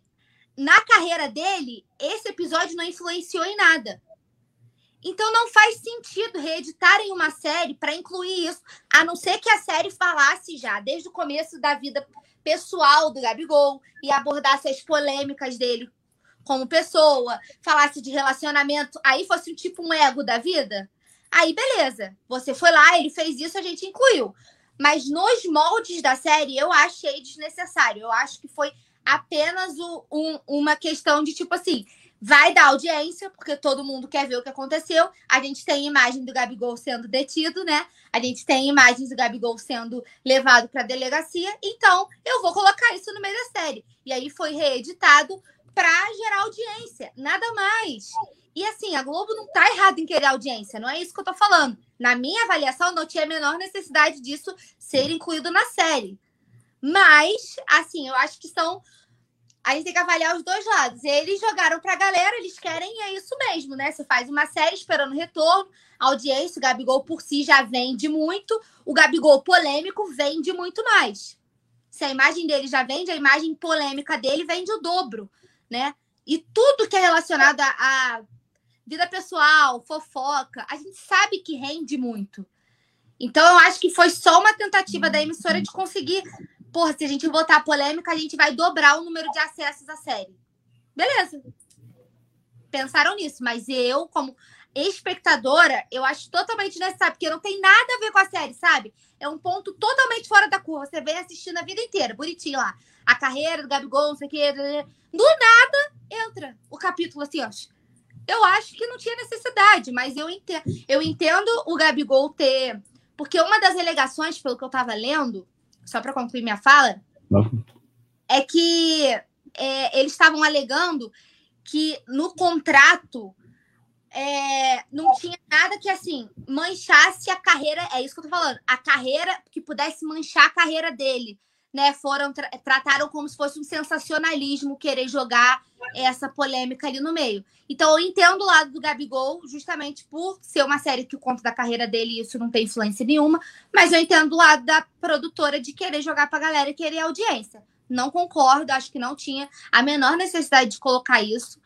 na carreira dele, esse episódio não influenciou em nada. Então não faz sentido reeditarem uma série para incluir isso, a não ser que a série falasse já desde o começo da vida pessoal do Gabigol e abordasse as polêmicas dele como pessoa, falasse de relacionamento, aí fosse um tipo um ego da vida, aí beleza. Você foi lá, ele fez isso, a gente incluiu. Mas nos moldes da série, eu achei desnecessário. Eu acho que foi apenas o, um, uma questão de tipo assim. Vai dar audiência, porque todo mundo quer ver o que aconteceu. A gente tem imagem do Gabigol sendo detido, né? A gente tem imagens do Gabigol sendo levado para a delegacia. Então, eu vou colocar isso no meio da série. E aí foi reeditado para gerar audiência, nada mais. E assim, a Globo não está errada em querer audiência, não é isso que eu estou falando. Na minha avaliação, não tinha a menor necessidade disso ser incluído na série. Mas, assim, eu acho que são. A gente tem que avaliar os dois lados. Eles jogaram para a galera, eles querem, e é isso mesmo, né? Você faz uma série esperando retorno, audiência, o Gabigol por si já vende muito, o Gabigol polêmico vende muito mais. Se a imagem dele já vende, a imagem polêmica dele vende o dobro né? E tudo que é relacionado à vida pessoal, fofoca, a gente sabe que rende muito. Então, eu acho que foi só uma tentativa da emissora de conseguir. Porra, se a gente botar polêmica, a gente vai dobrar o número de acessos à série. Beleza. Pensaram nisso, mas eu, como espectadora, eu acho totalmente necessário, porque não tem nada a ver com a série, sabe? É um ponto totalmente fora da curva. Você vem assistindo a vida inteira, bonitinho lá. A carreira do Gabigol, não sei o quê. Do nada entra o capítulo assim, ó. Eu acho que não tinha necessidade, mas eu entendo, eu entendo o Gabigol ter. Porque uma das alegações, pelo que eu estava lendo, só para concluir minha fala, é que é, eles estavam alegando que no contrato é, não tinha nada que assim manchasse a carreira. É isso que eu tô falando. A carreira que pudesse manchar a carreira dele né, foram tra trataram como se fosse um sensacionalismo querer jogar essa polêmica ali no meio. Então eu entendo o lado do Gabigol, justamente por ser uma série que conta da carreira dele isso não tem influência nenhuma, mas eu entendo o lado da produtora de querer jogar pra galera e querer audiência. Não concordo, acho que não tinha a menor necessidade de colocar isso.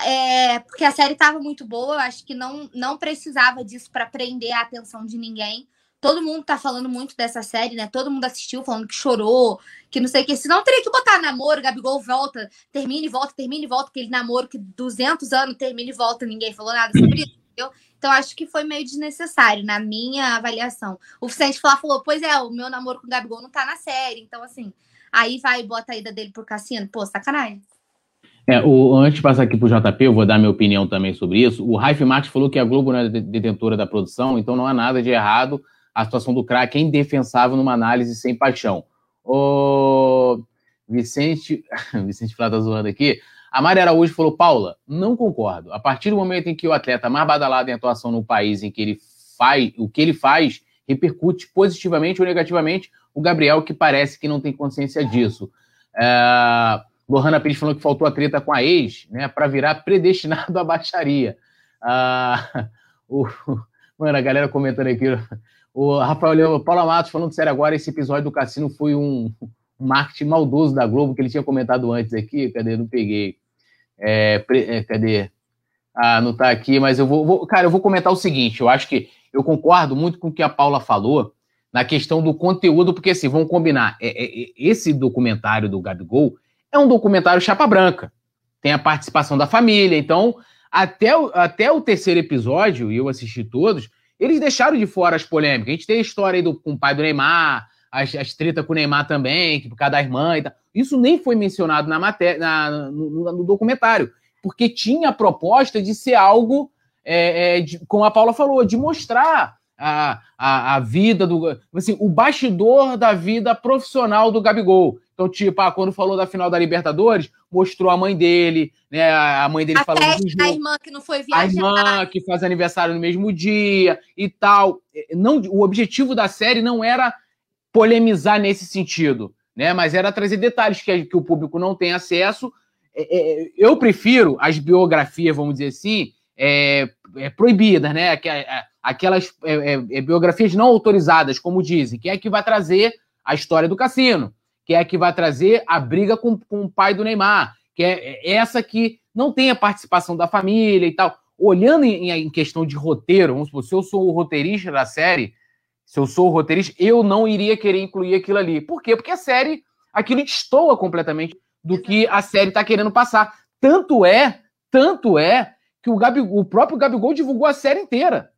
É, porque a série estava muito boa, acho que não, não precisava disso para prender a atenção de ninguém. Todo mundo tá falando muito dessa série, né? Todo mundo assistiu falando que chorou, que não sei o que. Senão teria que botar namoro, Gabigol volta, termina e volta, termina e volta, aquele namoro que 200 anos termina e volta, ninguém falou nada sobre isso, entendeu? Então acho que foi meio desnecessário na minha avaliação. O Vicente Flá falou: "Pois é, o meu namoro com o Gabigol não tá na série". Então assim, aí vai e bota a ida dele pro cassino. Pô, sacanagem. É, o, antes de passar aqui para o JP, eu vou dar minha opinião também sobre isso. O Raif Marques falou que a Globo não é detentora da produção, então não há nada de errado a situação do craque é indefensável numa análise sem paixão. O Vicente, Vicente Flá tá zoando aqui. A Maria Araújo falou, Paula, não concordo. A partir do momento em que o atleta mais badalado em atuação no país em que ele faz, o que ele faz repercute positivamente ou negativamente o Gabriel, que parece que não tem consciência disso. É, Lohana Pires falou que faltou a treta com a ex, né, para virar predestinado à baixaria. Ah, o, mano, a galera comentando aqui, o Rafael Leão, Paulo Matos falando sério agora, esse episódio do Cassino foi um, marketing maldoso da Globo, que ele tinha comentado antes aqui, cadê? Não peguei. É, é, cadê? Ah, não tá aqui, mas eu vou, vou, Cara, eu vou comentar o seguinte: eu acho que eu concordo muito com o que a Paula falou na questão do conteúdo, porque assim, vamos combinar. É, é, é, esse documentário do Gabigol é um documentário chapa branca. Tem a participação da família, então, até o, até o terceiro episódio, e eu assisti todos, eles deixaram de fora as polêmicas. A gente tem a história aí do, com o pai do Neymar, as, as tretas com o Neymar também, que por causa da irmã e tal. Isso nem foi mencionado na matéria, na, no, no, documentário, porque tinha a proposta de ser algo, é, é, de, como a Paula falou, de mostrar a, a, a vida do. Assim, o bastidor da vida profissional do Gabigol. Então, tipo, ah, quando falou da final da Libertadores, mostrou a mãe dele, né? A mãe dele a falando do jogo. A irmã que não foi viajar. A irmã que faz aniversário no mesmo dia e tal. Não, o objetivo da série não era polemizar nesse sentido, né? Mas era trazer detalhes que, que o público não tem acesso. É, é, eu prefiro as biografias, vamos dizer assim, é, é proibidas, né? Aquelas é, é, biografias não autorizadas, como dizem, que é que vai trazer a história do cassino, que é que vai trazer a briga com, com o pai do Neymar, que é essa que não tem a participação da família e tal. Olhando em, em questão de roteiro, vamos supor, se eu sou o roteirista da série, se eu sou o roteirista, eu não iria querer incluir aquilo ali. Por quê? Porque a série, aquilo destoa completamente do que a série está querendo passar. Tanto é, tanto é, que o, Gabigol, o próprio Gabigol divulgou a série inteira.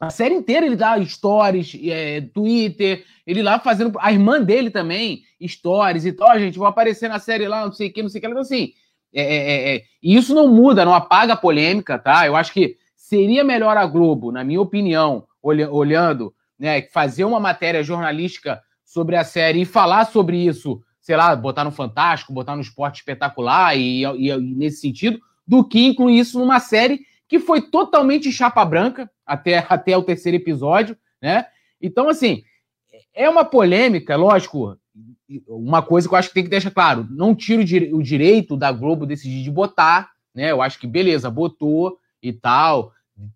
A série inteira ele dá stories, é, Twitter, ele lá fazendo. A irmã dele também, stories e tal, gente, vão aparecer na série lá, não sei o que, não sei o que. Então, assim, é, é, é, é, e isso não muda, não apaga a polêmica, tá? Eu acho que seria melhor a Globo, na minha opinião, olh olhando né, fazer uma matéria jornalística sobre a série e falar sobre isso, sei lá, botar no Fantástico, botar no Esporte Espetacular e, e, e nesse sentido, do que incluir isso numa série que foi totalmente chapa branca até, até o terceiro episódio, né? Então, assim, é uma polêmica, lógico, uma coisa que eu acho que tem que deixar claro, não tiro o direito da Globo decidir de botar, né? Eu acho que beleza, botou e tal,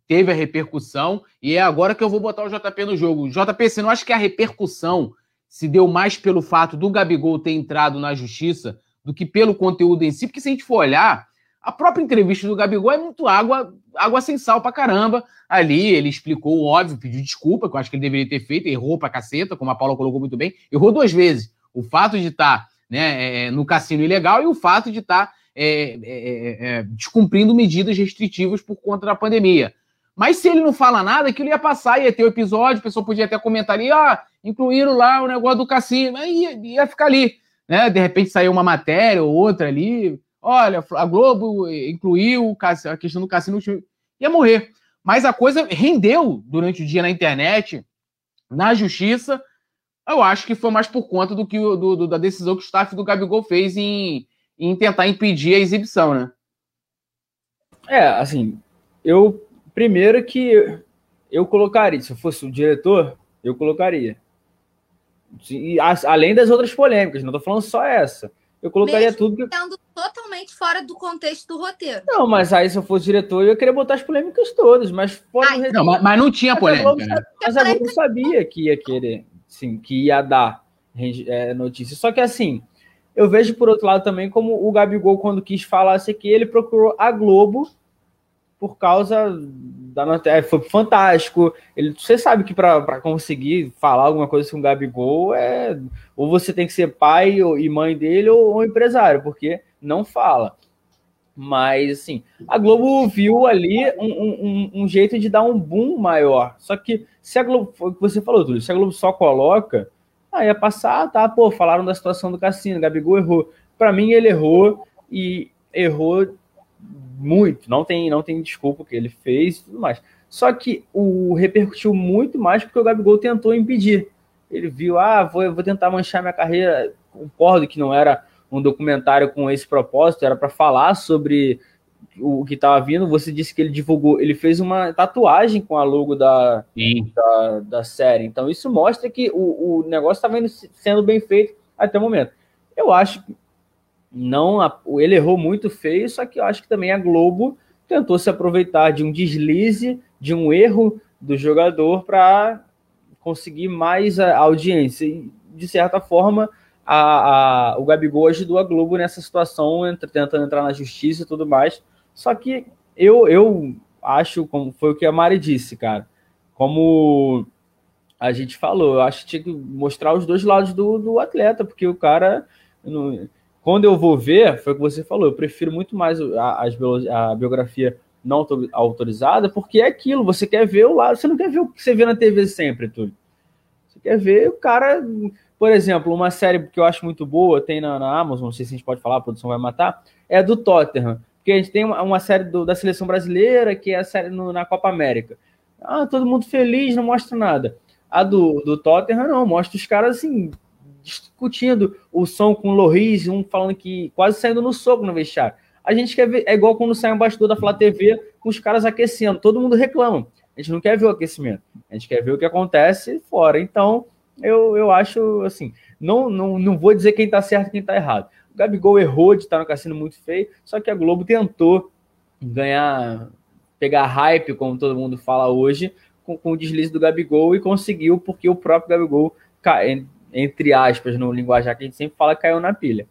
teve a repercussão, e é agora que eu vou botar o JP no jogo. JP, você não acha que a repercussão se deu mais pelo fato do Gabigol ter entrado na justiça do que pelo conteúdo em si? Porque se a gente for olhar, a própria entrevista do Gabigol é muito água, água sem sal pra caramba. Ali ele explicou o óbvio, pediu desculpa, que eu acho que ele deveria ter feito, errou pra caceta, como a Paula colocou muito bem. Errou duas vezes. O fato de estar tá, né, é, no cassino ilegal e o fato de estar tá é, é, é, é, descumprindo medidas restritivas por conta da pandemia. Mas se ele não fala nada, aquilo ia passar, ia ter o episódio, a pessoa podia até comentar ali, ah, incluíram lá o negócio do cassino, aí ia, ia ficar ali, né? De repente saiu uma matéria ou outra ali, olha, a Globo incluiu a questão do cassino, ia morrer. Mas a coisa rendeu durante o dia na internet, na justiça, eu acho que foi mais por conta do que do, do, da decisão que o staff do Gabigol fez em, em tentar impedir a exibição, né? É, assim, eu primeiro que eu colocaria, se eu fosse o diretor, eu colocaria. E, além das outras polêmicas, não estou falando só essa. Eu colocaria Mesmo tudo que. totalmente fora do contexto do roteiro. Não, mas aí se eu fosse diretor, eu ia querer botar as polêmicas todas, mas fora Ai, não, mas, mas, não tinha polêmica. Mas, né? mas a Globo sabia que ia querer, sim, que ia dar é, notícia. Só que assim, eu vejo por outro lado também como o Gabigol, quando quis falar isso aqui, ele procurou a Globo por causa da notícia. Foi fantástico. Ele, você sabe que para conseguir falar alguma coisa com o Gabigol, é, ou você tem que ser pai e mãe dele ou, ou empresário, porque não fala. Mas, assim, a Globo viu ali um, um, um, jeito de dar um boom maior. Só que se a Globo, o que você falou, Túlio, se a Globo só coloca, aí ia passar, tá, pô, falaram da situação do Cassino, Gabigol errou. Para mim, ele errou e errou muito, não tem, não tem desculpa o que ele fez e tudo mais. Só que o repercutiu muito mais porque o Gabigol tentou impedir. Ele viu, ah, vou, vou tentar manchar minha carreira. Concordo que não era um documentário com esse propósito, era para falar sobre o que estava vindo. Você disse que ele divulgou, ele fez uma tatuagem com a logo da, da, da, série. Então isso mostra que o, o negócio estava sendo bem feito até o momento. Eu acho que não ele errou muito feio, só que eu acho que também a Globo tentou se aproveitar de um deslize, de um erro do jogador para conseguir mais audiência. E, de certa forma, a, a, o Gabigol ajudou a Globo nessa situação, tentando entrar na justiça e tudo mais. Só que eu, eu acho, como foi o que a Mari disse, cara, como a gente falou, eu acho que tinha que mostrar os dois lados do, do atleta, porque o cara. Não, quando eu vou ver, foi o que você falou, eu prefiro muito mais a, a biografia não autorizada, porque é aquilo, você quer ver o lado, você não quer ver o que você vê na TV sempre, tudo. Você quer ver o cara por exemplo, uma série que eu acho muito boa, tem na, na Amazon, não sei se a gente pode falar, a produção vai matar, é a do Tottenham. Porque a gente tem uma, uma série do, da seleção brasileira, que é a série no, na Copa América. Ah, todo mundo feliz, não mostra nada. A do, do Tottenham, não, mostra os caras assim, discutindo o som com o Loris, um falando que quase saindo no soco no vestiário. A gente quer ver, é igual quando sai um bastidor da Flá TV com os caras aquecendo, todo mundo reclama. A gente não quer ver o aquecimento, a gente quer ver o que acontece fora. Então, eu, eu acho assim, não, não, não vou dizer quem tá certo e quem tá errado. O Gabigol errou de estar no cassino muito feio, só que a Globo tentou ganhar, pegar hype, como todo mundo fala hoje, com, com o deslize do Gabigol e conseguiu, porque o próprio Gabigol, entre aspas, no linguajar que a gente sempre fala, caiu na pilha.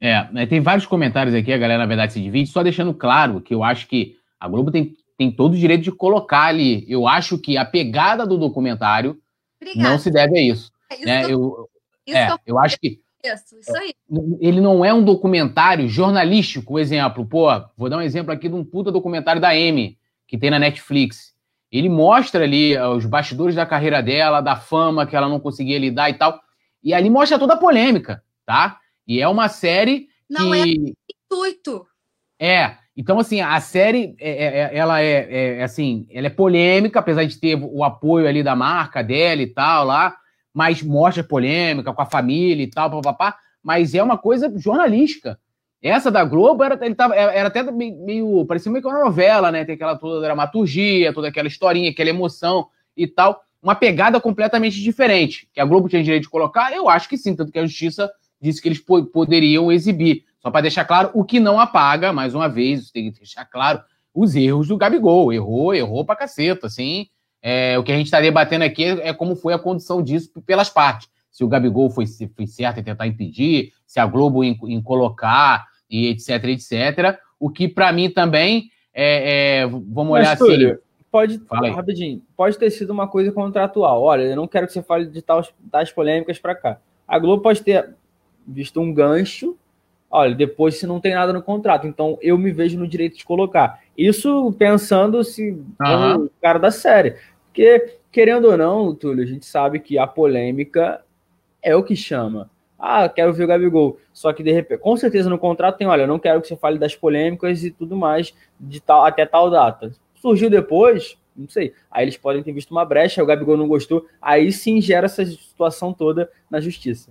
É, né, tem vários comentários aqui, a galera, na verdade, se divide, só deixando claro que eu acho que a Globo tem, tem todo o direito de colocar ali. Eu acho que a pegada do documentário Obrigada. Não se deve a isso. É, né? eu, isso é, eu, eu acho que isso, isso aí. Ele não é um documentário jornalístico, exemplo. Pô, vou dar um exemplo aqui de um puta documentário da Amy, que tem na Netflix. Ele mostra ali uh, os bastidores da carreira dela, da fama que ela não conseguia lidar e tal. E ali mostra toda a polêmica, tá? E é uma série não que... é intuito. É, então, assim, a série, é, é, é ela é, é, assim, ela é polêmica, apesar de ter o apoio ali da marca dela e tal lá, mas mostra polêmica com a família e tal, papapá, mas é uma coisa jornalística. Essa da Globo era, ele tava, era até meio, parecia meio que uma novela, né? Tem aquela toda dramaturgia, toda aquela historinha, aquela emoção e tal. Uma pegada completamente diferente. Que a Globo tinha direito de colocar, eu acho que sim, tanto que a justiça disse que eles poderiam exibir. Só para deixar claro, o que não apaga, mais uma vez, tem que deixar claro, os erros do Gabigol. Errou, errou pra caceta, assim. É, o que a gente está debatendo aqui é como foi a condição disso pelas partes. Se o Gabigol foi, foi certo em tentar impedir, se a Globo em, em colocar, e etc, etc. O que para mim também é, é, vamos olhar Mas, assim. Túlio, pode, rapidinho, pode ter sido uma coisa contratual. Olha, eu não quero que você fale de tais, tais polêmicas para cá. A Globo pode ter visto um gancho olha, depois se não tem nada no contrato, então eu me vejo no direito de colocar. Isso pensando se uhum. o cara da série. Porque, querendo ou não, Túlio, a gente sabe que a polêmica é o que chama. Ah, quero ver o Gabigol. Só que, de repente, com certeza no contrato tem, olha, não quero que você fale das polêmicas e tudo mais de tal, até tal data. Surgiu depois, não sei. Aí eles podem ter visto uma brecha, o Gabigol não gostou, aí sim gera essa situação toda na justiça.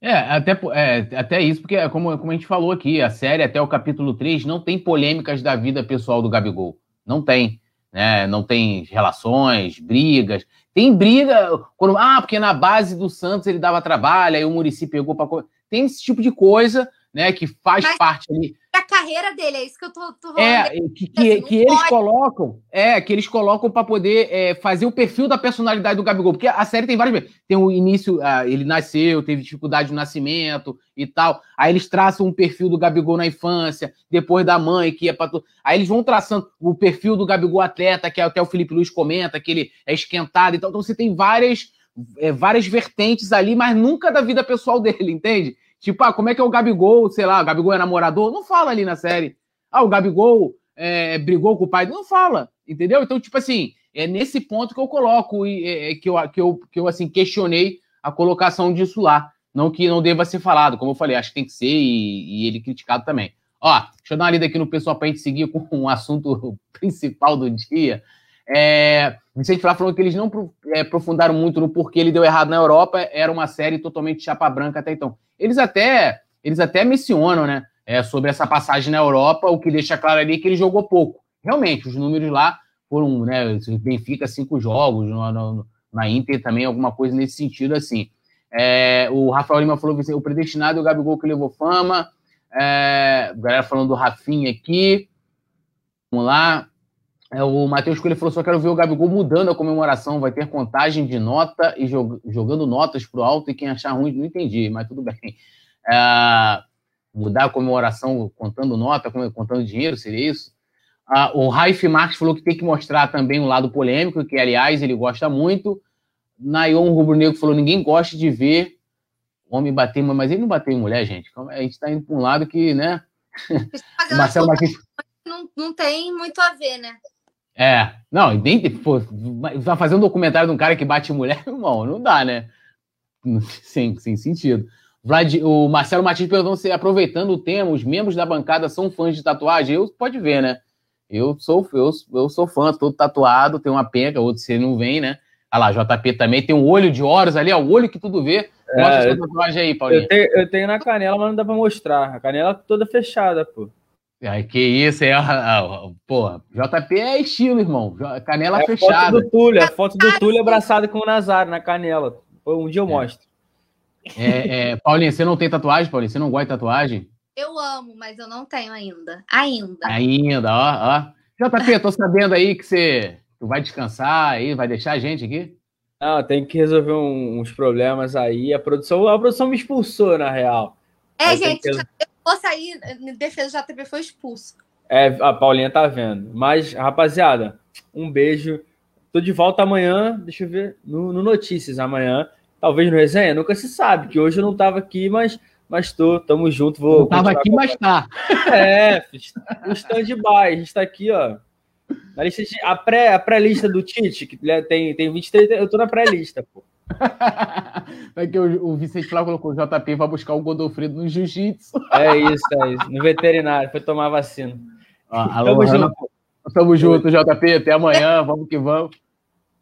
É, até, é, até isso, porque, como, como a gente falou aqui, a série até o capítulo 3 não tem polêmicas da vida pessoal do Gabigol. Não tem. Né? Não tem relações, brigas. Tem briga, quando, ah, porque na base do Santos ele dava trabalho, aí o Murici pegou para. Tem esse tipo de coisa, né, que faz Mas... parte ali a carreira dele, é isso que eu tô, tô É, que, que, que eles colocam, é, que eles colocam para poder é, fazer o perfil da personalidade do Gabigol, porque a série tem vários. Tem o início, ah, ele nasceu, teve dificuldade no nascimento e tal. Aí eles traçam um perfil do Gabigol na infância, depois da mãe, que é para tu... Aí eles vão traçando o perfil do Gabigol atleta, que até o Felipe Luiz comenta, que ele é esquentado e tal. Então você tem várias, é, várias vertentes ali, mas nunca da vida pessoal dele, entende? Tipo, ah, como é que é o Gabigol, sei lá, o Gabigol é namorador? Não fala ali na série. Ah, o Gabigol é, brigou com o pai? Não fala, entendeu? Então, tipo assim, é nesse ponto que eu coloco, e, é, que, eu, que, eu, que eu, assim, questionei a colocação disso lá. Não que não deva ser falado, como eu falei, acho que tem que ser e, e ele criticado também. Ó, deixa eu dar uma lida aqui no pessoal para a gente seguir com o assunto principal do dia. É, Vicente Flá falou que eles não é, aprofundaram muito no porquê ele deu errado na Europa, era uma série totalmente chapa branca até então. Eles até, eles até mencionam, né, é, sobre essa passagem na Europa, o que deixa claro ali que ele jogou pouco. Realmente, os números lá foram, né, Benfica cinco jogos, no, no, na Inter também alguma coisa nesse sentido assim. É, o Rafael Lima falou que o predestinado é o Gabigol que levou fama. É, galera falando do Rafinha aqui. Vamos lá. É, o Matheus Coelho falou: só quero ver o Gabigol mudando a comemoração. Vai ter contagem de nota e jog jogando notas pro alto. E quem achar ruim, não entendi, mas tudo bem. É, mudar a comemoração contando nota, contando dinheiro, seria isso? Ah, o Raif Marques falou que tem que mostrar também um lado polêmico, que aliás ele gosta muito. Nayon Rubro Negro falou: ninguém gosta de ver homem bater, mas ele não bateu em mulher, gente. A gente está indo para um lado que, né? Marcelo Martins. Não, não tem muito a ver, né? É, não, nem pô, vai fazer um documentário de um cara que bate mulher, irmão, não dá, né? Sem, sem sentido. Vlad, o Marcelo Martins perguntou se, aproveitando o tema, os membros da bancada são fãs de tatuagem. Eu pode ver, né? Eu sou, eu, eu sou fã, todo tatuado, tem uma penca, outro você não vem, né? Olha lá, JP também tem um olho de horas ali, ó, o olho que tudo vê. Mostra é, essa tatuagem aí, Paulinho. Eu tenho, eu tenho na canela, mas não dá pra mostrar. A canela toda fechada, pô. Ai, que isso, é. Porra, JP é estilo, irmão. Canela é fechada. Foto do Túlio, a foto do Túlio abraçado com o Nazário na canela. Um dia eu é. mostro. É, é, Paulinha, você não tem tatuagem, Paulinha? Você não gosta de tatuagem? Eu amo, mas eu não tenho ainda. Ainda. Ainda, ó, ó. JP, tô sabendo aí que você vai descansar aí, vai deixar a gente aqui? Não, tem que resolver uns problemas aí. A produção, a produção me expulsou, na real. É, aí gente, que... vou sair, defesa do JTP foi expulso. É, a Paulinha tá vendo. Mas, rapaziada, um beijo. Tô de volta amanhã, deixa eu ver, no, no Notícias amanhã. Talvez no resenha, nunca se sabe, que hoje eu não tava aqui, mas, mas tô, tamo junto. Vou não tava aqui, mas tá. É, o stand-by, a gente tá aqui, ó. Na lista de, a pré a pré-lista do Tite, que tem, tem 23, eu tô na pré-lista, pô. É que o, o Vicente Flávio colocou o JP vai buscar o Godofredo no jiu-jitsu. É isso, é isso. No veterinário, foi tomar vacina. Ah, alô, Tamo junto. Tamo junto, JP. Até amanhã, vamos que vamos.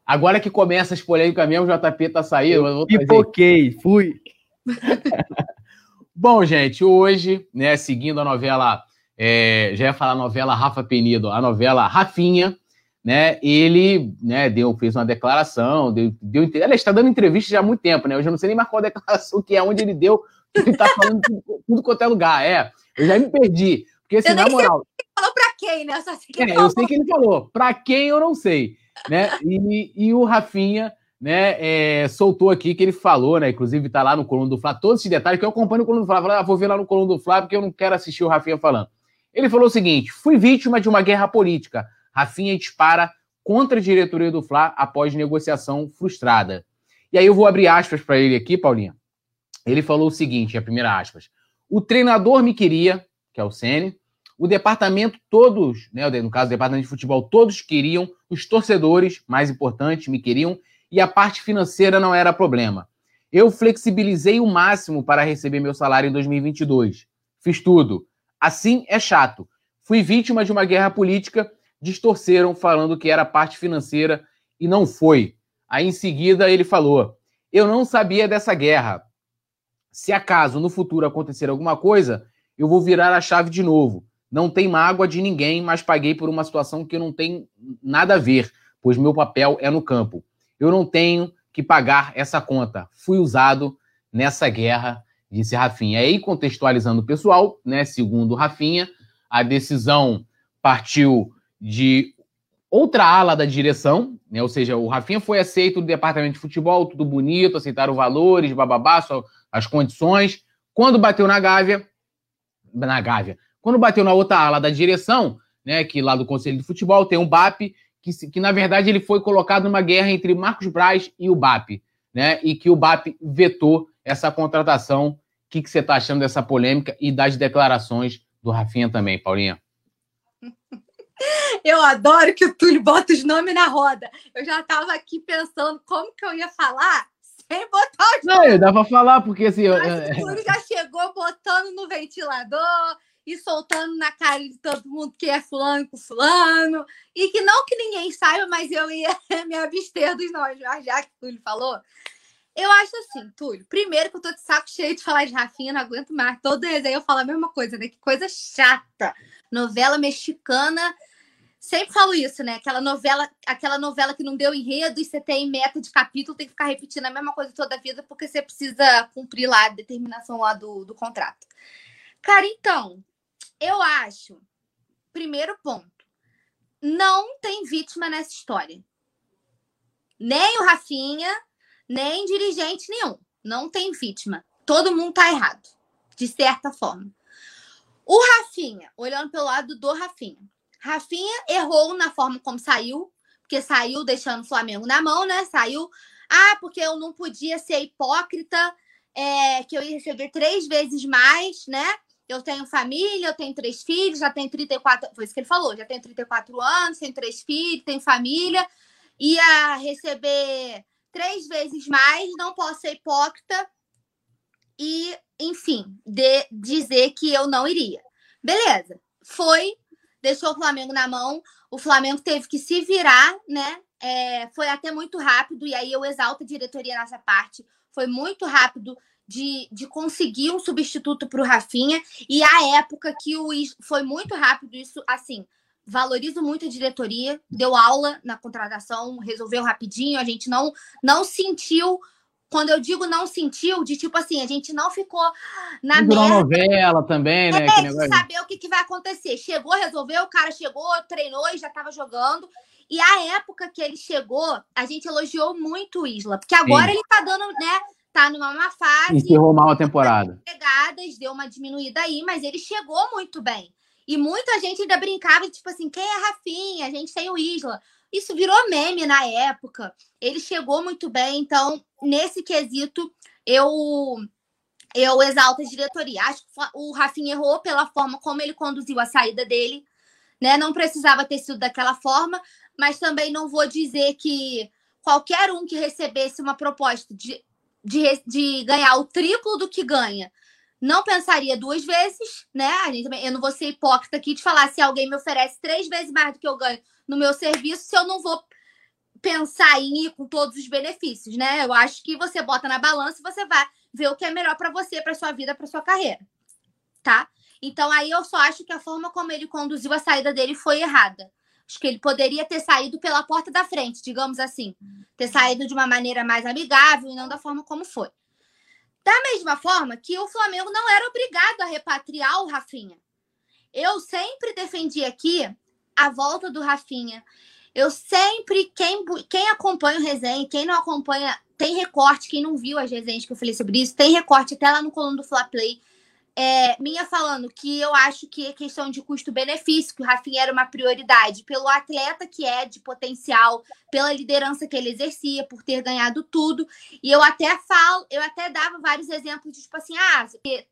Agora que começa as polêmicas mesmo, o JP tá saindo. Pipoquei, fui. Bom, gente, hoje, né, seguindo a novela é, já ia falar a novela Rafa Penido, a novela Rafinha, né? Ele né, deu, fez uma declaração, deu, deu ele está dando entrevista já há muito tempo, né? Eu já não sei nem mais qual declaração que é, onde ele deu, ele está falando tudo, tudo quanto é lugar. É, eu já me perdi. Porque, assim, eu na moral. Sei falou para quem, né? Eu, só sei que é, eu sei que ele falou. Para quem eu não sei. Né? E, e o Rafinha né, é, soltou aqui que ele falou, né? Inclusive tá lá no Coluna do Flá, todos esses detalhes que eu acompanho no Coluna do Flá. Falei, ah, vou ver lá no Coluna do Flá porque eu não quero assistir o Rafinha falando. Ele falou o seguinte: fui vítima de uma guerra política. Rafinha dispara contra a diretoria do Fla após negociação frustrada. E aí eu vou abrir aspas para ele aqui, Paulinha. Ele falou o seguinte, a primeira aspas. O treinador me queria, que é o Sene, o departamento todos, né, no caso do departamento de futebol, todos queriam, os torcedores, mais importantes, me queriam, e a parte financeira não era problema. Eu flexibilizei o máximo para receber meu salário em 2022. Fiz tudo. Assim é chato. Fui vítima de uma guerra política, distorceram falando que era parte financeira e não foi. Aí em seguida ele falou: Eu não sabia dessa guerra. Se acaso no futuro acontecer alguma coisa, eu vou virar a chave de novo. Não tem mágoa de ninguém, mas paguei por uma situação que não tem nada a ver, pois meu papel é no campo. Eu não tenho que pagar essa conta. Fui usado nessa guerra disse Rafinha. Aí, contextualizando o pessoal, né, segundo Rafinha, a decisão partiu de outra ala da direção, né, ou seja, o Rafinha foi aceito do departamento de futebol, tudo bonito, aceitaram valores, bababá, só as condições. Quando bateu na Gávea, na Gávea, quando bateu na outra ala da direção, né, que lá do Conselho de Futebol tem um BAP, que, que na verdade ele foi colocado numa guerra entre Marcos Braz e o BAP, né, e que o BAP vetou essa contratação que, que você está achando dessa polêmica e das declarações do Rafinha também, Paulinha? Eu adoro que o Túlio bota os nomes na roda. Eu já estava aqui pensando como que eu ia falar sem botar os Não, nomes. dá para falar, porque assim. Eu... o Túlio já chegou botando no ventilador e soltando na cara de todo mundo que é fulano com fulano. E que não que ninguém saiba, mas eu ia me abster dos nomes. Já que o Túlio falou, eu acho assim, Túlio. Primeiro que eu tô de saco cheio de falar de Rafinha, não aguento mais. Todo desenho eu falo a mesma coisa, né? Que coisa chata. Novela mexicana. Sempre falo isso, né? Aquela novela, aquela novela que não deu enredo e você tem meta de capítulo, tem que ficar repetindo a mesma coisa toda a vida, porque você precisa cumprir lá a determinação lá do, do contrato. Cara, então, eu acho, primeiro ponto, não tem vítima nessa história. Nem o Rafinha, nem dirigente nenhum. Não tem vítima. Todo mundo tá errado, de certa forma. O Rafinha, olhando pelo lado do Rafinha. Rafinha errou na forma como saiu, porque saiu deixando o Flamengo na mão, né? Saiu. Ah, porque eu não podia ser hipócrita, é, que eu ia receber três vezes mais, né? Eu tenho família, eu tenho três filhos, já tenho 34. Foi isso que ele falou, já tenho 34 anos, tenho três filhos, tenho família, ia receber três vezes mais, não posso ser hipócrita e, enfim, de, dizer que eu não iria. Beleza, foi, deixou o Flamengo na mão, o Flamengo teve que se virar, né? É, foi até muito rápido, e aí eu exalto a diretoria nessa parte. Foi muito rápido de, de conseguir um substituto para o Rafinha. E a época que o foi muito rápido, isso assim. Valorizo muito a diretoria, deu aula na contratação, resolveu rapidinho. A gente não não sentiu quando eu digo não sentiu, de tipo assim, a gente não ficou na merda. novela também, né? É, de saber o que, que vai acontecer. Chegou, resolveu, o cara chegou, treinou e já estava jogando. E a época que ele chegou, a gente elogiou muito o Isla, porque agora Sim. ele tá dando, né? Tá numa má fase. Encerrou mal a temporada. Pegadas, deu uma diminuída aí, mas ele chegou muito bem. E muita gente ainda brincava, tipo assim, quem é Rafinha? A gente tem o Isla. Isso virou meme na época. Ele chegou muito bem, então, nesse quesito, eu eu exalto a diretoria. Acho que o Rafinha errou pela forma como ele conduziu a saída dele, né? Não precisava ter sido daquela forma, mas também não vou dizer que qualquer um que recebesse uma proposta de de, de ganhar o triplo do que ganha, não pensaria duas vezes, né? Eu não vou ser hipócrita aqui de falar se alguém me oferece três vezes mais do que eu ganho no meu serviço, se eu não vou pensar em ir com todos os benefícios, né? Eu acho que você bota na balança e você vai ver o que é melhor para você, para sua vida, para sua carreira, tá? Então aí eu só acho que a forma como ele conduziu a saída dele foi errada. Acho que ele poderia ter saído pela porta da frente, digamos assim. Ter saído de uma maneira mais amigável e não da forma como foi. Da mesma forma que o Flamengo não era obrigado a repatriar o Rafinha. Eu sempre defendi aqui a volta do Rafinha. Eu sempre, quem, quem acompanha o resenha, quem não acompanha, tem recorte, quem não viu as resenhas que eu falei sobre isso, tem recorte até lá no coluna do Fla Play é, minha falando que eu acho que é questão de custo-benefício, que o Rafinha era uma prioridade pelo atleta que é de potencial, pela liderança que ele exercia, por ter ganhado tudo. E eu até falo, eu até dava vários exemplos de tipo assim, ah,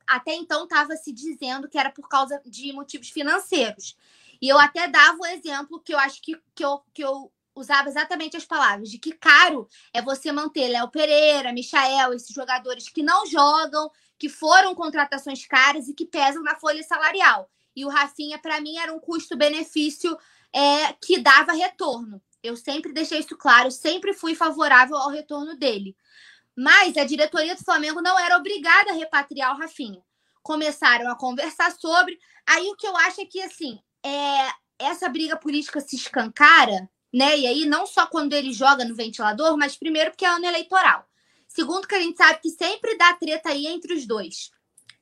até então estava se dizendo que era por causa de motivos financeiros. E eu até dava o exemplo que eu acho que, que, eu, que eu usava exatamente as palavras de que caro é você manter Léo Pereira, Michael, esses jogadores que não jogam, que foram contratações caras e que pesam na folha salarial. E o Rafinha, para mim, era um custo-benefício é, que dava retorno. Eu sempre deixei isso claro, sempre fui favorável ao retorno dele. Mas a diretoria do Flamengo não era obrigada a repatriar o Rafinha. Começaram a conversar sobre. Aí o que eu acho é que, assim, é, essa briga política se escancara, né? E aí, não só quando ele joga no ventilador, mas primeiro porque é ano eleitoral. Segundo, que a gente sabe que sempre dá treta aí entre os dois.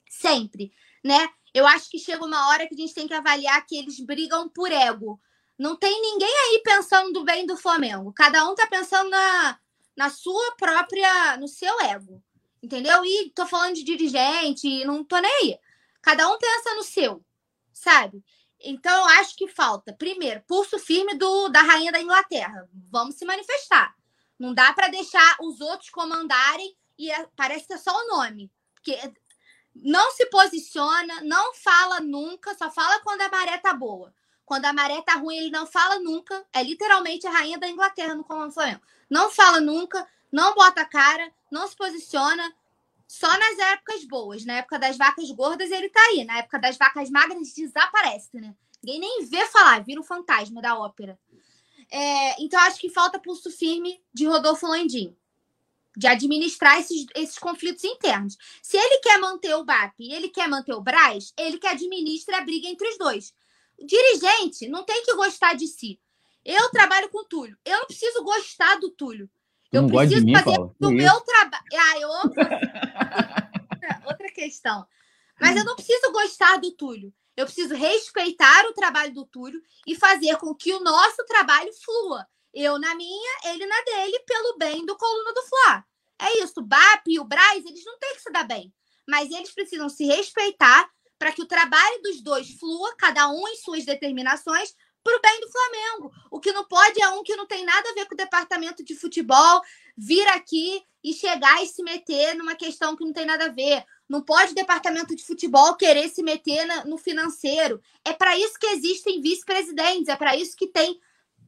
Sempre, né? Eu acho que chega uma hora que a gente tem que avaliar que eles brigam por ego. Não tem ninguém aí pensando do bem do Flamengo. Cada um tá pensando na, na sua própria, no seu ego. Entendeu? E tô falando de dirigente, não tô nem aí. Cada um pensa no seu, sabe? Então, eu acho que falta, primeiro, pulso firme do, da rainha da Inglaterra. Vamos se manifestar. Não dá para deixar os outros comandarem e é, parece que é só o nome. Porque não se posiciona, não fala nunca, só fala quando a maré tá boa. Quando a maré tá ruim, ele não fala nunca. É literalmente a rainha da Inglaterra no Comando Flamengo. Não fala nunca, não bota a cara, não se posiciona. Só nas épocas boas. Na época das vacas gordas, ele tá aí. Na época das vacas magras, desaparece, né? Ninguém nem vê falar, vira o fantasma da ópera. É, então, acho que falta pulso firme de Rodolfo Landim, de administrar esses, esses conflitos internos. Se ele quer manter o BAP e ele quer manter o Braz, ele que administra a briga entre os dois. O dirigente não tem que gostar de si. Eu trabalho com o Túlio. Eu não preciso gostar do Túlio. Eu não preciso mim, fazer Paulo. do meu trabalho. Ah, eu... outra questão. Mas eu não preciso gostar do Túlio. Eu preciso respeitar o trabalho do Túlio e fazer com que o nosso trabalho flua. Eu na minha, ele na dele, pelo bem do Coluna do Fla. É isso. O BAP e o Braz, eles não têm que se dar bem. Mas eles precisam se respeitar para que o trabalho dos dois flua, cada um em suas determinações, para o bem do Flamengo. O que não pode é um que não tem nada a ver com o departamento de futebol vir aqui e chegar e se meter numa questão que não tem nada a ver. Não pode o departamento de futebol querer se meter na, no financeiro. É para isso que existem vice-presidentes, é para isso que tem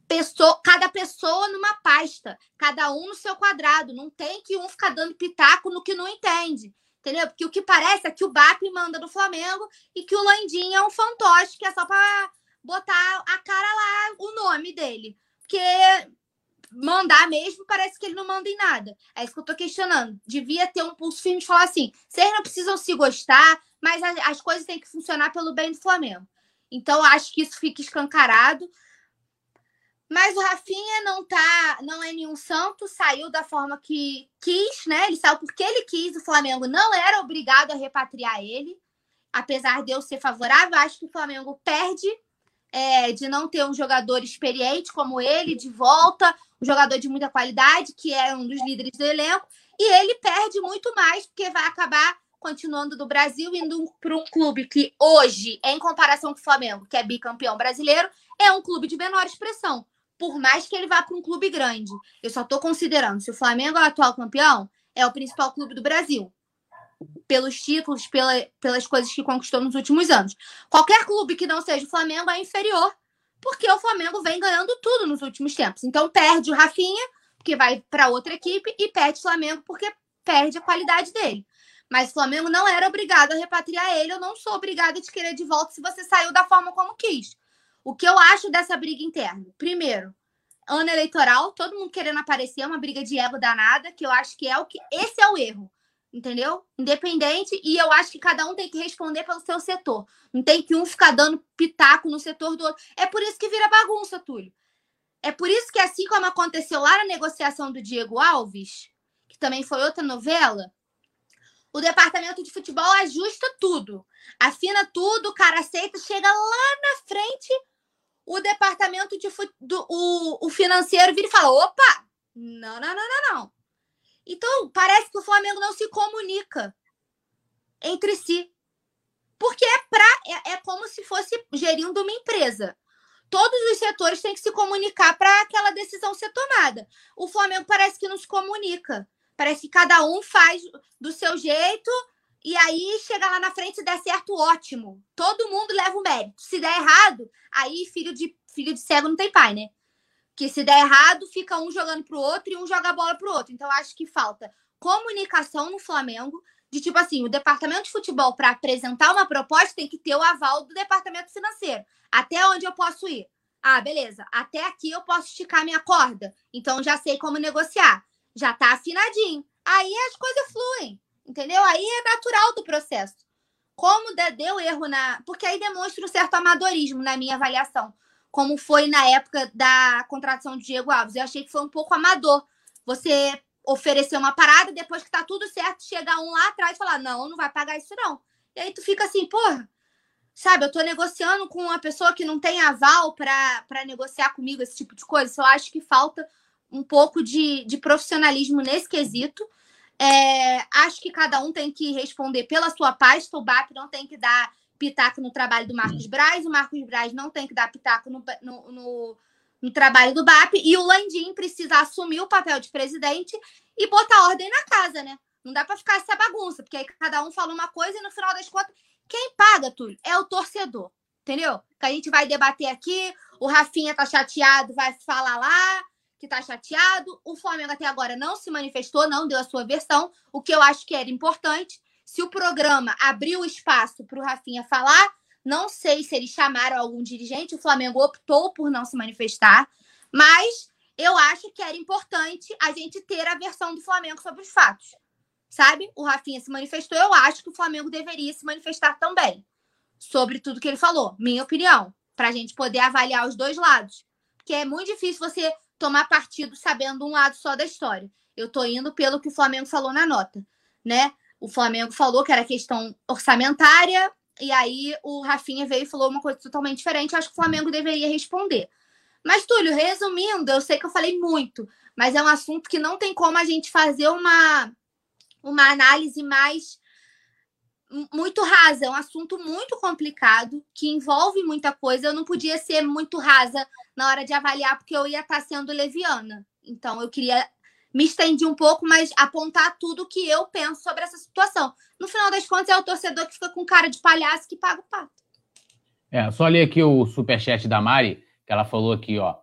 pessoa, cada pessoa numa pasta, cada um no seu quadrado. Não tem que um ficar dando pitaco no que não entende. Entendeu? Porque o que parece é que o BAP manda no Flamengo e que o Landim é um fantoche que é só para botar a cara lá, o nome dele. Porque mandar mesmo, parece que ele não manda em nada. É isso que eu tô questionando. Devia ter um pulso firme de falar assim: vocês não precisam se gostar, mas as, as coisas têm que funcionar pelo bem do Flamengo. Então, acho que isso fica escancarado. Mas o Rafinha não tá, não é nenhum santo, saiu da forma que quis, né? Ele saiu porque ele quis, o Flamengo não era obrigado a repatriar ele. Apesar de eu ser favorável, acho que o Flamengo perde é, de não ter um jogador experiente como ele de volta, um jogador de muita qualidade, que é um dos líderes do elenco, e ele perde muito mais, porque vai acabar continuando do Brasil, indo para um clube que hoje, em comparação com o Flamengo, que é bicampeão brasileiro, é um clube de menor expressão. Por mais que ele vá para um clube grande. Eu só estou considerando, se o Flamengo é o atual campeão, é o principal clube do Brasil pelos títulos, pela, pelas coisas que conquistou nos últimos anos. Qualquer clube que não seja o Flamengo é inferior, porque o Flamengo vem ganhando tudo nos últimos tempos. Então perde o Rafinha, que vai para outra equipe, e perde o Flamengo porque perde a qualidade dele. Mas o Flamengo não era obrigado a repatriar ele, eu não sou obrigada a te querer de volta se você saiu da forma como quis. O que eu acho dessa briga interna? Primeiro, ano eleitoral, todo mundo querendo aparecer, uma briga de ego danada, que eu acho que é o que esse é o erro entendeu? Independente, e eu acho que cada um tem que responder pelo seu setor. Não tem que um ficar dando pitaco no setor do outro. É por isso que vira bagunça, Túlio. É por isso que, assim como aconteceu lá na negociação do Diego Alves, que também foi outra novela, o departamento de futebol ajusta tudo, afina tudo, o cara aceita, chega lá na frente, o departamento de do, o, o financeiro vira e fala: opa, não, não, não, não, não. Então, parece que o Flamengo não se comunica entre si. Porque é, pra, é, é como se fosse gerindo uma empresa. Todos os setores têm que se comunicar para aquela decisão ser tomada. O Flamengo parece que não se comunica. Parece que cada um faz do seu jeito e aí chega lá na frente e der certo, ótimo. Todo mundo leva o mérito. Se der errado, aí filho de filho de cego não tem pai, né? Que se der errado, fica um jogando pro outro e um joga a bola pro outro. Então, acho que falta comunicação no Flamengo, de tipo assim, o departamento de futebol, para apresentar uma proposta, tem que ter o aval do departamento financeiro. Até onde eu posso ir? Ah, beleza. Até aqui eu posso esticar minha corda. Então, já sei como negociar. Já tá afinadinho. Aí as coisas fluem. Entendeu? Aí é natural do processo. Como deu erro na. Porque aí demonstra um certo amadorismo na minha avaliação como foi na época da contratação de Diego Alves. Eu achei que foi um pouco amador. Você oferecer uma parada, depois que tá tudo certo, chegar um lá atrás e falar: não, não vai pagar isso, não. E aí tu fica assim, porra, sabe, eu tô negociando com uma pessoa que não tem aval para negociar comigo esse tipo de coisa. Eu acho que falta um pouco de, de profissionalismo nesse quesito. É, acho que cada um tem que responder pela sua pasta, o BAP não tem que dar pitaco no trabalho do Marcos Braz, o Marcos Braz não tem que dar pitaco no, no, no, no trabalho do BAP, e o Landim precisa assumir o papel de presidente e botar ordem na casa, né? Não dá para ficar essa bagunça, porque aí cada um fala uma coisa e no final das contas, quem paga, Túlio, é o torcedor, entendeu? Que a gente vai debater aqui, o Rafinha tá chateado, vai falar lá que tá chateado, o Flamengo até agora não se manifestou, não deu a sua versão, o que eu acho que era importante. Se o programa abriu espaço para o Rafinha falar, não sei se eles chamaram algum dirigente, o Flamengo optou por não se manifestar, mas eu acho que era importante a gente ter a versão do Flamengo sobre os fatos. Sabe? O Rafinha se manifestou, eu acho que o Flamengo deveria se manifestar também sobre tudo que ele falou, minha opinião, para a gente poder avaliar os dois lados. Porque é muito difícil você tomar partido sabendo um lado só da história. Eu tô indo pelo que o Flamengo falou na nota, né? O Flamengo falou que era questão orçamentária E aí o Rafinha veio e falou uma coisa totalmente diferente. Acho que o Flamengo deveria responder. Mas, Túlio, resumindo, eu sei que eu falei muito, mas é um assunto que não tem como a gente fazer uma, uma análise mais muito rasa, é um assunto muito complicado, que envolve muita coisa. Eu não podia ser muito rasa na hora de avaliar, porque eu ia estar sendo leviana. Então, eu queria me estender um pouco, mas apontar tudo que eu penso sobre essa situação. No final das contas, é o torcedor que fica com cara de palhaço que paga o pato. É, só ler aqui o superchat da Mari, que ela falou aqui, ó.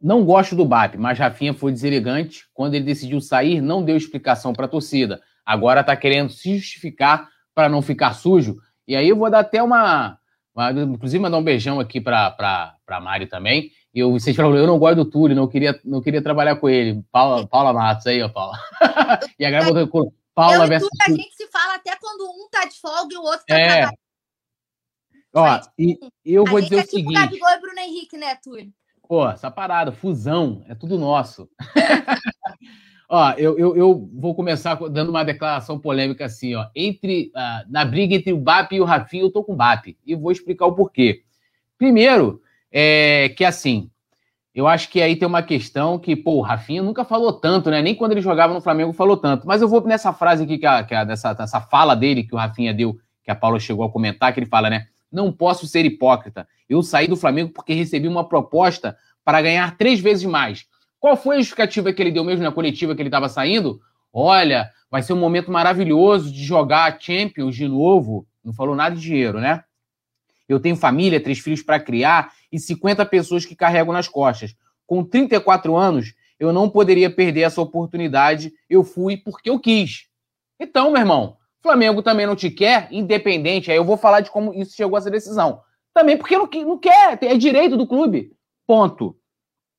Não gosto do BAP, mas Rafinha foi deselegante. Quando ele decidiu sair, não deu explicação para a torcida. Agora tá querendo se justificar para não ficar sujo. E aí eu vou dar até uma. uma inclusive, mandar um beijão aqui para a Mari também. E eu, vocês falaram, eu não gosto do Túlio, não queria, não queria trabalhar com ele. Paula, Paula Matos aí, ó, Paula. e agora botou com Paula versus. A gente se fala até quando um tá de folga e o outro tá é. trabalhando. Ó, e eu vou dizer é o tipo seguinte. Gabigol e Bruno Henrique, né, Túlio? Pô, essa parada, fusão, é tudo nosso. Ó, eu, eu, eu, vou começar dando uma declaração polêmica assim, ó. Entre, uh, na briga entre o BAP e o Rafinha, eu tô com o BAP. E vou explicar o porquê. Primeiro, é que assim, eu acho que aí tem uma questão que, pô, o Rafinha nunca falou tanto, né? Nem quando ele jogava no Flamengo falou tanto. Mas eu vou nessa frase aqui, que a, que a, nessa, nessa fala dele que o Rafinha deu, que a Paula chegou a comentar, que ele fala, né? Não posso ser hipócrita. Eu saí do Flamengo porque recebi uma proposta para ganhar três vezes mais. Qual foi a justificativa que ele deu mesmo na coletiva que ele estava saindo? Olha, vai ser um momento maravilhoso de jogar Champions de novo. Não falou nada de dinheiro, né? Eu tenho família, três filhos para criar e 50 pessoas que carrego nas costas. Com 34 anos, eu não poderia perder essa oportunidade. Eu fui porque eu quis. Então, meu irmão, Flamengo também não te quer, independente. Aí eu vou falar de como isso chegou a essa decisão. Também porque não, não quer, é direito do clube. Ponto.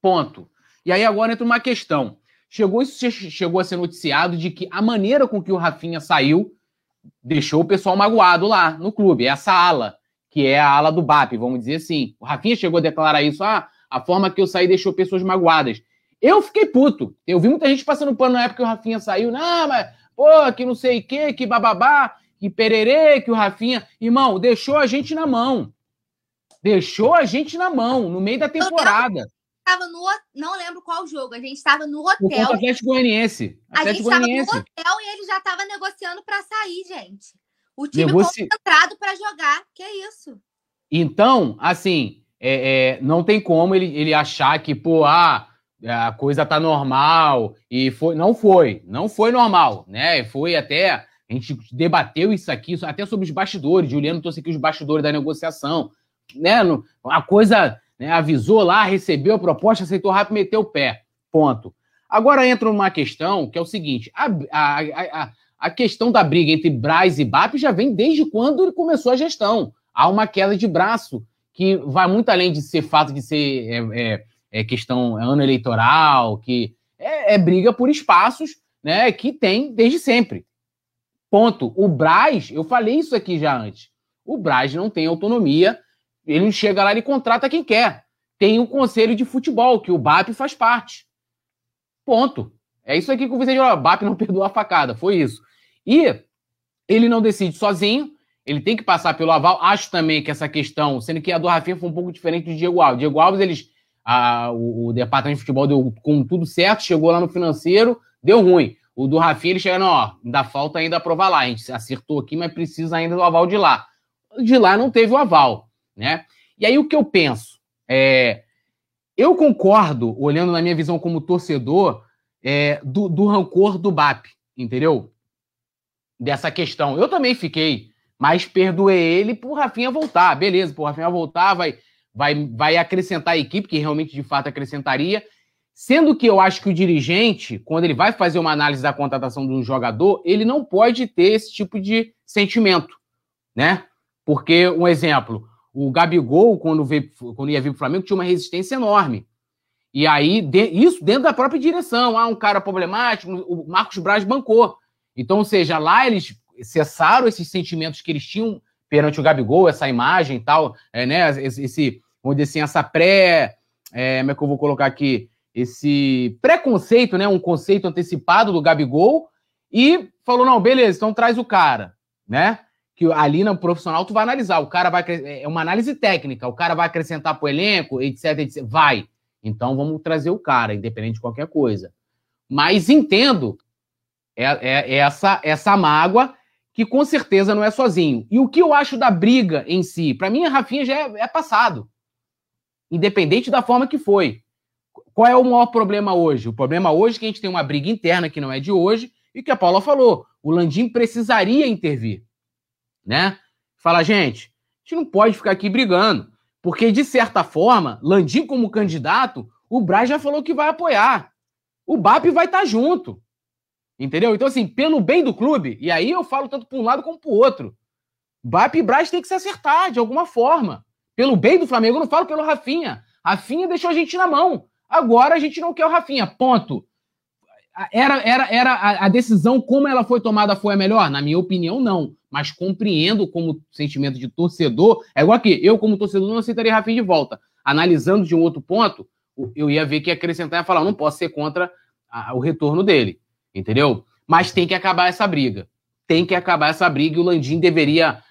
Ponto. E aí agora entra uma questão. Chegou, isso chegou a ser noticiado de que a maneira com que o Rafinha saiu deixou o pessoal magoado lá no clube. Essa ala, que é a ala do BAP, vamos dizer assim. O Rafinha chegou a declarar isso. Ah, a forma que eu saí deixou pessoas magoadas. Eu fiquei puto. Eu vi muita gente passando pano na época que o Rafinha saiu. Não, mas, pô, que não sei o quê, que bababá, que pererê, que o Rafinha. Irmão, deixou a gente na mão. Deixou a gente na mão, no meio da temporada estava no. Não lembro qual jogo. A gente estava no hotel. O Atlético Goianiense. A gente estava no hotel e ele já estava negociando para sair, gente. O time Negoci... concentrado para jogar. Que é isso? Então, assim, é, é, não tem como ele, ele achar que, pô, ah, a coisa tá normal. E foi. Não foi. Não foi normal, né? Foi até. A gente debateu isso aqui, até sobre os bastidores. Juliano trouxe aqui os bastidores da negociação. Né? A coisa né? Avisou lá, recebeu a proposta, aceitou rápido, meteu o pé. Ponto. Agora entra uma questão que é o seguinte: a, a, a, a questão da briga entre Braz e BAP já vem desde quando começou a gestão. Há uma queda de braço que vai muito além de ser fato de ser é, é, é questão é ano eleitoral, que é, é, briga por espaços, né? Que tem desde sempre. Ponto. O Braz, eu falei isso aqui já antes. O Braz não tem autonomia ele chega lá e contrata quem quer. Tem o conselho de futebol, que o BAP faz parte. Ponto. É isso aqui que o Vicente falou. BAP não perdoa a facada. Foi isso. E ele não decide sozinho. Ele tem que passar pelo aval. Acho também que essa questão, sendo que a do Rafinha foi um pouco diferente do Diego Alves. Diego Alves, eles, a, o, o, departamento de futebol deu com tudo certo, chegou lá no financeiro, deu ruim. O do Rafinha, ele chega, não, ó, ainda falta ainda aprovar lá. A gente acertou aqui, mas precisa ainda do aval de lá. De lá não teve o aval né? E aí o que eu penso? É, eu concordo, olhando na minha visão como torcedor, é, do, do rancor do BAP, entendeu? Dessa questão. Eu também fiquei, mas perdoei ele por Rafinha voltar. Beleza, por Rafinha voltar, vai, vai, vai acrescentar a equipe, que realmente de fato acrescentaria. Sendo que eu acho que o dirigente, quando ele vai fazer uma análise da contratação de um jogador, ele não pode ter esse tipo de sentimento, né? Porque, um exemplo, o Gabigol, quando, veio, quando ia vir para o Flamengo, tinha uma resistência enorme. E aí, de, isso dentro da própria direção. Ah, um cara problemático, o Marcos Braz bancou. Então, ou seja, lá eles cessaram esses sentimentos que eles tinham perante o Gabigol, essa imagem e tal, é, né? Esse, vamos dizer assim, essa pré. É, como é que eu vou colocar aqui? Esse preconceito, né? Um conceito antecipado do Gabigol, e falou: não, beleza, então traz o cara, né? que ali no profissional tu vai analisar, o cara vai é uma análise técnica, o cara vai acrescentar para o elenco, etc, etc, vai. Então vamos trazer o cara, independente de qualquer coisa. Mas entendo é, é, é essa essa mágoa que com certeza não é sozinho. E o que eu acho da briga em si, para mim a Rafinha já é, é passado, independente da forma que foi. Qual é o maior problema hoje? O problema hoje é que a gente tem uma briga interna que não é de hoje e que a Paula falou, o Landim precisaria intervir né? Fala, gente, a gente não pode ficar aqui brigando, porque de certa forma, Landim como candidato, o Braz já falou que vai apoiar. O BAP vai estar tá junto. Entendeu? Então, assim, pelo bem do clube, e aí eu falo tanto para um lado como para o outro. BAP e Braz tem que se acertar de alguma forma. Pelo bem do Flamengo, eu não falo pelo Rafinha. Rafinha deixou a gente na mão. Agora a gente não quer o Rafinha. Ponto. Era, era, era a, a decisão, como ela foi tomada, foi a melhor? Na minha opinião, não mas compreendo como sentimento de torcedor. É igual aqui, eu, como torcedor, não aceitaria Rafinha de volta. Analisando de um outro ponto, eu ia ver que ia acrescentar e falar: não posso ser contra a, o retorno dele. Entendeu? Mas tem que acabar essa briga. Tem que acabar essa briga e o Landim deveria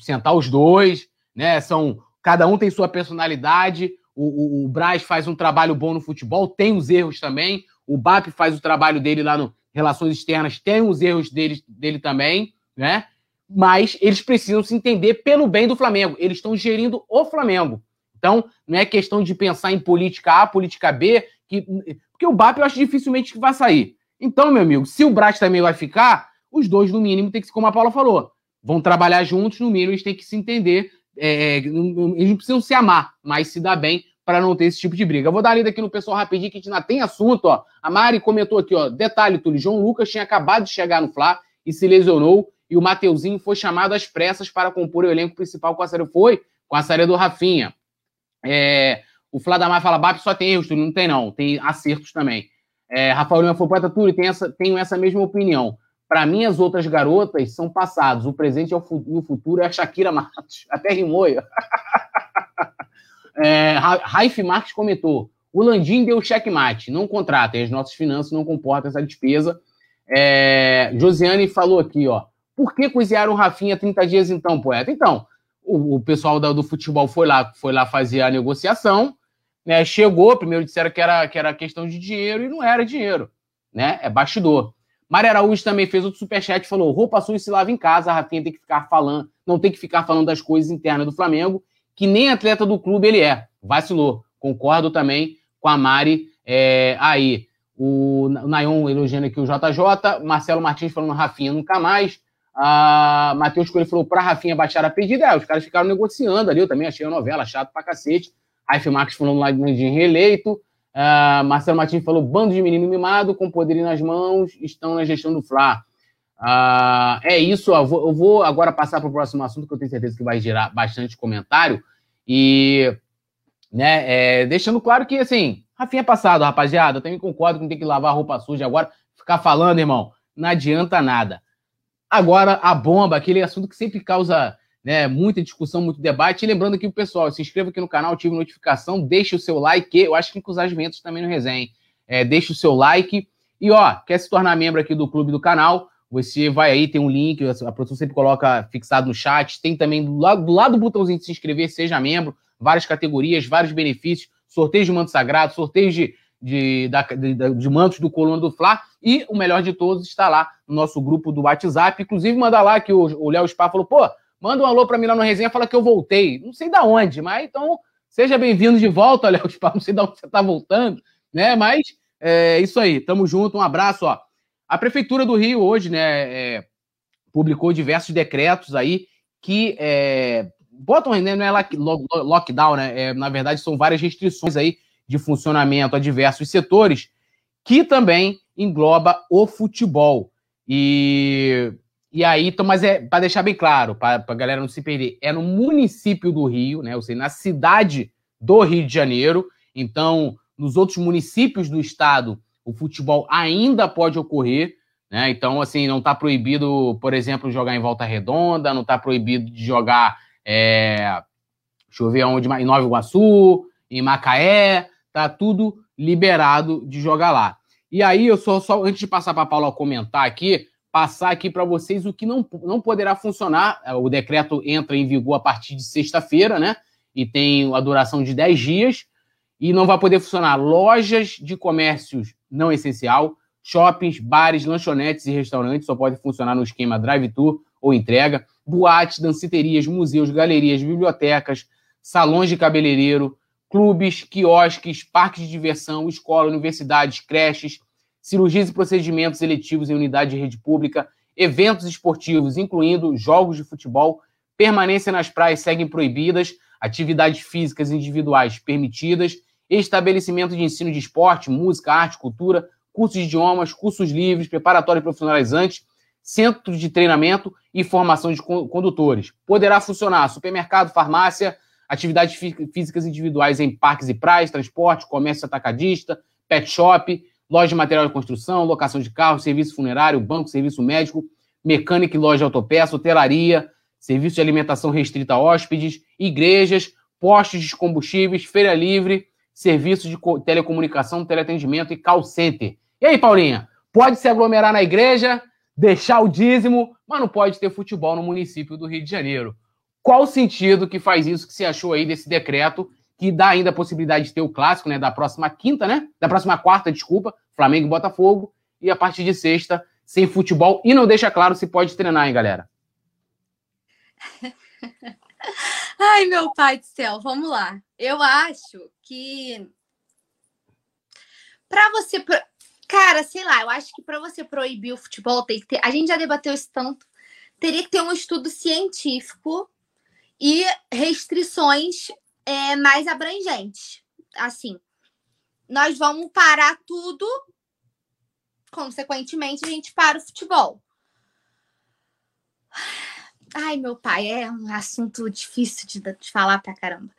sentar os dois, né? São, cada um tem sua personalidade. O, o, o Braz faz um trabalho bom no futebol, tem os erros também. O BAP faz o trabalho dele lá no Relações Externas, tem os erros dele, dele também, né? mas eles precisam se entender pelo bem do Flamengo. Eles estão gerindo o Flamengo. Então, não é questão de pensar em política A, política B, que, porque o BAP eu acho dificilmente que vai sair. Então, meu amigo, se o Braz também vai ficar, os dois, no mínimo, tem que, como a Paula falou, vão trabalhar juntos, no mínimo, eles têm que se entender. É, eles não precisam se amar, mas se dar bem para não ter esse tipo de briga. Eu vou dar lida aqui no pessoal rapidinho, que a gente ainda tem assunto. Ó. A Mari comentou aqui, ó. Detalhe, Túlio, João Lucas tinha acabado de chegar no Fla e se lesionou e o Mateuzinho foi chamado às pressas para compor o elenco principal com a série. Foi com a série do Rafinha. É, o Fladamar fala, BAP só tem erros, não tem não, tem acertos também. É, Rafael Lima foi poeta Túlio, tem essa, tenho essa mesma opinião. Para mim, as outras garotas são passados. O presente é o, e o futuro é a Shakira Matos. Até rimou. é, Raif Marques comentou: o Landim deu checkmate, não contrata, e as nossas finanças não comportam essa despesa. É, Josiane falou aqui, ó. Por que cozinharam o Rafinha 30 dias então, poeta? Então, o, o pessoal do, do, futebol foi lá, foi lá fazer a negociação, né? Chegou, primeiro disseram que era, que era questão de dinheiro e não era dinheiro, né? É bastidor. Mário Araújo também fez outro superchat e falou: roupa suja se lava em casa, a Rafinha tem que ficar falando, não tem que ficar falando das coisas internas do Flamengo, que nem atleta do clube ele é. Vacilou. Concordo também com a Mari é, aí. O Nayon elogiando aqui o JJ, Marcelo Martins falando Rafinha nunca mais. Matheus Coelho falou pra Rafinha baixar a pedida. É, os caras ficaram negociando ali. Eu também achei a novela chato pra cacete. Raif Marques falando lá de reeleito. Uh, Marcelo Martins falou: bando de menino mimado com poder nas mãos estão na gestão do Fla. Uh, é isso. Eu vou, eu vou agora passar para o próximo assunto, que eu tenho certeza que vai gerar bastante comentário. E, né, é, deixando claro que, assim, Rafinha é passado, rapaziada. Eu também concordo que não tem que lavar a roupa suja agora. Ficar falando, irmão, não adianta nada. Agora, a bomba, aquele assunto que sempre causa né, muita discussão, muito debate. E lembrando aqui o pessoal, se inscreva aqui no canal, ative notificação, deixe o seu like. Eu acho que com os agimentos também no resenha. É, deixe o seu like. E ó, quer se tornar membro aqui do clube do canal? Você vai aí, tem um link, a produção sempre coloca fixado no chat. Tem também do lado do, lado do botãozinho de se inscrever, seja membro, várias categorias, vários benefícios, sorteio de manto sagrado, sorteio de de, da, de, de mantos do Coluna do Fla. E o melhor de todos está lá no nosso grupo do WhatsApp. Inclusive, manda lá que o Léo Spa falou: pô, manda um alô para mim lá no resenha, fala que eu voltei. Não sei da onde, mas então seja bem-vindo de volta, Léo Spa. Não sei da onde você está voltando, né? Mas é isso aí, tamo junto, um abraço, ó. A Prefeitura do Rio hoje, né, é, publicou diversos decretos aí que é, botam, né, não é lockdown, né? É, na verdade, são várias restrições aí de funcionamento a diversos setores, que também engloba o futebol. E, e aí, mas é para deixar bem claro, para a galera não se perder, é no município do Rio, né? Ou seja, na cidade do Rio de Janeiro. Então, nos outros municípios do estado, o futebol ainda pode ocorrer. Né? Então, assim, não está proibido, por exemplo, jogar em volta redonda, não está proibido de jogar. É, deixa eu ver onde, em Nova Iguaçu, em Macaé, tá tudo liberado de jogar lá. E aí, eu só, só antes de passar para a Paula comentar aqui, passar aqui para vocês o que não, não poderá funcionar. O decreto entra em vigor a partir de sexta-feira, né? E tem a duração de 10 dias. E não vai poder funcionar lojas de comércios não essencial, shoppings, bares, lanchonetes e restaurantes, só pode funcionar no esquema drive-thru ou entrega, boates, danceterias, museus, galerias, bibliotecas, salões de cabeleireiro, clubes, quiosques, parques de diversão, escola, universidades, creches, cirurgias e procedimentos eletivos em unidade de rede pública, eventos esportivos, incluindo jogos de futebol, permanência nas praias seguem proibidas, atividades físicas individuais permitidas, estabelecimento de ensino de esporte, música, arte, cultura, cursos de idiomas, cursos livres, preparatórios profissionalizantes, centros de treinamento e formação de condutores. Poderá funcionar supermercado, farmácia, atividades físicas individuais em parques e praias, transporte, comércio atacadista, pet shop, loja de material de construção, locação de carro, serviço funerário, banco, serviço médico, mecânica e loja de autopeça, hotelaria, serviço de alimentação restrita a hóspedes, igrejas, postos de combustíveis, feira livre, serviços de telecomunicação, teleatendimento e call center. E aí, Paulinha, pode se aglomerar na igreja, deixar o dízimo, mas não pode ter futebol no município do Rio de Janeiro. Qual o sentido que faz isso que você achou aí desse decreto que dá ainda a possibilidade de ter o clássico, né, da próxima quinta, né? Da próxima quarta, desculpa, Flamengo e Botafogo, e a partir de sexta, sem futebol, e não deixa claro se pode treinar, hein, galera? Ai, meu pai do céu, vamos lá. Eu acho que para você, cara, sei lá, eu acho que para você proibir o futebol tem que ter, a gente já debateu isso tanto, teria que ter um estudo científico e restrições é, mais abrangentes. Assim, nós vamos parar tudo, consequentemente, a gente para o futebol. Ai, meu pai, é um assunto difícil de, de falar pra caramba.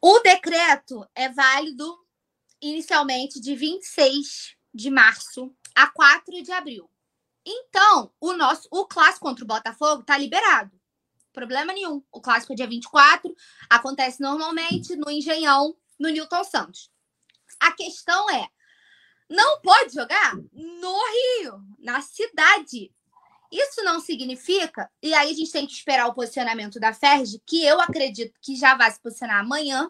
O decreto é válido inicialmente de 26 de março a 4 de abril. Então, o nosso o clássico contra o Botafogo tá liberado problema nenhum. O clássico é dia 24, acontece normalmente no Engenhão, no Newton Santos. A questão é: não pode jogar no Rio, na cidade. Isso não significa, e aí a gente tem que esperar o posicionamento da FERJ, que eu acredito que já vai se posicionar amanhã.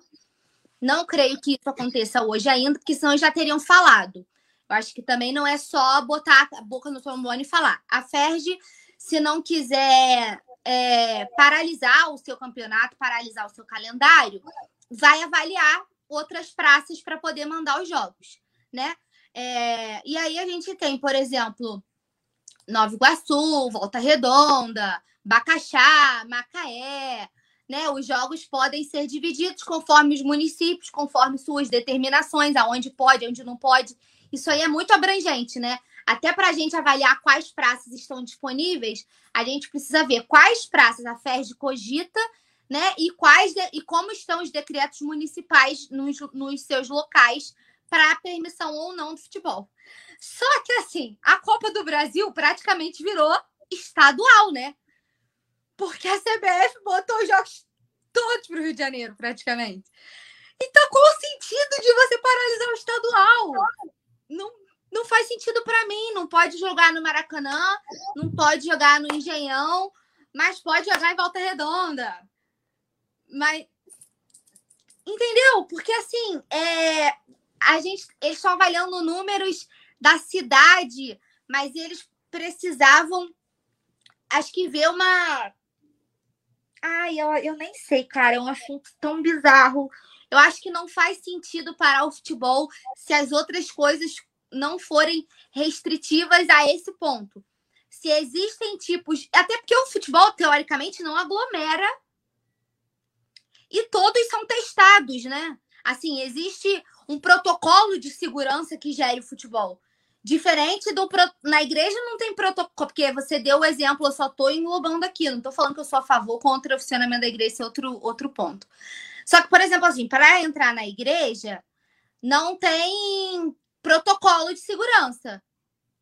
Não creio que isso aconteça hoje ainda, porque senão já teriam falado. Eu acho que também não é só botar a boca no trombone e falar. A FERJ, se não quiser é, paralisar o seu campeonato, paralisar o seu calendário, vai avaliar outras praças para poder mandar os jogos, né? É, e aí a gente tem, por exemplo, Nova Iguaçu, Volta Redonda, Bacaxá, Macaé, né? Os jogos podem ser divididos conforme os municípios, conforme suas determinações, aonde pode, onde não pode. Isso aí é muito abrangente, né? Até para a gente avaliar quais praças estão disponíveis, a gente precisa ver quais praças a FERJ cogita, né? E quais e como estão os decretos municipais nos, nos seus locais para permissão ou não do futebol. Só que assim, a Copa do Brasil praticamente virou estadual, né? Porque a CBF botou os jogos todos para o Rio de Janeiro, praticamente. Então, qual o sentido de você paralisar o estadual? Não, não faz sentido para mim. Não pode jogar no Maracanã, não pode jogar no Engenhão, mas pode jogar em Volta Redonda. Mas entendeu? Porque assim, é, a gente eles estão avaliando números da cidade, mas eles precisavam acho que ver uma Ai, eu, eu nem sei, cara, é um assunto tão bizarro. Eu acho que não faz sentido parar o futebol se as outras coisas não forem restritivas a esse ponto. Se existem tipos. Até porque o futebol, teoricamente, não aglomera. E todos são testados, né? Assim, existe um protocolo de segurança que gere o futebol. Diferente do. Na igreja não tem protocolo, porque você deu o exemplo, eu só estou englobando aqui. Não estou falando que eu sou a favor contra o funcionamento da igreja, esse é outro, outro ponto. Só que, por exemplo, assim, para entrar na igreja, não tem protocolo de segurança,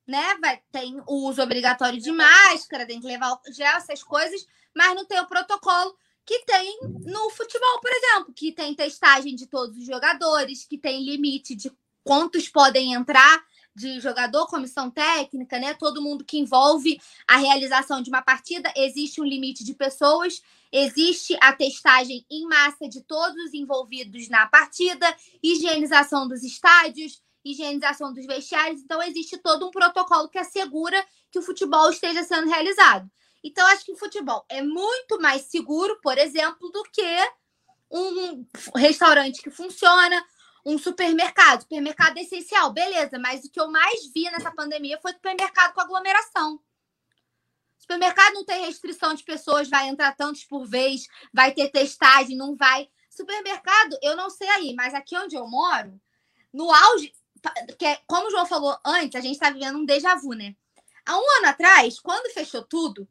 né? Vai, tem o uso obrigatório de máscara, tem que levar gel, essas coisas, mas não tem o protocolo que tem no futebol, por exemplo, que tem testagem de todos os jogadores, que tem limite de quantos podem entrar de jogador, comissão técnica, né? Todo mundo que envolve a realização de uma partida, existe um limite de pessoas, existe a testagem em massa de todos os envolvidos na partida, higienização dos estádios, higienização dos vestiários, então existe todo um protocolo que assegura que o futebol esteja sendo realizado. Então, acho que o futebol é muito mais seguro, por exemplo, do que um restaurante que funciona, um supermercado. Supermercado é essencial, beleza, mas o que eu mais vi nessa pandemia foi supermercado com aglomeração. Supermercado não tem restrição de pessoas, vai entrar tantos por vez, vai ter testagem, não vai. Supermercado, eu não sei aí, mas aqui onde eu moro, no auge, que é, como o João falou antes, a gente está vivendo um déjà vu, né? Há um ano atrás, quando fechou tudo,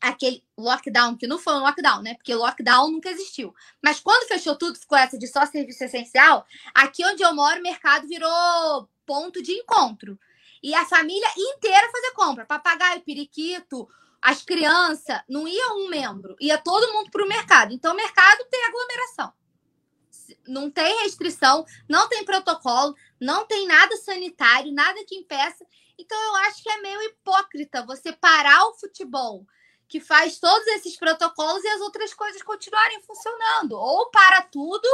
aquele lockdown, que não foi um lockdown, né? Porque lockdown nunca existiu. Mas quando fechou tudo, ficou essa de só serviço essencial, aqui onde eu moro, o mercado virou ponto de encontro. E a família inteira fazer compra. Papagaio, periquito, as crianças, não ia um membro, ia todo mundo para o mercado. Então, o mercado tem aglomeração. Não tem restrição, não tem protocolo, não tem nada sanitário, nada que impeça. Então, eu acho que é meio hipócrita você parar o futebol que faz todos esses protocolos e as outras coisas continuarem funcionando. Ou para tudo,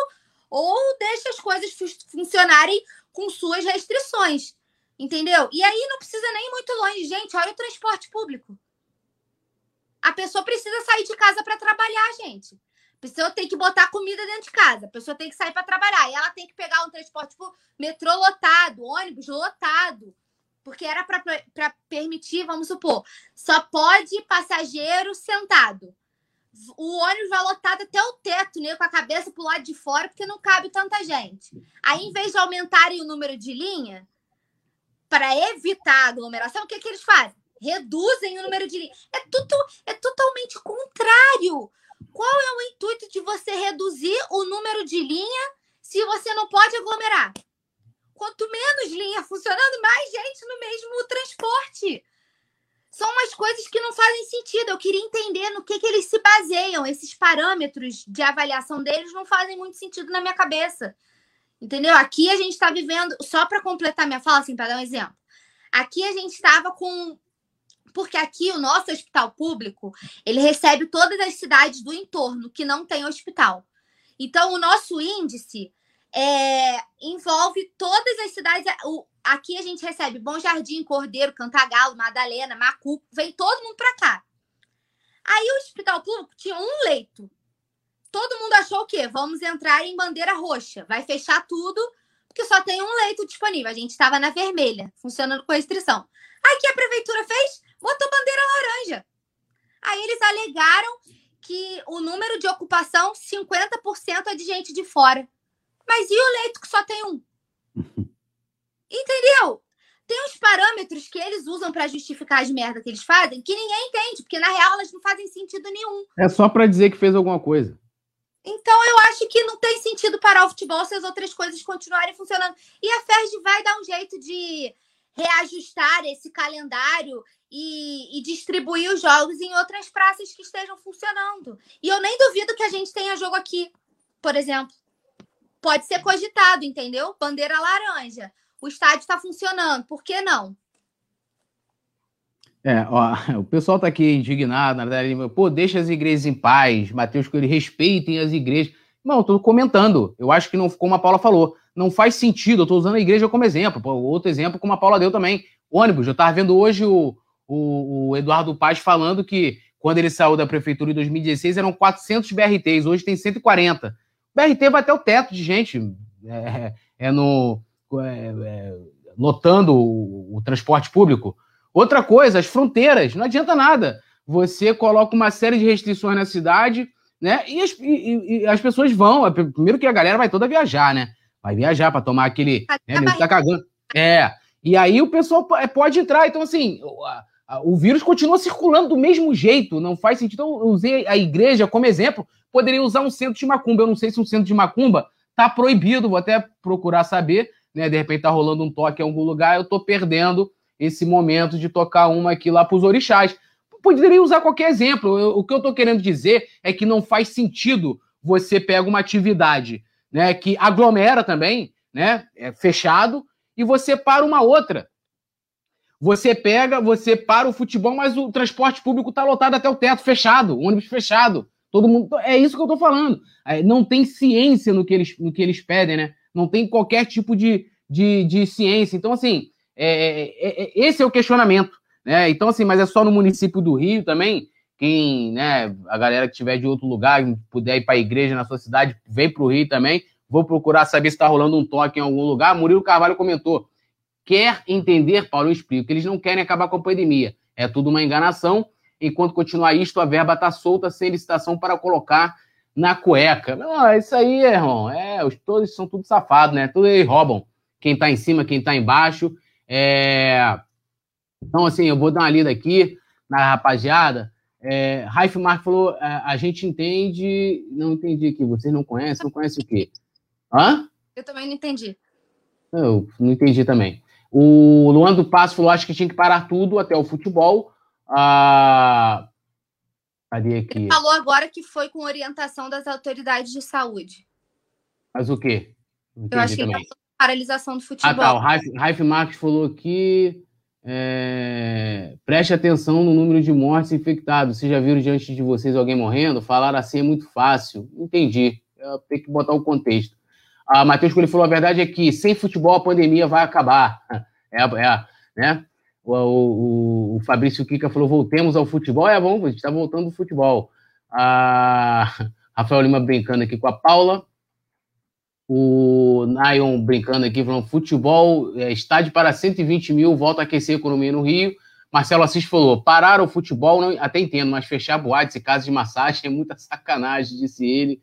ou deixa as coisas funcionarem com suas restrições. Entendeu? E aí não precisa nem muito longe, gente. Olha o transporte público. A pessoa precisa sair de casa para trabalhar, gente. A pessoa tem que botar comida dentro de casa. A pessoa tem que sair para trabalhar. E ela tem que pegar um transporte público, metrô lotado, ônibus lotado porque era para permitir, vamos supor, só pode passageiro sentado. O ônibus vai lotado até o teto, né? Com a cabeça pro lado de fora, porque não cabe tanta gente. Aí, em vez de aumentarem o número de linha, para evitar a aglomeração, o que, que eles fazem? Reduzem o número de linha. É, tudo, é totalmente contrário. Qual é o intuito de você reduzir o número de linha se você não pode aglomerar? Quanto menos linha funcionando, mais gente no mesmo transporte. São umas coisas que não fazem sentido. Eu queria entender no que, que eles se baseiam. Esses parâmetros de avaliação deles não fazem muito sentido na minha cabeça. Entendeu? Aqui a gente está vivendo, só para completar minha fala, assim, para dar um exemplo. Aqui a gente estava com. Porque aqui o nosso hospital público ele recebe todas as cidades do entorno que não tem hospital. Então, o nosso índice é, envolve todas as cidades. O, aqui a gente recebe Bom Jardim, Cordeiro, Cantagalo, Madalena, Macu, vem todo mundo para cá. Aí o hospital público tinha um leito. Todo mundo achou o quê? Vamos entrar em bandeira roxa. Vai fechar tudo, porque só tem um leito disponível. A gente estava na vermelha, funcionando com restrição. Aí que a prefeitura fez? Botou bandeira laranja. Aí eles alegaram que o número de ocupação, 50% é de gente de fora. Mas e o leito que só tem um? Entendeu? Tem uns parâmetros que eles usam para justificar as merdas que eles fazem que ninguém entende, porque na real elas não fazem sentido nenhum. É só para dizer que fez alguma coisa. Então eu acho que não tem sentido parar o futebol se as outras coisas continuarem funcionando. E a FERJ vai dar um jeito de reajustar esse calendário e, e, distribuir os jogos em outras praças que estejam funcionando. E eu nem duvido que a gente tenha jogo aqui, por exemplo pode ser cogitado, entendeu? Bandeira laranja. O estádio está funcionando, por que não? É, ó, o pessoal está aqui indignado, na verdade, pô, deixa as igrejas em paz, Mateus, que eles respeitem as igrejas. Não, estou comentando. Eu acho que não, como a Paula falou, não faz sentido. Eu estou usando a igreja como exemplo. Outro exemplo, como a Paula deu também. Ônibus. Eu estava vendo hoje o, o, o, Eduardo Paz falando que quando ele saiu da prefeitura em 2016 eram 400 BRTs, hoje tem 140. BRT vai até o teto de gente é, é no é, é, lotando o, o, transporte público. Outra coisa, as fronteiras, não adianta nada. Você coloca uma série de restrições na cidade, né? E as, e, e as pessoas vão. É, primeiro que a galera vai toda viajar, né? Vai viajar para tomar aquele. Né, tá cagando. É. E aí o pessoal é, pode entrar. Então, assim, o, o vírus continua circulando do mesmo jeito, não faz sentido. Então, eu usei a igreja como exemplo, poderia usar um centro de macumba. Eu não sei se um centro de macumba está proibido, vou até procurar saber, né? De repente está rolando um toque em algum lugar, eu estou perdendo esse momento de tocar uma aqui lá para os orixás. Poderia usar qualquer exemplo. Eu, o que eu estou querendo dizer é que não faz sentido você pega uma atividade né, que aglomera também, né? É fechado, e você para uma outra. Você pega, você para o futebol, mas o transporte público está lotado até o teto, fechado, ônibus fechado. Todo mundo. É isso que eu estou falando. É, não tem ciência no que eles, no que eles pedem, né? Não tem qualquer tipo de, de, de ciência. Então, assim, é, é, é, esse é o questionamento. Né? Então, assim, mas é só no município do Rio também. Quem, né, a galera que tiver de outro lugar, puder ir para a igreja na sua cidade, vem para o Rio também. Vou procurar saber se está rolando um toque em algum lugar. Murilo Carvalho comentou: quer entender, Paulo, eu explico, que eles não querem acabar com a pandemia. É tudo uma enganação. Enquanto continuar isto, a verba está solta sem licitação para colocar na cueca. Não, isso aí, irmão. É, os, todos são tudo safados, né? Tudo eles roubam. Quem está em cima, quem está embaixo. É... Então, assim, eu vou dar uma lida aqui na rapaziada. É, Raif Mark falou: a, é, a gente entende. Não entendi aqui. Vocês não conhecem? Não conhecem o quê? Hã? Eu também não entendi. Eu não entendi também. O Luan do Passo falou: acho que tinha que parar tudo até o futebol. Ah, cadê aqui? Ele falou agora que foi com orientação das autoridades de saúde. Mas o quê? Eu acho que ele paralisação do futebol. Ah, tá. O Raif, Raif Marques falou que é, preste atenção no número de mortes infectados. Vocês já viram diante de vocês alguém morrendo? Falar assim é muito fácil. Entendi. Tem que botar o contexto. A Matheus ele falou a verdade é que sem futebol a pandemia vai acabar. É, é né? O, o, o, Fabrício Kika falou: voltemos ao futebol. É bom, a gente está voltando ao futebol. A Rafael Lima brincando aqui com a Paula. O Nayon brincando aqui, falando: futebol, é, estádio para 120 mil, volta a aquecer a economia no Rio. Marcelo Assis falou: parar o futebol, não, até entendo, mas fechar boates e casas de massagem é muita sacanagem, disse ele.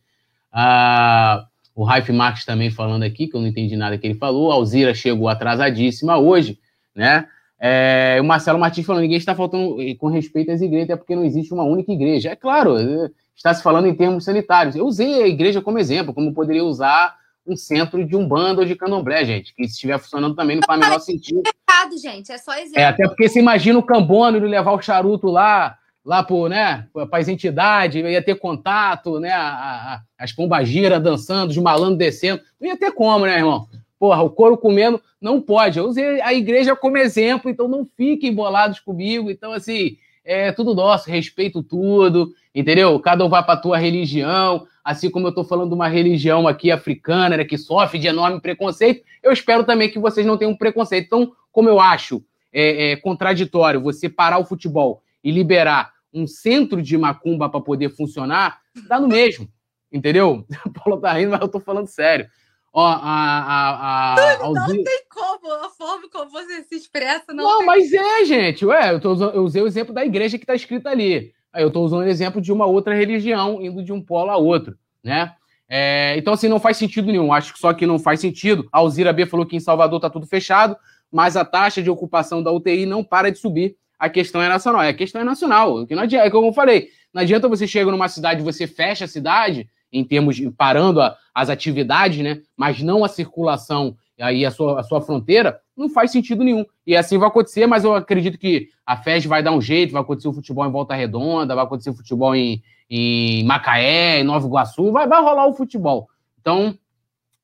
Ah, o Raif Marques também falando aqui, que eu não entendi nada que ele falou. A Alzira chegou atrasadíssima hoje, né? É, o Marcelo Martins falando, ninguém está faltando com respeito às igrejas, é porque não existe uma única igreja. É claro, é, está se falando em termos sanitários. Eu usei a igreja como exemplo, como poderia usar um centro de um bando ou de candomblé, gente, que se estiver funcionando também não faz o menor sentido. É errado, gente, é só exemplo. É, até porque você imagina o cambono ele levar o charuto lá, lá por, né, para as entidades, ia ter contato, né, a, a, as pombagiras dançando, os malandros descendo, não ia ter como, né, irmão? Porra, o couro comendo não pode. Eu usei a igreja como exemplo, então não fiquem bolados comigo. Então, assim, é tudo nosso, respeito tudo, entendeu? Cada um vai para tua religião, assim como eu estou falando de uma religião aqui africana, né, que sofre de enorme preconceito, eu espero também que vocês não tenham preconceito. Então, como eu acho é, é, contraditório você parar o futebol e liberar um centro de macumba para poder funcionar, dá no mesmo, entendeu? O Paulo tá rindo, mas eu tô falando sério. Ó, a, a, a, não, não tem como, a forma como você se expressa não. Não, mas é, gente. Ué, eu, tô, eu usei o exemplo da igreja que está escrito ali. Aí eu estou usando o exemplo de uma outra religião indo de um polo a outro, né? É, então, assim, não faz sentido nenhum. Acho que só que não faz sentido. A Alzira B falou que em Salvador está tudo fechado, mas a taxa de ocupação da UTI não para de subir. A questão é nacional. É, a questão é nacional. Que não adianta, é como eu falei. Não adianta você chegar numa cidade, você fecha a cidade em termos de parando a, as atividades, né? Mas não a circulação aí a sua, a sua fronteira, não faz sentido nenhum. E assim vai acontecer, mas eu acredito que a FES vai dar um jeito, vai acontecer o futebol em Volta Redonda, vai acontecer o futebol em, em Macaé, em Nova Iguaçu, vai, vai rolar o futebol. Então,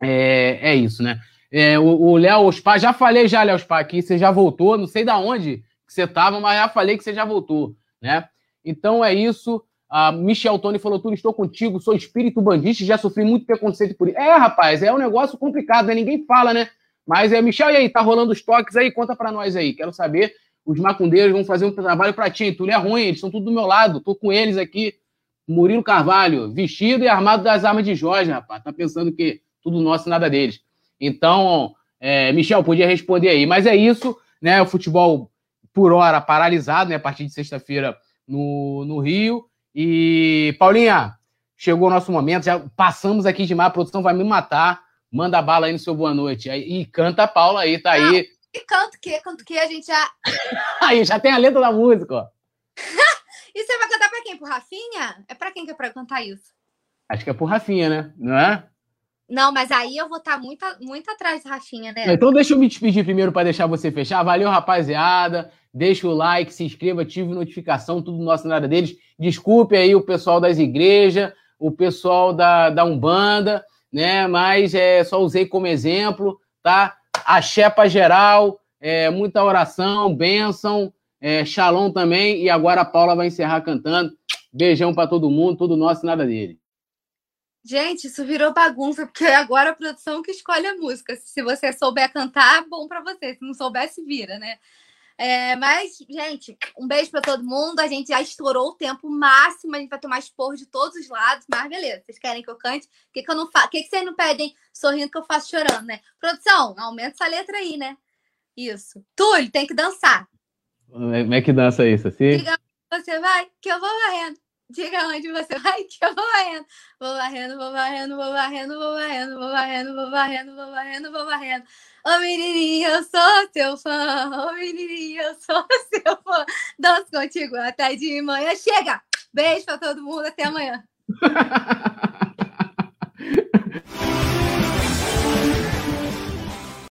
é, é isso, né? É, o Léo Ospar, já falei já, Léo Ospar, aqui, você já voltou, não sei da onde que você estava, mas já falei que você já voltou, né? Então é isso. A Michel Tony falou tudo, estou contigo, sou espírito bandista, já sofri muito preconceito por isso. É, rapaz, é um negócio complicado, né? Ninguém fala, né? Mas é, Michel, e aí, tá rolando os toques aí? Conta para nós aí. Quero saber. Os macundeiros vão fazer um trabalho para ti. Tu é ruim, eles estão tudo do meu lado. Tô com eles aqui. Murilo Carvalho, vestido e armado das armas de Jorge, rapaz. Tá pensando que tudo nosso, nada deles. Então, é, Michel, podia responder aí. Mas é isso, né? O futebol, por hora, paralisado, né? A partir de sexta-feira no, no Rio. E, Paulinha, chegou o nosso momento, já passamos aqui demais, a produção vai me matar. Manda bala aí no seu boa noite. E canta a Paula aí, tá aí. Ah, e canto o quê? Canto o quê? A gente já. aí, já tem a letra da música, ó. e você vai cantar pra quem? Pro Rafinha? É pra quem que é pra cantar isso? Acho que é pro Rafinha, né? Não é? Não, mas aí eu vou estar tá muito, muito atrás Rafinha, né? Então deixa eu me despedir primeiro para deixar você fechar. Valeu, rapaziada. Deixa o like, se inscreva, ative notificação, tudo nosso nada deles. Desculpe aí o pessoal das igrejas, o pessoal da, da Umbanda, né? Mas é, só usei como exemplo, tá? Axé pra geral. é, muita oração, bênção, é, shalom também. E agora a Paula vai encerrar cantando. Beijão para todo mundo, tudo nosso nada dele. Gente, isso virou bagunça, porque agora a produção que escolhe a música. Se você souber cantar, bom para você. Se não souber, se vira, né? É, mas, gente, um beijo para todo mundo. A gente já estourou o tempo máximo. A gente vai tomar esporro de todos os lados. Mas beleza, vocês querem que eu cante? O que, que eu não faço? O que, que vocês não pedem sorrindo que eu faço chorando, né? Produção, aumenta essa letra aí, né? Isso. Túlio, tem que dançar. Como é que dança isso? Assim? Diga você vai, que eu vou varrendo. Diga onde você vai, que eu vou varrendo. Vou varrendo, vou varrendo, vou varrendo, vou varrendo, vou varrendo, vou varrendo, vou varrendo, vou varrendo. Ô menininha, eu sou teu fã. Ô menininha, eu sou seu fã. Danço contigo até de manhã. Chega! Beijo pra todo mundo, até amanhã.